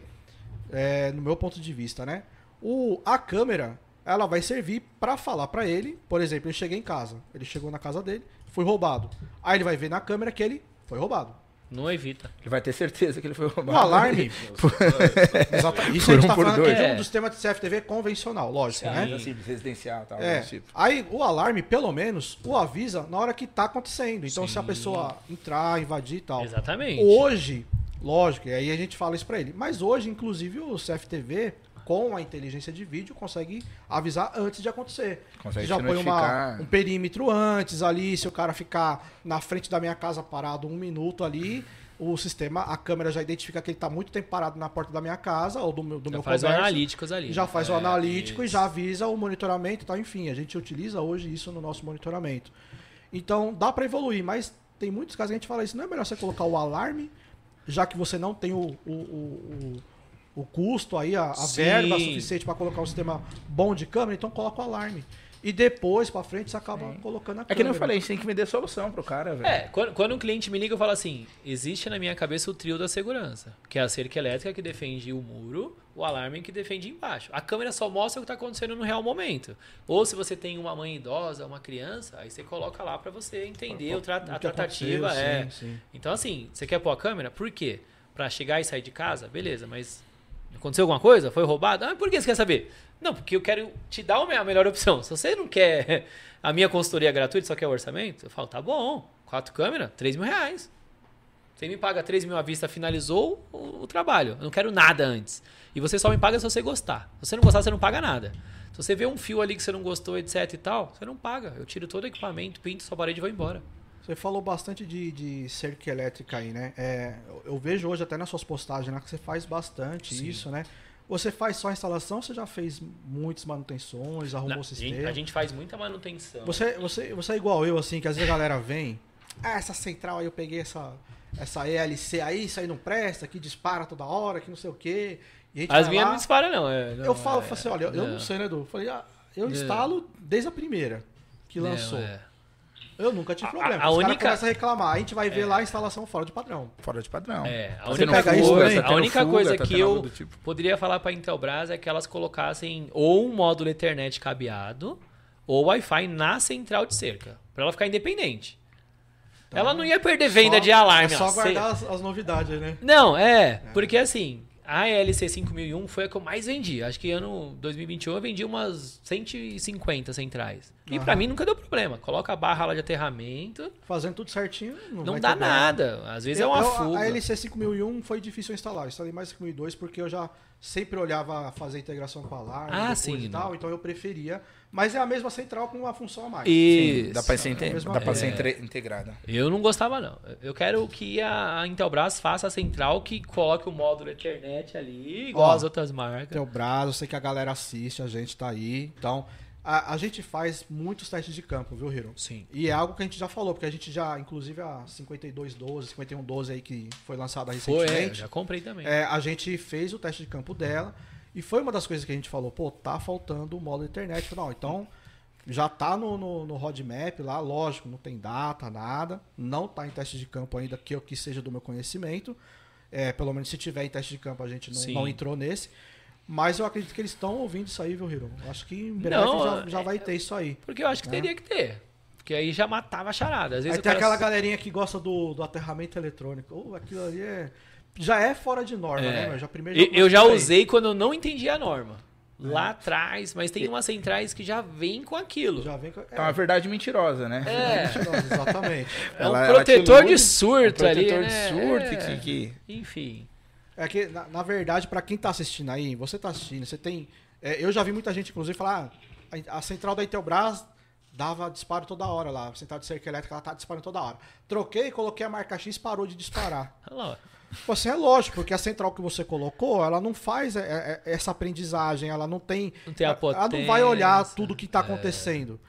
É, no meu ponto de vista, né? O, a câmera, ela vai servir pra falar pra ele. Por exemplo, eu cheguei em casa. Ele chegou na casa dele, foi roubado. Aí ele vai ver na câmera que ele foi roubado. Não evita. Ele vai ter certeza que ele foi roubado. O alarme. Exatamente. Isso Por a gente um, tá falando aqui de É. um dos temas de CFTV convencional, lógico, Sim. né? Assim, residencial tal. É. tipo. Aí o alarme, pelo menos, o avisa na hora que tá acontecendo. Então, se a pessoa entrar, invadir e tal. Exatamente. Hoje, lógico, e aí a gente fala isso pra ele. Mas hoje, inclusive, o CFTV, com a inteligência de vídeo, consegue avisar antes de acontecer. Consegue Você já põe uma- um perímetro antes ali, se o cara ficar na frente da minha casa parado um minuto ali. O sistema, a câmera já identifica que ele tá muito tempo parado na porta da minha casa ou do meu, do Já meu faz o comércio analíticos ali. já faz o É, analítico e isso. já avisa o monitoramento e tal. Enfim, a gente utiliza hoje isso no nosso monitoramento. Então, dá para evoluir, mas tem muitos casos que a gente fala isso. Não é melhor você colocar o alarme, já que você não tem o, o, o, o, o custo aí, a, a Sim. verba suficiente para colocar um sistema bom de câmera, então coloca o alarme. E depois, para frente, você acaba colocando a É câmera. que nem eu falei, a gente tem que vender solução pro cara, velho. É, quando, quando um cliente me liga, eu falo assim: existe na minha cabeça o trio da segurança, que é a cerca elétrica que defende o muro, o alarme que defende embaixo. A câmera só mostra o que está acontecendo no real momento. Ou se você tem uma mãe idosa, uma criança, aí você coloca lá para você entender o tra- O a tratativa. É. sim, sim. Então, assim, você quer pôr a câmera? Por quê? Pra chegar e sair de casa? Beleza, mas aconteceu alguma coisa? Foi roubado? Ah, por que você quer saber? Não, porque eu quero te dar a melhor opção. Se você não quer a minha consultoria gratuita, só quer o orçamento, eu falo, tá bom, quatro câmeras, 3 mil reais. Você me paga 3 mil à vista, finalizou o, o trabalho. Eu não quero nada antes. E você só me paga se você gostar. Se você não gostar, você não paga nada. Se você vê um fio ali que você não gostou, etc e tal, você não paga. Eu tiro todo o equipamento, pinto sua parede e vou embora. Você falou bastante de, de cerca elétrica aí, né? É, eu, eu vejo hoje até nas suas postagens né, que você faz bastante Sim. isso, né? Você faz só a instalação, você já fez muitas manutenções, arrumou Não, o sistema. a gente faz muita manutenção. Você, você, você é igual eu, assim, que às vezes a galera vem. Ah, essa central aí eu peguei essa, essa ELC aí, isso aí não presta, que dispara toda hora, que não sei o quê. As minhas lá, não disparam, não. é, não, Eu falo, é, assim, olha, eu, eu não sei, né, Edu? Eu falei, ah, eu instalo desde a primeira que Não, lançou. é. Eu nunca tive A- problema. a Os caras única- começam a reclamar, a gente vai ver lá a instalação fora de padrão. Fora de padrão. É, a Você única pega isso coisa, também? a única fuga, coisa tá que eu tipo. poderia falar para Intelbras é que elas colocassem ou um módulo Ethernet cabeado ou Wi-Fi na central de cerca, para ela ficar independente. Ela não ia perder venda Só- de alarme. É só guardar as, as novidades, né? Não, é, porque assim, a LC 5001 foi a que eu mais vendi. Acho que ano 2021 eu vendi umas 150 centrais. E pra mim nunca deu problema. Coloca a barra lá de aterramento, Fazendo tudo certinho, não, não dá nada. Às vezes é Eu- uma eu- fuga. A LC 5001 foi difícil eu instalar. Eu instalei mais 5002 porque eu já sempre olhava fazer integração com a alarme Ah, sim, e tal, não. então eu preferia. Mas é a mesma central com uma função a mais. Isso. Dá pra ser, inte- mesma dá pra ser entre- integrada. Eu não gostava, não. Eu quero que a Intelbras faça a central que coloque o módulo Ethernet ali, igual Ó, as outras marcas. Braço, eu sei que a galera assiste, a gente tá aí. Então, a, a gente faz muitos testes de campo, viu, Hiro? Sim. E é algo que a gente já falou, porque a gente já, inclusive a 5212, 5112 aí que foi lançada Foi, é, eu recentemente, já comprei também. é, a gente fez o teste de campo dela e foi uma das coisas que a gente falou, pô, tá faltando o módulo internet. Não, então já tá no, no, no roadmap lá, lógico, não tem data, nada, não tá em teste de campo ainda, que que seja do meu conhecimento. É, pelo menos se tiver em teste de campo, a gente não, não entrou nesse. Mas eu acredito que eles estão ouvindo isso aí, viu, Hiro? Acho que em breve Não, já, já é- vai ter isso aí. Porque eu acho que É. teria que ter. Porque aí já matava a charada. Às vezes Aí tem cara- aquela galerinha que gosta do, do aterramento eletrônico. Oh, aquilo ali é. Já é fora de norma, É. né, meu? Já primeiro Eu, já usei quando eu não entendia a norma. É. Lá atrás, mas tem umas centrais que já vêm com aquilo. Já vem com. É uma verdade mentirosa, né? É, mentirosa, exatamente. é Ela- um ela te protetor de ilude, surto um ali, protetor né? de surto É. que, que- Enfim. É que, na, na verdade, pra quem tá assistindo aí, você tá assistindo, você tem. é, eu já vi muita gente, inclusive, falar: ah, a, a central da Intelbras dava disparo toda hora lá. A central de cerca elétrica ela tá disparando toda hora. Troquei, coloquei a marca X parou de disparar. Assim, é lógico, porque a central que você colocou, ela não faz é, é, essa aprendizagem, ela não tem. Não tem a ela não vai olhar potência, tudo que tá acontecendo.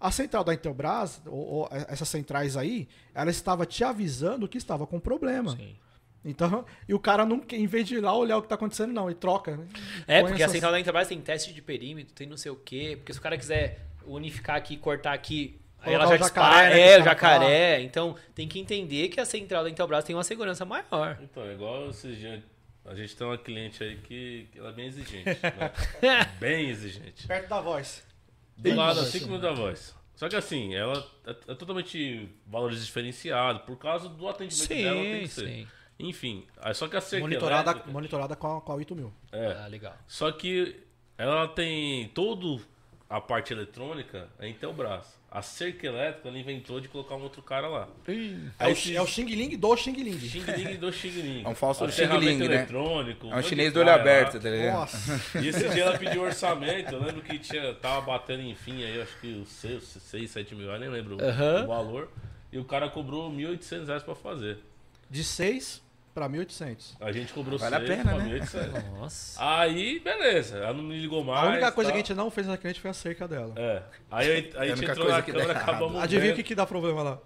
A central da Intelbras, ou, ou essas centrais aí, ela estava te avisando que estava com problema. Sim. Então, e o cara não, em vez de ir lá olhar o que tá acontecendo, não, e troca, né? É, Põe porque a essas- central da Intelbras tem teste de perímetro, tem não sei o quê. Porque se o cara quiser unificar aqui, cortar aqui, aí ela já o dispara. jacaré, né, é, o jacaré. Então tem que entender que a central da Intelbras tem uma segurança maior. Então, é igual esses dias. A gente tem uma cliente aí que, que ela é bem exigente. Né? bem exigente. Perto da voz. Do lado, a 5 minutos da voz. Só que assim, ela é, é totalmente valores diferenciados por causa do atendimento dela. Tem Sim, que ser. sim. Enfim, só que a cerca Monitorada, elétrica- monitorada com a, com a 8000. É, Ah, legal. só que ela tem todo a parte eletrônica é Intelbras. A cerca elétrica ela inventou de colocar um outro cara lá. É Aí o, se- é o Xing Ling do Xing Ling. Xing Ling do Xing Ling. É um falso Aterramento Xing Ling, né? eletrônico. é um chinês de do olho aberto, lá. tá ligado? Nossa. E esse dia ela pediu orçamento, eu lembro que tinha, tava batendo enfim aí, acho que os 6, 6 7 mil, eu nem lembro o- Aham. o valor. E o cara cobrou 1.800 reais pra fazer. De 6 pra 1.800. A gente cobrou Vale a 6 pena, pra né? 1.800. Nossa. Aí, beleza, ela não me ligou mais. A única coisa tal. que a gente não fez na cliente foi a cerca dela. É. Aí, aí a gente única entrou coisa na câmera, acabamos Adivinha o que, que dá problema lá?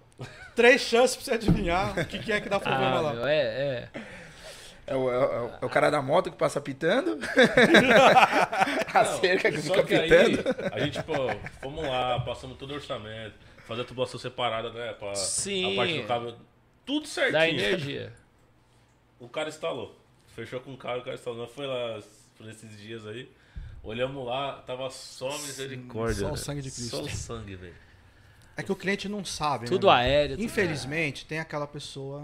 Três chances pra você adivinhar o que, que é que dá problema Ah, lá. meu, é, é. É o, é o- é o cara da moto que passa pitando. a cerca que Só fica que aí, pitando. a gente, pô, fomos lá, passamos todo o orçamento, fazer a tubulação separada, né? Pra Sim. a parte do cabo. Tudo certinho. Da energia. O cara instalou. Fechou com o cara, o cara instalou. Nós foi lá por esses dias aí. Olhamos lá, tava só misericórdia. só o sangue de Cristo. Só o sangue, velho. É que o cliente não sabe, Tudo né? aéreo. tudo- Infelizmente, tem aquela pessoa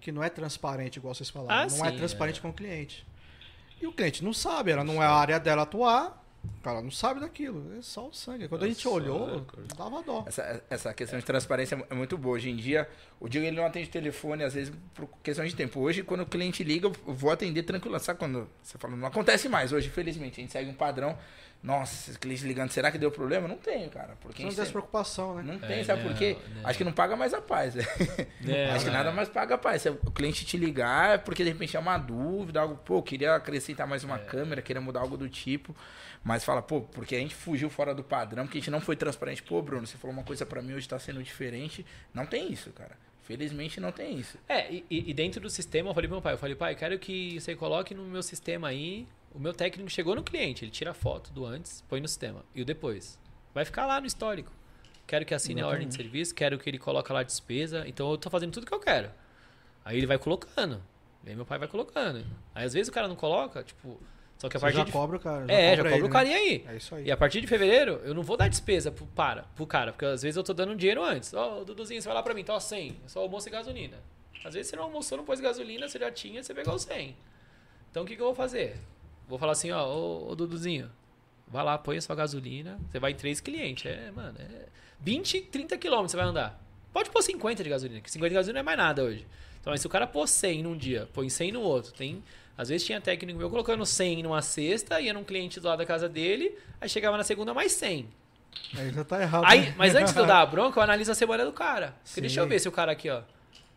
que não é transparente, igual vocês falaram. Ah, não é sim, transparente com o cliente. E o cliente não sabe, ela não é a área dela atuar, o cara não sabe daquilo. É só o sangue. Quando a É gente olhou, cara? dava dó. Essa, essa questão de transparência é muito boa. Hoje em dia, o Diego ele não atende telefone, às vezes, por questão de tempo. Hoje, quando o cliente liga, eu vou atender tranquilo. Sabe quando você fala, não acontece mais hoje, felizmente. A gente segue um padrão. Nossa, esse cliente ligando, será que deu problema? Não tem, cara. Porque não tem essa preocupação, né? não tem, É, sabe não, por quê? não. Acho que não paga mais a paz. É, Acho que é. nada mais paga a paz. Se o cliente te ligar é porque de repente é uma dúvida, algo, pô, queria acrescentar mais uma câmera, queria mudar algo do tipo. Mas fala, pô, porque a gente fugiu fora do padrão, porque a gente não foi transparente. Pô, Bruno, você falou uma coisa pra mim, hoje tá sendo diferente. Não tem isso, cara. Felizmente não tem isso. É, e, e dentro do sistema eu falei pro meu pai, eu falei, pai, quero que você coloque no meu sistema aí. O meu técnico chegou no cliente, ele tira a foto do antes, põe no sistema. E o depois. Vai ficar lá no histórico. Quero que assine a ordem de serviço, quero que ele coloque lá a despesa. Então eu tô fazendo tudo que eu quero. Aí ele vai colocando. Aí meu pai vai colocando. Aí às vezes o cara não coloca, tipo. Só que a Você partir já de. cobra o cara. é, já cobra cobra ele, o carinha aí. né? É isso aí. E a partir de fevereiro, eu não vou dar despesa pro, para, pro cara, porque às vezes eu tô dando dinheiro antes. Ó, Duduzinho, você vai lá pra mim, tá ó, 100, é só almoço e gasolina. Às vezes você não almoçou, não pôs gasolina, você já tinha, você pegou o 100. Então o que, que eu vou fazer? Vou falar assim, ó, ô, ô Duduzinho, vai lá, põe a sua gasolina, você vai em três clientes. É, mano, é 20, 30 quilômetros você vai andar. Pode pôr 50 de gasolina, que 50 de gasolina não é mais nada hoje. Então, mas se o cara pôr 100 num dia, põe 100 no outro, tem Às vezes tinha técnico meu colocando 100 numa cesta, ia num cliente do lado da casa dele, aí chegava na segunda mais 100. Aí já tá errado. Aí, né? mas antes de eu dar a bronca, eu analiso a semana do cara. Porque Sim. deixa eu ver se o cara aqui, ó.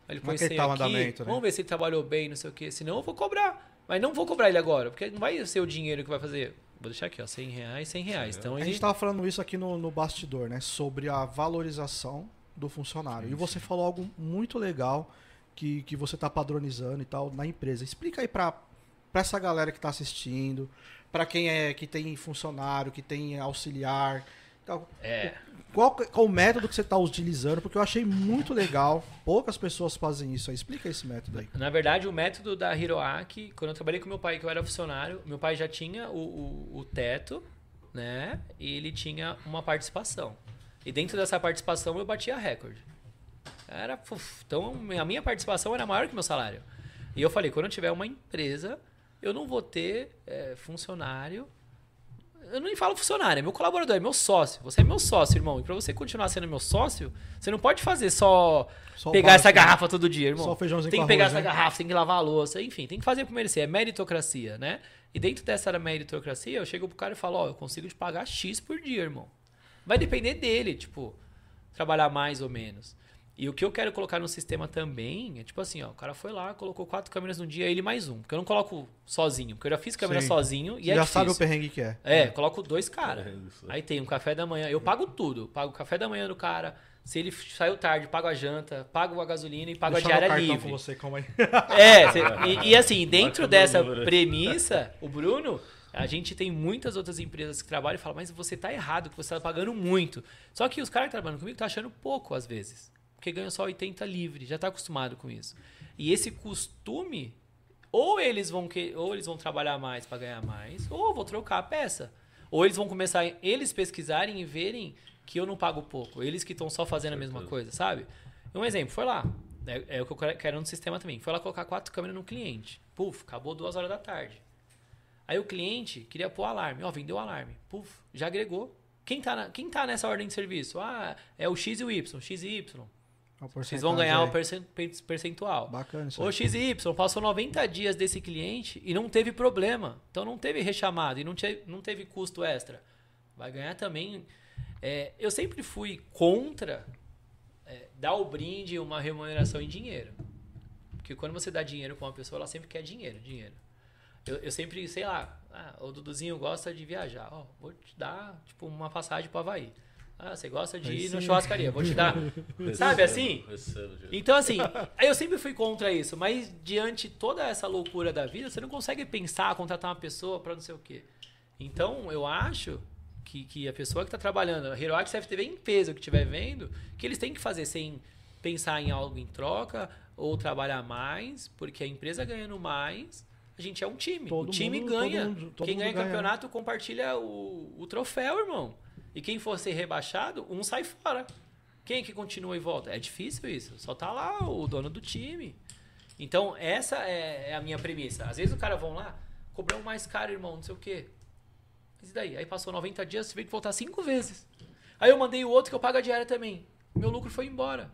Ele é põe 100 tá aqui, né? vamos ver se ele trabalhou bem, não sei o quê. Senão eu vou cobrar. Mas não vou cobrar ele agora, porque não vai ser o dinheiro que vai fazer. Vou deixar aqui, ó, 100 reais, 100 reais. Então A gente tava falando isso aqui no, no bastidor, né? Sobre a valorização do funcionário. E você falou algo muito legal que, que você tá padronizando e tal na empresa. Explica aí pra, pra essa galera que tá assistindo, pra quem é que tem funcionário, que tem auxiliar. tal. É. Qual, qual o método que você tá utilizando? Porque eu achei muito legal. Poucas pessoas fazem isso aí. Explica esse método aí. Na verdade, o método da Hiroaki, quando eu trabalhei com meu pai, que eu era funcionário, meu pai já tinha o, o, o teto, né? E ele tinha uma participação. E dentro dessa participação eu batia recorde. Era, uf, então a minha participação era maior que meu salário. E eu falei, quando eu tiver uma empresa, eu não vou ter é, funcionário. Eu nem falo funcionário, é meu colaborador, é meu sócio. Você é meu sócio, irmão. E pra você continuar sendo meu sócio, você não pode fazer só, Só pegar básico, essa né? garrafa todo dia, irmão. Só feijãozinho tem que pegar arroz, essa né? garrafa, tem que lavar a louça, enfim, tem que fazer por merecer. É meritocracia, né? E dentro dessa meritocracia, eu chego pro cara e falo, ó, eu consigo te pagar X por dia, irmão. Vai depender dele, tipo, trabalhar mais ou menos. E o que eu quero colocar no sistema também é tipo assim, ó, o cara foi lá, colocou quatro câmeras no dia, ele mais um. Porque eu não coloco sozinho, porque eu já fiz câmera Sim. sozinho e Você é já difícil. sabe o perrengue que é. É, coloco dois caras. É isso. Aí tem um café da manhã. Eu pago tudo. Pago o café da manhã do cara. Se ele saiu tarde, pago a janta, pago a gasolina e pago Deixa a diária cartão livre. com você, calma aí. É, cê- e, e assim, dentro Marca dessa aí. premissa, o Bruno, a gente tem muitas outras empresas que trabalham e falam, mas você tá errado, que você tá pagando muito. Só que os caras que trabalham comigo tá achando pouco às vezes. Porque ganham só 80 livre, já tá acostumado com isso. E esse costume, ou eles vão que, ou eles vão trabalhar mais para ganhar mais, ou vou trocar a peça. Ou eles vão começar a- eles pesquisarem e verem que eu não pago pouco, eles que estão só fazendo a mesma coisa, sabe? Um exemplo, foi lá, é, é o que eu quero- no sistema também. Foi lá colocar quatro câmeras no cliente. Puf, acabou duas horas da tarde. Aí o cliente queria pôr alarme. Ó, vendeu o alarme. Puf, já agregou. Quem tá, na- quem tá nessa ordem de serviço? Ah, é o X e o Y. X e Y. Vocês vão ganhar o per- percentual. Bacana isso. O aí. XY passou 90 dias desse cliente e não teve problema. Então não teve rechamado e não, te- não teve custo extra. Vai ganhar também. É, eu sempre fui contra é, dar o brinde uma remuneração em dinheiro. Porque quando você dá dinheiro pra uma pessoa, ela sempre quer dinheiro, dinheiro. Eu, eu sempre, sei lá, ah, o Duduzinho gosta de viajar. Ó, vou te dar, tipo, uma passagem pro Havaí. Ah, você gosta de ir na churrascaria, vou te dar. Sabe assim? Então, assim, eu sempre fui contra isso, mas diante toda essa loucura da vida, você não consegue pensar, contratar uma pessoa pra não sei o quê. Então, eu acho que, que a pessoa que tá trabalhando, a Hiroaki CFTV em peso que estiver vendo, que eles têm que fazer sem pensar em algo em troca ou trabalhar mais, porque a empresa ganhando mais, a gente é um time. Todo o time mundo- ganha. todo mundo- todo Quem ganha ganha, campeonato compartilha o, o troféu, irmão. E quem for ser rebaixado, um sai fora. Quem que continua e volta? É difícil isso. Só tá lá o dono do time. Então, essa é, é a minha premissa. Às vezes o cara vão lá, cobramos mais caro, irmão, não sei o quê. Mas e daí? Aí passou 90 dias, veio que voltar cinco vezes. Aí eu mandei o outro que eu pago a diária também. Meu lucro foi embora.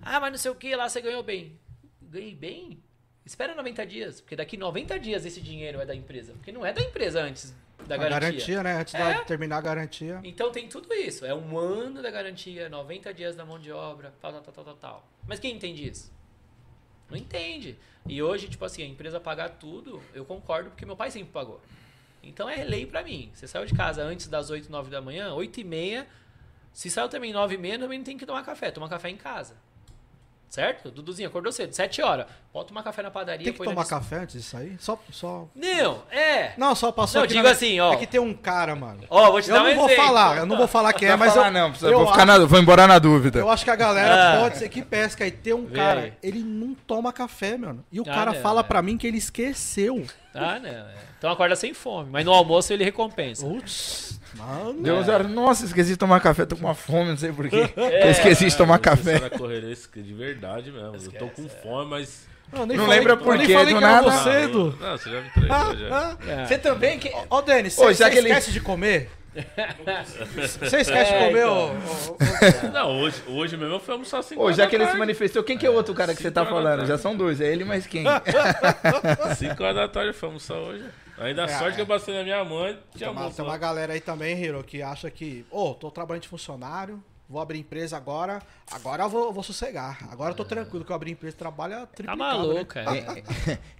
Ah, mas não sei o que, lá você ganhou bem. Ganhei bem? Espera 90 dias, porque daqui 90 dias esse dinheiro é da empresa. Porque não é da empresa antes da garantia. garantia, né? Antes É. de terminar a garantia. Então tem tudo isso. É um ano da garantia, 90 dias da mão de obra, tal, tal, tal, tal, tal. Mas quem entende isso? Não entende. E hoje, tipo assim, a empresa pagar tudo, eu concordo porque meu pai sempre pagou. Então é lei pra mim. Você saiu de casa antes das 8, 9 da manhã, 8 e meia. Se saiu também 9 e meia, também não tem que tomar café. Tomar café em casa. Certo? Duduzinho, acordou cedo, 7 horas. Pode tomar café na padaria. Tem que tomar café antes disso aí? Só, só... Não, é. Não, só passou Não, aqui digo na- assim, ó. É que tem um cara, mano. Ó, vou te Eu dar um não vou exemplo. falar, eu não vou falar quem é, mas falar eu, não, precisa- eu vou, ficar acho- na- vou embora na dúvida. Eu acho que a galera Ah. pode ser que pesca aí. Tem um Vê cara, aí. ele não toma café, mano. E o Ah, cara não, fala é. pra mim que ele esqueceu. Ah, não. é. Então acorda sem fome. Mas no almoço ele recompensa. Putz, mano. Deu zero. Nossa, esqueci de tomar café, tô com uma fome, não sei porquê. É. eu esqueci de tomar café. correria de verdade mesmo. eu tô com fome, mas Não falei- lembra por quê, do que nada? você, Edu. Não, você já me entregou já. É. Você também? Que... Ô, Denis, Ô, você já você que ele- esquece de comer? Você esquece É, de comer, então. ô, ô, ô, Não, hoje, hoje mesmo eu fui almoçar assim. Ô, já que ele se manifestou, quem que é o outro cara que você tá Cinco falando? Já são dois, é ele mais quem? 5 horas da tarde eu fui almoçar hoje. Ainda É, sorte é. que eu passei na minha mãe. Tem Tinha uma, almoço. tem uma galera aí também, Hiro, que acha que, ô, tô trabalhando de funcionário, vou abrir empresa agora, agora eu vou, eu vou sossegar. Agora eu tô tranquilo que eu abri empresa, trabalho Tá triplicado. maluco, né? cara.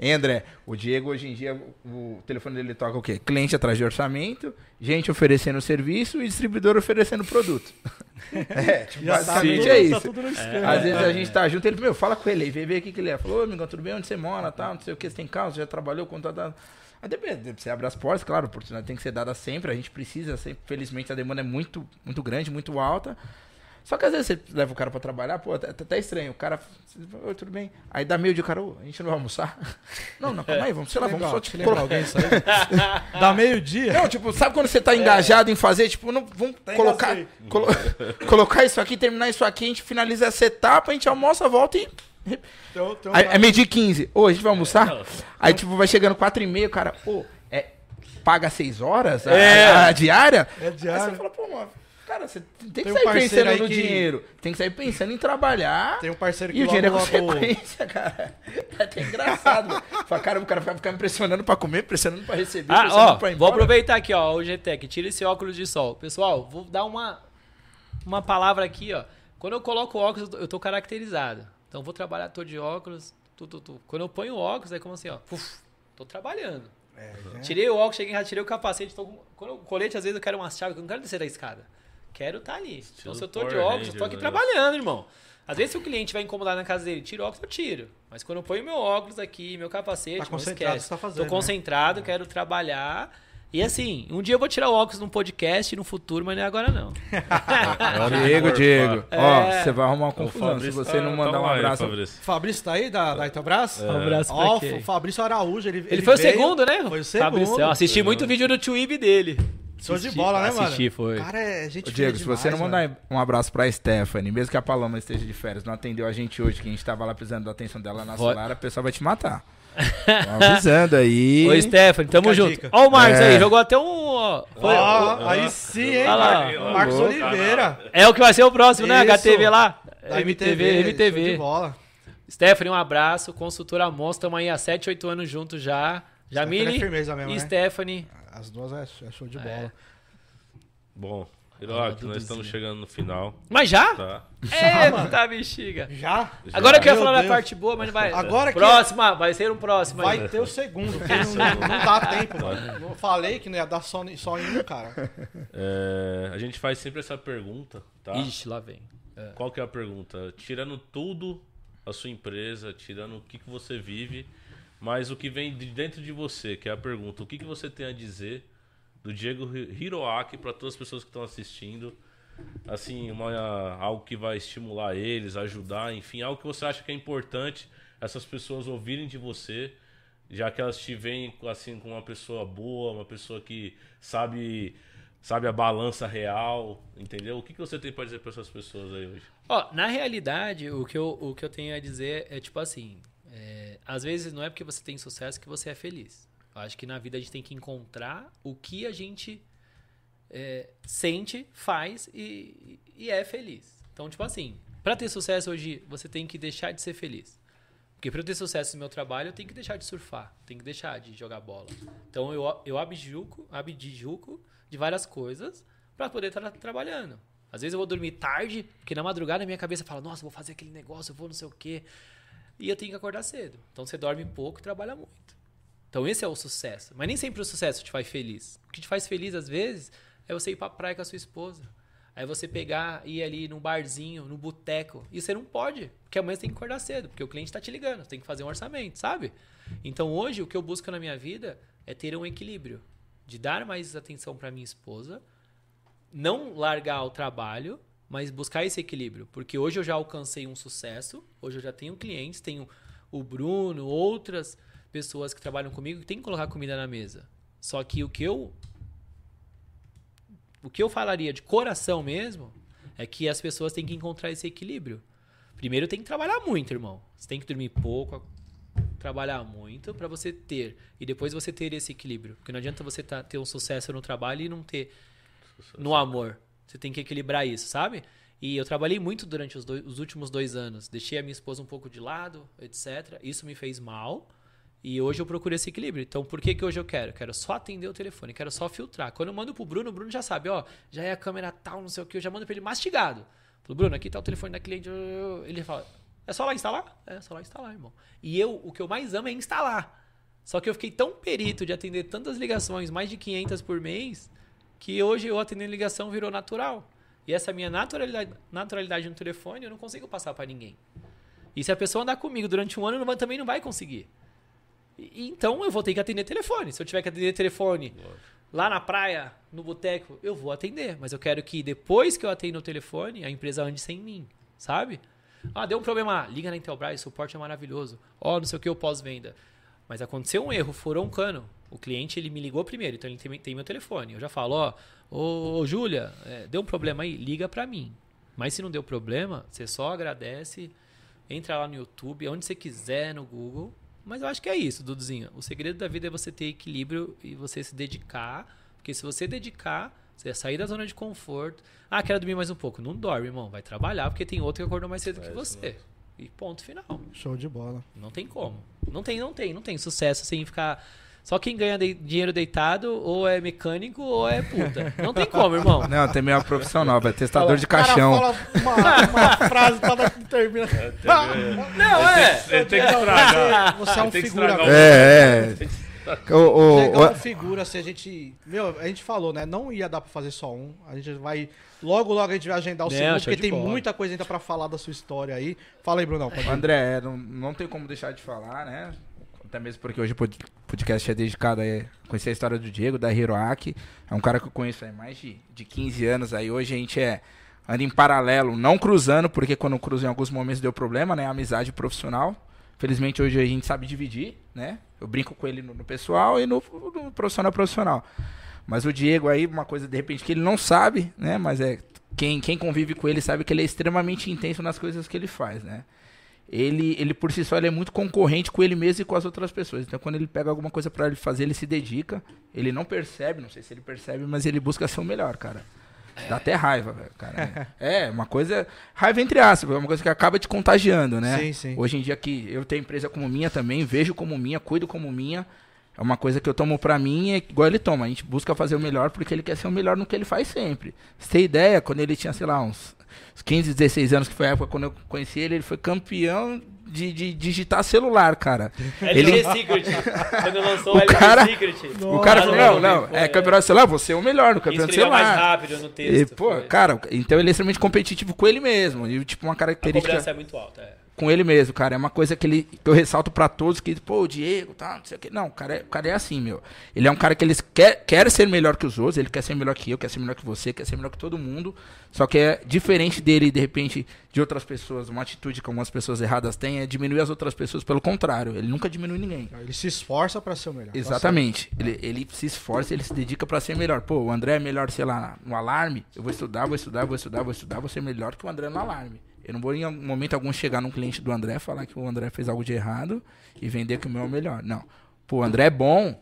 Hein, André? O Diego hoje em dia, o telefone dele toca o quê? Cliente atrás de orçamento, gente oferecendo serviço e distribuidor oferecendo produto. é, tipo, Já tá basicamente tudo- é Tá isso. esquema. Às vezes a gente tá junto, ele, meu, fala com ele aí, vê, vê o que, que ele é. Falou, ô, amigão, tudo bem? Onde você mora, tal, não sei o que, você tem casa, já trabalhou, quanto tá... Aí depende, você abre as portas, claro, a oportunidade tem que ser dada sempre, a gente precisa, sempre, felizmente a demanda é muito, muito grande, muito alta. Só que às vezes você leva o cara pra trabalhar, pô, tá, tá- tá estranho. O cara, oi, tudo bem? Aí dá meio de cara, a gente não vai almoçar? Não, não, calma aí, vamos, sei lá, vamos Legal, só te colocar. alguém aí? Dá meio-dia. Não, tipo, sabe quando você tá engajado em fazer, tipo, não, vamos colocar, colo- colocar isso aqui, terminar isso aqui, a gente finaliza essa etapa, a gente almoça, volta e. Um- tem um Aí, é meio de 15. Ô, a gente vai almoçar? Aí, tipo, vai chegando 4 e meia, o cara, ô, é, paga 6 horas a, É. a- a diária? É diária. Aí você fala, pô, mano, cara, você tem que Tem um sair parceiro pensando no que- dinheiro. Tem que sair pensando em trabalhar. Tem um parceiro que E o dinheiro é logo, consequência, cara. É até engraçado. Fala, cara, o cara vai ficar me pressionando pra comer, pressionando pra receber, Ah, pressionando ó, pra vou aproveitar aqui, ó, o GTEC, tira esse óculos de sol. Pessoal, vou dar uma, uma palavra aqui, ó. Quando eu coloco o óculos, eu tô caracterizado. Então, vou trabalhar, tô de óculos, tu, tu, tu. Quando eu ponho o óculos, é como assim, ó, puf, tô trabalhando. É, Tirei o óculos, cheguei, já tirei o capacete. Tô com... Quando eu, colete, às vezes eu quero umas chaves, eu não quero descer da escada. Quero estar ali. Então, se eu tô de óculos, eu tô Ranger, aqui né? trabalhando, irmão. Às vezes, se o cliente vai incomodar na casa dele, tira o óculos, eu tiro. Mas quando eu ponho meu óculos aqui, meu capacete, Tá não esquece. que tá fazendo, Tô né? concentrado, quero trabalhar. E assim, um dia eu vou tirar o óculos num podcast no futuro, mas não é agora não. Diego, Diego. É. Ó, você vai arrumar uma O confusão se você tá- não tá mandar um abraço. Fabrício. Fabrício tá aí, da, da Itobras? Um abraço Ó, pra o quem? Fabrício Araújo, ele Ele foi o veio- segundo, né? Foi o segundo. Fabrício, eu assisti muito vídeo no Twib dele. Show de bola, né, mano? assisti, foi. O cara é gente Ô, Diego, se você não mandar um abraço pra Stephanie, mesmo que a Paloma esteja de férias, não atendeu a gente hoje, que a gente tava lá precisando da atenção dela na celular, a pessoa vai te matar. Tô avisando aí. Ô, Stephanie, tamo Fica junto. Ó, o Marcos É. aí, jogou até um. ó, foi- Ó, aí sim, hein? Olha lá. Mar- Marcos. Oliveira. é o que vai ser o próximo, né? Isso. HTV lá. Da MTV, Show de MTV. bola. Stephanie, um abraço. Consultora Monstro, estamos aí há 7, 8 anos juntos já. Stephanie Jamile é firmeza mesmo, e né? Stephanie. As duas é, é show de bola. Bom, Nós estamos chegando no final, Mas já? tá? Eita, bexiga. Já? Agora eu quero Meu falar da parte boa, mas não vai. Agora que- Próxima, vai ser um próximo aí. Vai ter o segundo, porque não, não dá tempo, mano. Eu falei que não ia dar só, só em um, cara. É, a gente faz sempre essa pergunta, tá? Ixi, lá vem. Qual que é a pergunta? Tirando tudo a sua empresa, tirando o que, que você vive, mas o que vem de dentro de você, que é a pergunta, o que, que você tem a dizer do Diego Hi- Hiroaki para todas as pessoas que estão assistindo? Assim, uma, algo que vai estimular eles, ajudar, enfim, algo que você acha que é importante essas pessoas ouvirem de você, já que elas te veem assim com uma pessoa boa, uma pessoa que sabe sabe a balança real, entendeu? O que, que você tem para dizer para essas pessoas aí hoje? Ó, na realidade, o que eu, o que eu tenho a dizer é tipo assim: é, às vezes não é porque você tem sucesso que você é feliz. Eu acho que na vida a gente tem que encontrar o que a gente é, sente, faz e, e é feliz. Então, tipo assim, pra ter sucesso hoje, você tem que deixar de ser feliz. Porque pra eu ter sucesso no meu trabalho, eu tenho que deixar de surfar, tenho que deixar de jogar bola. Então eu, eu abdico, abdico de várias coisas pra poder estar trabalhando. Às vezes eu vou dormir tarde, porque na madrugada a minha cabeça fala, nossa, vou fazer aquele negócio, eu vou não sei o quê. E eu tenho que acordar cedo. Então você dorme pouco e trabalha muito. Então esse é o sucesso. Mas nem sempre o sucesso te faz feliz. O que te faz feliz às vezes é você ir pra praia com a sua esposa. Aí você pegar, ir ali num barzinho, no boteco. E você não pode, porque amanhã você tem que acordar cedo, porque o cliente está te ligando, você tem que fazer um orçamento, sabe? Então hoje o que eu busco na minha vida é ter um equilíbrio. De dar mais atenção para minha esposa, não largar o trabalho, mas buscar esse equilíbrio. Porque hoje eu já alcancei um sucesso, hoje eu já tenho clientes, tenho o Bruno, outras pessoas que trabalham comigo que tem que colocar comida na mesa. Só que o que eu o que eu falaria de coração mesmo é que as pessoas têm que encontrar esse equilíbrio. Primeiro tem que trabalhar muito, irmão. Você tem que dormir pouco, trabalhar muito pra você ter. E depois você ter esse equilíbrio. Porque não adianta você tá- ter um sucesso no trabalho e não ter no amor. Você tem que equilibrar isso, sabe? E eu trabalhei muito durante os, dois- os últimos dois anos. Deixei a minha esposa um pouco de lado, etc. Isso me fez mal. E hoje eu procuro esse equilíbrio. Então, por que, que hoje eu quero? Quero só atender o telefone, quero só filtrar. Quando eu mando pro Bruno, o Bruno já sabe, ó, já é a câmera tal, não sei o que, eu já mando pra ele mastigado. Falo, Bruno, aqui tá o telefone da cliente. Ele fala, é só lá instalar? É, só lá instalar, irmão. E eu, o que eu mais amo é instalar. Só que eu fiquei tão perito de atender tantas ligações, mais de 500 por mês, que hoje eu atendendo ligação virou natural. E essa minha naturalidade, naturalidade no telefone eu não consigo passar pra ninguém. E se a pessoa andar comigo durante um ano, também não vai conseguir. Então eu vou ter que atender telefone. Se eu tiver que atender telefone lá na praia, no boteco, eu vou atender. Mas eu quero que depois que eu atendo o telefone, a empresa ande sem mim, sabe? Ah, deu um problema. lá, Liga na Intelbras, o suporte é maravilhoso. Ó, não sei o que, eu pós-venda. Mas aconteceu um erro, furou um cano. O cliente, ele me ligou primeiro, então ele tem, tem meu telefone. Eu já falo, ó, ô, ô Júlia, é, deu um problema aí, liga pra mim. Mas se não deu problema, você só agradece, entra lá no YouTube, onde você quiser, no Google. Mas eu acho que é isso, Duduzinho. O segredo da vida é você ter equilíbrio e você se dedicar. Porque se você dedicar, você vai sair da zona de conforto. Ah, quero dormir mais um pouco. Não dorme, irmão. Vai trabalhar, porque tem outro que acordou mais cedo que você. E ponto final. Show de bola. Não tem como. Não tem, não tem, não tem sucesso sem ficar. Só quem ganha de- dinheiro deitado ou é mecânico ou é puta. Não tem como, irmão. Não, tem meio nova, é testador de O cara caixão. fala uma, uma frase toda que termina. Não, é. Ele tem que estragar. Você é um figura. É, é. O, o- Diego o- é um figura, se a gente. Meu, a gente falou, né? Não ia dar pra fazer só um. A gente vai. Logo, logo a gente vai agendar o Não, segundo, porque tem bola. muita coisa ainda pra falar da sua história aí. Fala aí, Brunão. ir. André, não, não tem como deixar de falar, né? Até mesmo porque hoje o pod- podcast é dedicado a conhecer a história do Diego, da Hiroaki. É um cara que eu conheço há mais de, de 15 anos aí. Hoje a gente é anda em paralelo, não cruzando, porque quando cruza em alguns momentos deu problema, né? Amizade profissional. Felizmente hoje a gente sabe dividir, né? Eu brinco com ele no, no pessoal e no, no profissional profissional. Mas o Diego aí, uma coisa de repente que ele não sabe, né? Mas é quem, quem convive com ele sabe que ele é extremamente intenso nas coisas que ele faz, né? Ele, ele por si só ele é muito concorrente com ele mesmo e com as outras pessoas. Então quando ele pega alguma coisa pra ele fazer, ele se dedica. Ele não percebe, não sei se ele percebe, mas ele busca ser o melhor, cara. Dá até raiva, velho, cara. É, uma coisa. Raiva entre aspas, é uma coisa que acaba te contagiando, né? Sim, sim. Hoje em dia que eu tenho empresa como minha também, vejo como minha, cuido como minha. É uma coisa que eu tomo pra mim, é igual ele toma. A gente busca fazer o melhor porque ele quer ser o melhor no que ele faz sempre. Você tem ideia, quando ele tinha, sei lá, uns, uns 15, 16 anos, que foi a época quando eu conheci ele, ele foi campeão de, de digitar celular, cara. LG Secret. Quando lançou O LG cara- Secret. o cara falou, não, não, é campeonato de celular, você é o melhor no campeonato de Escreveu mais celular. rápido no E, texto. pô, foi. cara, então ele é extremamente competitivo com ele mesmo. E, tipo, uma a característica cobrança é muito alta. É. com ele mesmo, cara. É uma coisa que, ele, que eu ressalto pra todos, que, pô, o Diego, tá, não sei o que. Não, o cara, é, o cara é assim, meu. Ele é um cara que ele quer, quer ser melhor que os outros, ele quer ser melhor que eu, quer ser melhor que você, quer ser melhor que todo mundo. Só que é diferente dele, de repente, de outras pessoas, uma atitude que algumas pessoas erradas têm é diminuir as outras pessoas. Pelo contrário, ele nunca diminui ninguém. Ele se esforça pra ser o melhor. Exatamente. Ele, ele se esforça, ele se dedica pra ser melhor. Pô, o André é melhor, sei lá, no alarme. Eu vou estudar, vou estudar, vou estudar, vou estudar, vou ser melhor que o André no alarme. Eu não vou em algum momento algum chegar num cliente do André falar que o André fez algo de errado e vender que o meu é o melhor. Não. Pô, o André é bom,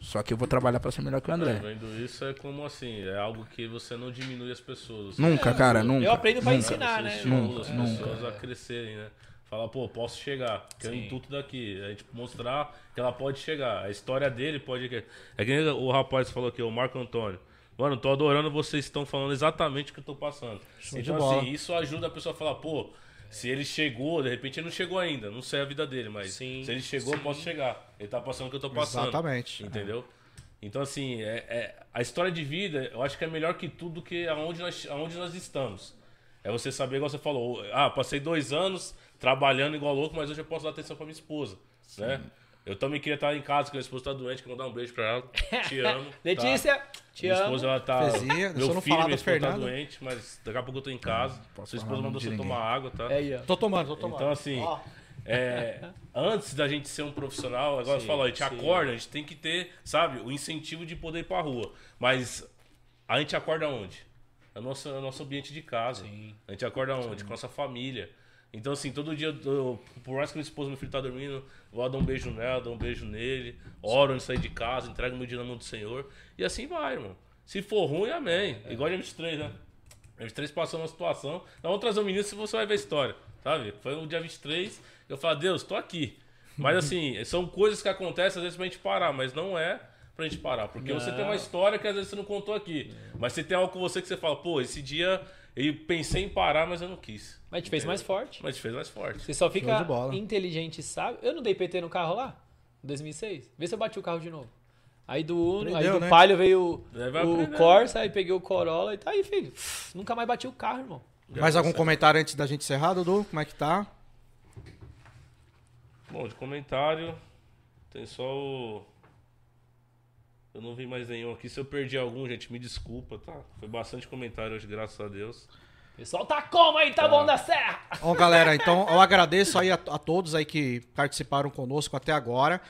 só que eu vou trabalhar pra ser melhor que o André. Vendo isso é como assim, é algo que você não diminui as pessoas. Nunca, cara, nunca. Eu aprendo pra nunca. ensinar, Você né? Nunca, as nunca. pessoas a crescerem, né? Fala, pô, posso chegar. Que é o intuito daqui. A gente mostrar que ela pode chegar. A história dele pode. É que nem o rapaz falou aqui, o Marco Antônio. Mano, tô adorando vocês estão falando exatamente o que eu tô passando. Show então, assim, isso ajuda a pessoa a falar, pô, se ele chegou, de repente ele não chegou ainda. Não sei a vida dele, mas Sim, se ele chegou, eu posso chegar. Ele tá passando o que eu tô passando. Exatamente. Entendeu? Então, assim, é, é- a história de vida, eu acho que é melhor que tudo que aonde nós, aonde nós estamos. É você saber, igual você falou, ah, passei dois anos trabalhando igual louco, mas hoje eu posso dar atenção pra minha esposa, né? Eu também queria estar em casa, que a minha esposa tá doente, quero mandar um beijo pra ela. Te amo. tá? Letícia, te Minha amo. esposa, ela tá. Fezinha, meu não filho, falar minha esposa tá doente, mas daqui a pouco eu tô em casa. posso Sua esposa mandou você ninguém. tomar água, tá? É aí, ó. Tô tomando, tô tomando. Então, assim, Ó, é, antes da gente ser um profissional, agora você falou, a gente sim. acorda, a gente tem que ter, sabe, o incentivo de poder ir pra rua. Mas a gente acorda onde? É o nosso, é o nosso ambiente de casa. Sim. A gente acorda onde? Com a nossa família. Então, assim, todo dia, eu, por mais que minha esposa, meu filho tá dormindo, eu vou dar um beijo nela, dou um beijo nele, oro antes de sair de casa, entrego meu dia na mão do Senhor. E assim vai, irmão. Se for ruim, amém. Igual a M23, né? A M23 passou uma situação. Nós vamos trazer um menino se você vai ver a história, sabe? Foi no dia 23, eu falei, Deus, tô aqui. Mas assim, são coisas que acontecem às vezes pra gente parar, mas não é pra gente parar. Porque você tem uma história que às vezes você não contou aqui. Mas você tem algo com você que você fala, pô, esse dia eu pensei em parar, mas eu não quis. Mas te fez mais forte. Mas te fez mais forte. Você só fica inteligente e sabe. Eu não dei PT no carro lá, em 2006. Vê se eu bati o carro de novo. Aí do Uno, aí Aprendeu, do né? Palio veio Aí o. Corsa, aí peguei o Corolla e tá aí, filho. Nunca mais bati o carro, irmão. Mais algum comentário antes da gente encerrar, Dudu? Como é que tá? Bom, de comentário, tem só o. Eu não vi mais nenhum aqui. Se eu perdi algum, gente, me desculpa, tá? Foi bastante comentário hoje, graças a Deus. Pessoal tá como aí, tá bom da serra? Bom, galera, então eu agradeço aí a, a todos aí que participaram conosco até agora.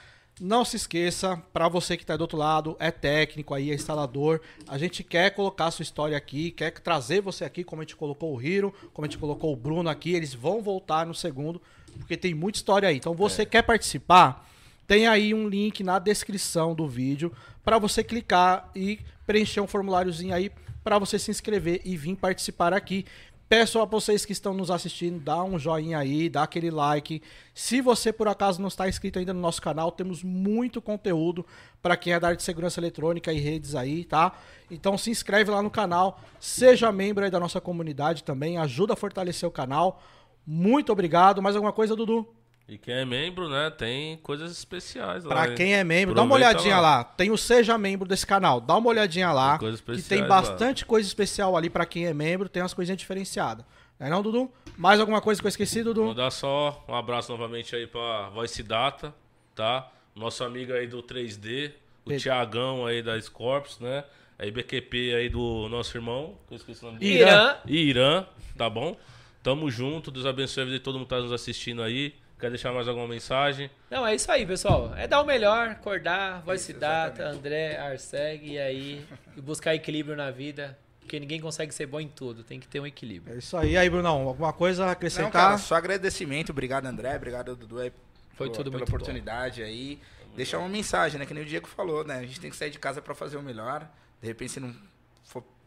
Não se esqueça, para você que está do outro lado, é técnico aí, é instalador. A gente quer colocar a sua história aqui, quer trazer você aqui, como a gente colocou o Hiro, como a gente colocou o Bruno aqui. Eles vão voltar no segundo, porque tem muita história aí. Então, você quer participar? Tem aí um link na descrição do vídeo para você clicar e preencher um formuláriozinho aí para você se inscrever e vir participar aqui. Peço a vocês que estão nos assistindo, dá um joinha aí, dá aquele like. Se você por acaso não está inscrito ainda no nosso canal, temos muito conteúdo para quem é da área de segurança eletrônica e redes aí, tá? Então se inscreve lá no canal, seja membro aí da nossa comunidade também, ajuda a fortalecer o canal. Muito obrigado. Mais alguma coisa, Dudu? E quem é membro, né, tem coisas especiais lá. Pra hein? quem é membro, dá uma olhadinha lá. Tem o Seja Membro desse canal. Dá uma olhadinha lá. Tem coisas que tem bastante coisa especial ali pra quem é membro. Tem umas coisinhas diferenciadas. Não é não, Dudu? Mais alguma coisa que eu esqueci, Dudu? Vou dar só um abraço novamente aí pra Voice Data, tá? Nosso amigo aí do 3D, o Pedro. Tiagão aí da Scorps, né? A IBQP aí do nosso irmão, que eu esqueci o nome dele. Irã. Irã, tá bom? Tamo junto, Deus abençoe a vida de todo mundo que tá nos assistindo aí. Quer deixar mais alguma mensagem? Não, é isso aí, pessoal. É dar o melhor, acordar, voice data, André, Arseg, e aí e buscar equilíbrio na vida. Porque ninguém consegue ser bom em tudo, tem que ter um equilíbrio. É isso aí. E aí, Brunão, alguma coisa a Não, acrescentar? cara, só agradecimento. Obrigado, André. Obrigado, Dudu, aí, Foi pela- tudo pela muito bom. oportunidade aí. Deixar uma mensagem, né? Que nem o Diego falou, né? A gente tem que sair de casa pra fazer o melhor. De repente, se não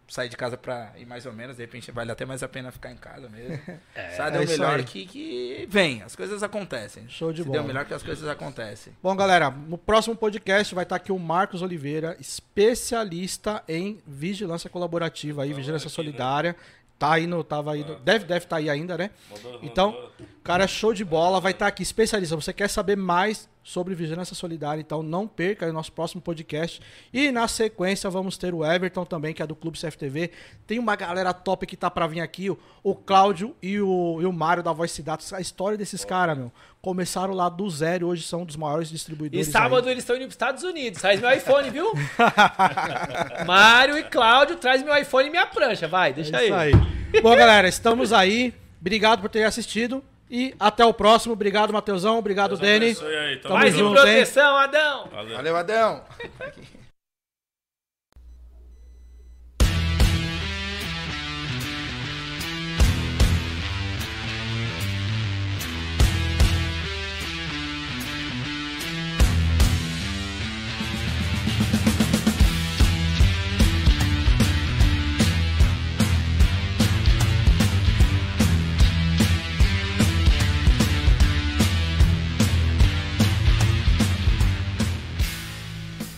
sair de casa pra ir mais ou menos, de repente vale até mais a pena ficar em casa mesmo. Sabe, é é o melhor que, que vem. As coisas acontecem. Show de Se bola. der o melhor que as coisas acontecem. Bom, galera, no próximo podcast vai estar aqui o Marcos Oliveira, especialista em vigilância colaborativa aí, vigilância solidária. Tá aí no, tava aí, no- deve deve estar aí ainda, né? Então, cara, é show de bola, vai estar aqui especialista. Você quer saber mais sobre vigilância solidária, então não perca o nosso próximo podcast. E na sequência vamos ter o Everton também, que é do Clube CFTV. Tem uma galera top que tá pra vir aqui, o, o Cláudio e o, e o Mário da Voice Datos. A história desses caras, meu, começaram lá do zero e hoje são um dos maiores E distribuidores. sábado aí. eles estão indo pros Estados Unidos. Traz meu iPhone, viu? Mário e Cláudio, traz meu iPhone e minha prancha. Vai, deixa É aí. aí. Bom, galera, estamos aí. Obrigado por ter assistido. E até o próximo. Obrigado, Matheusão. Obrigado, Deus Dani. aí, tamo Mais em junto, hein? proteção, Adão. Valeu. Valeu, Adão!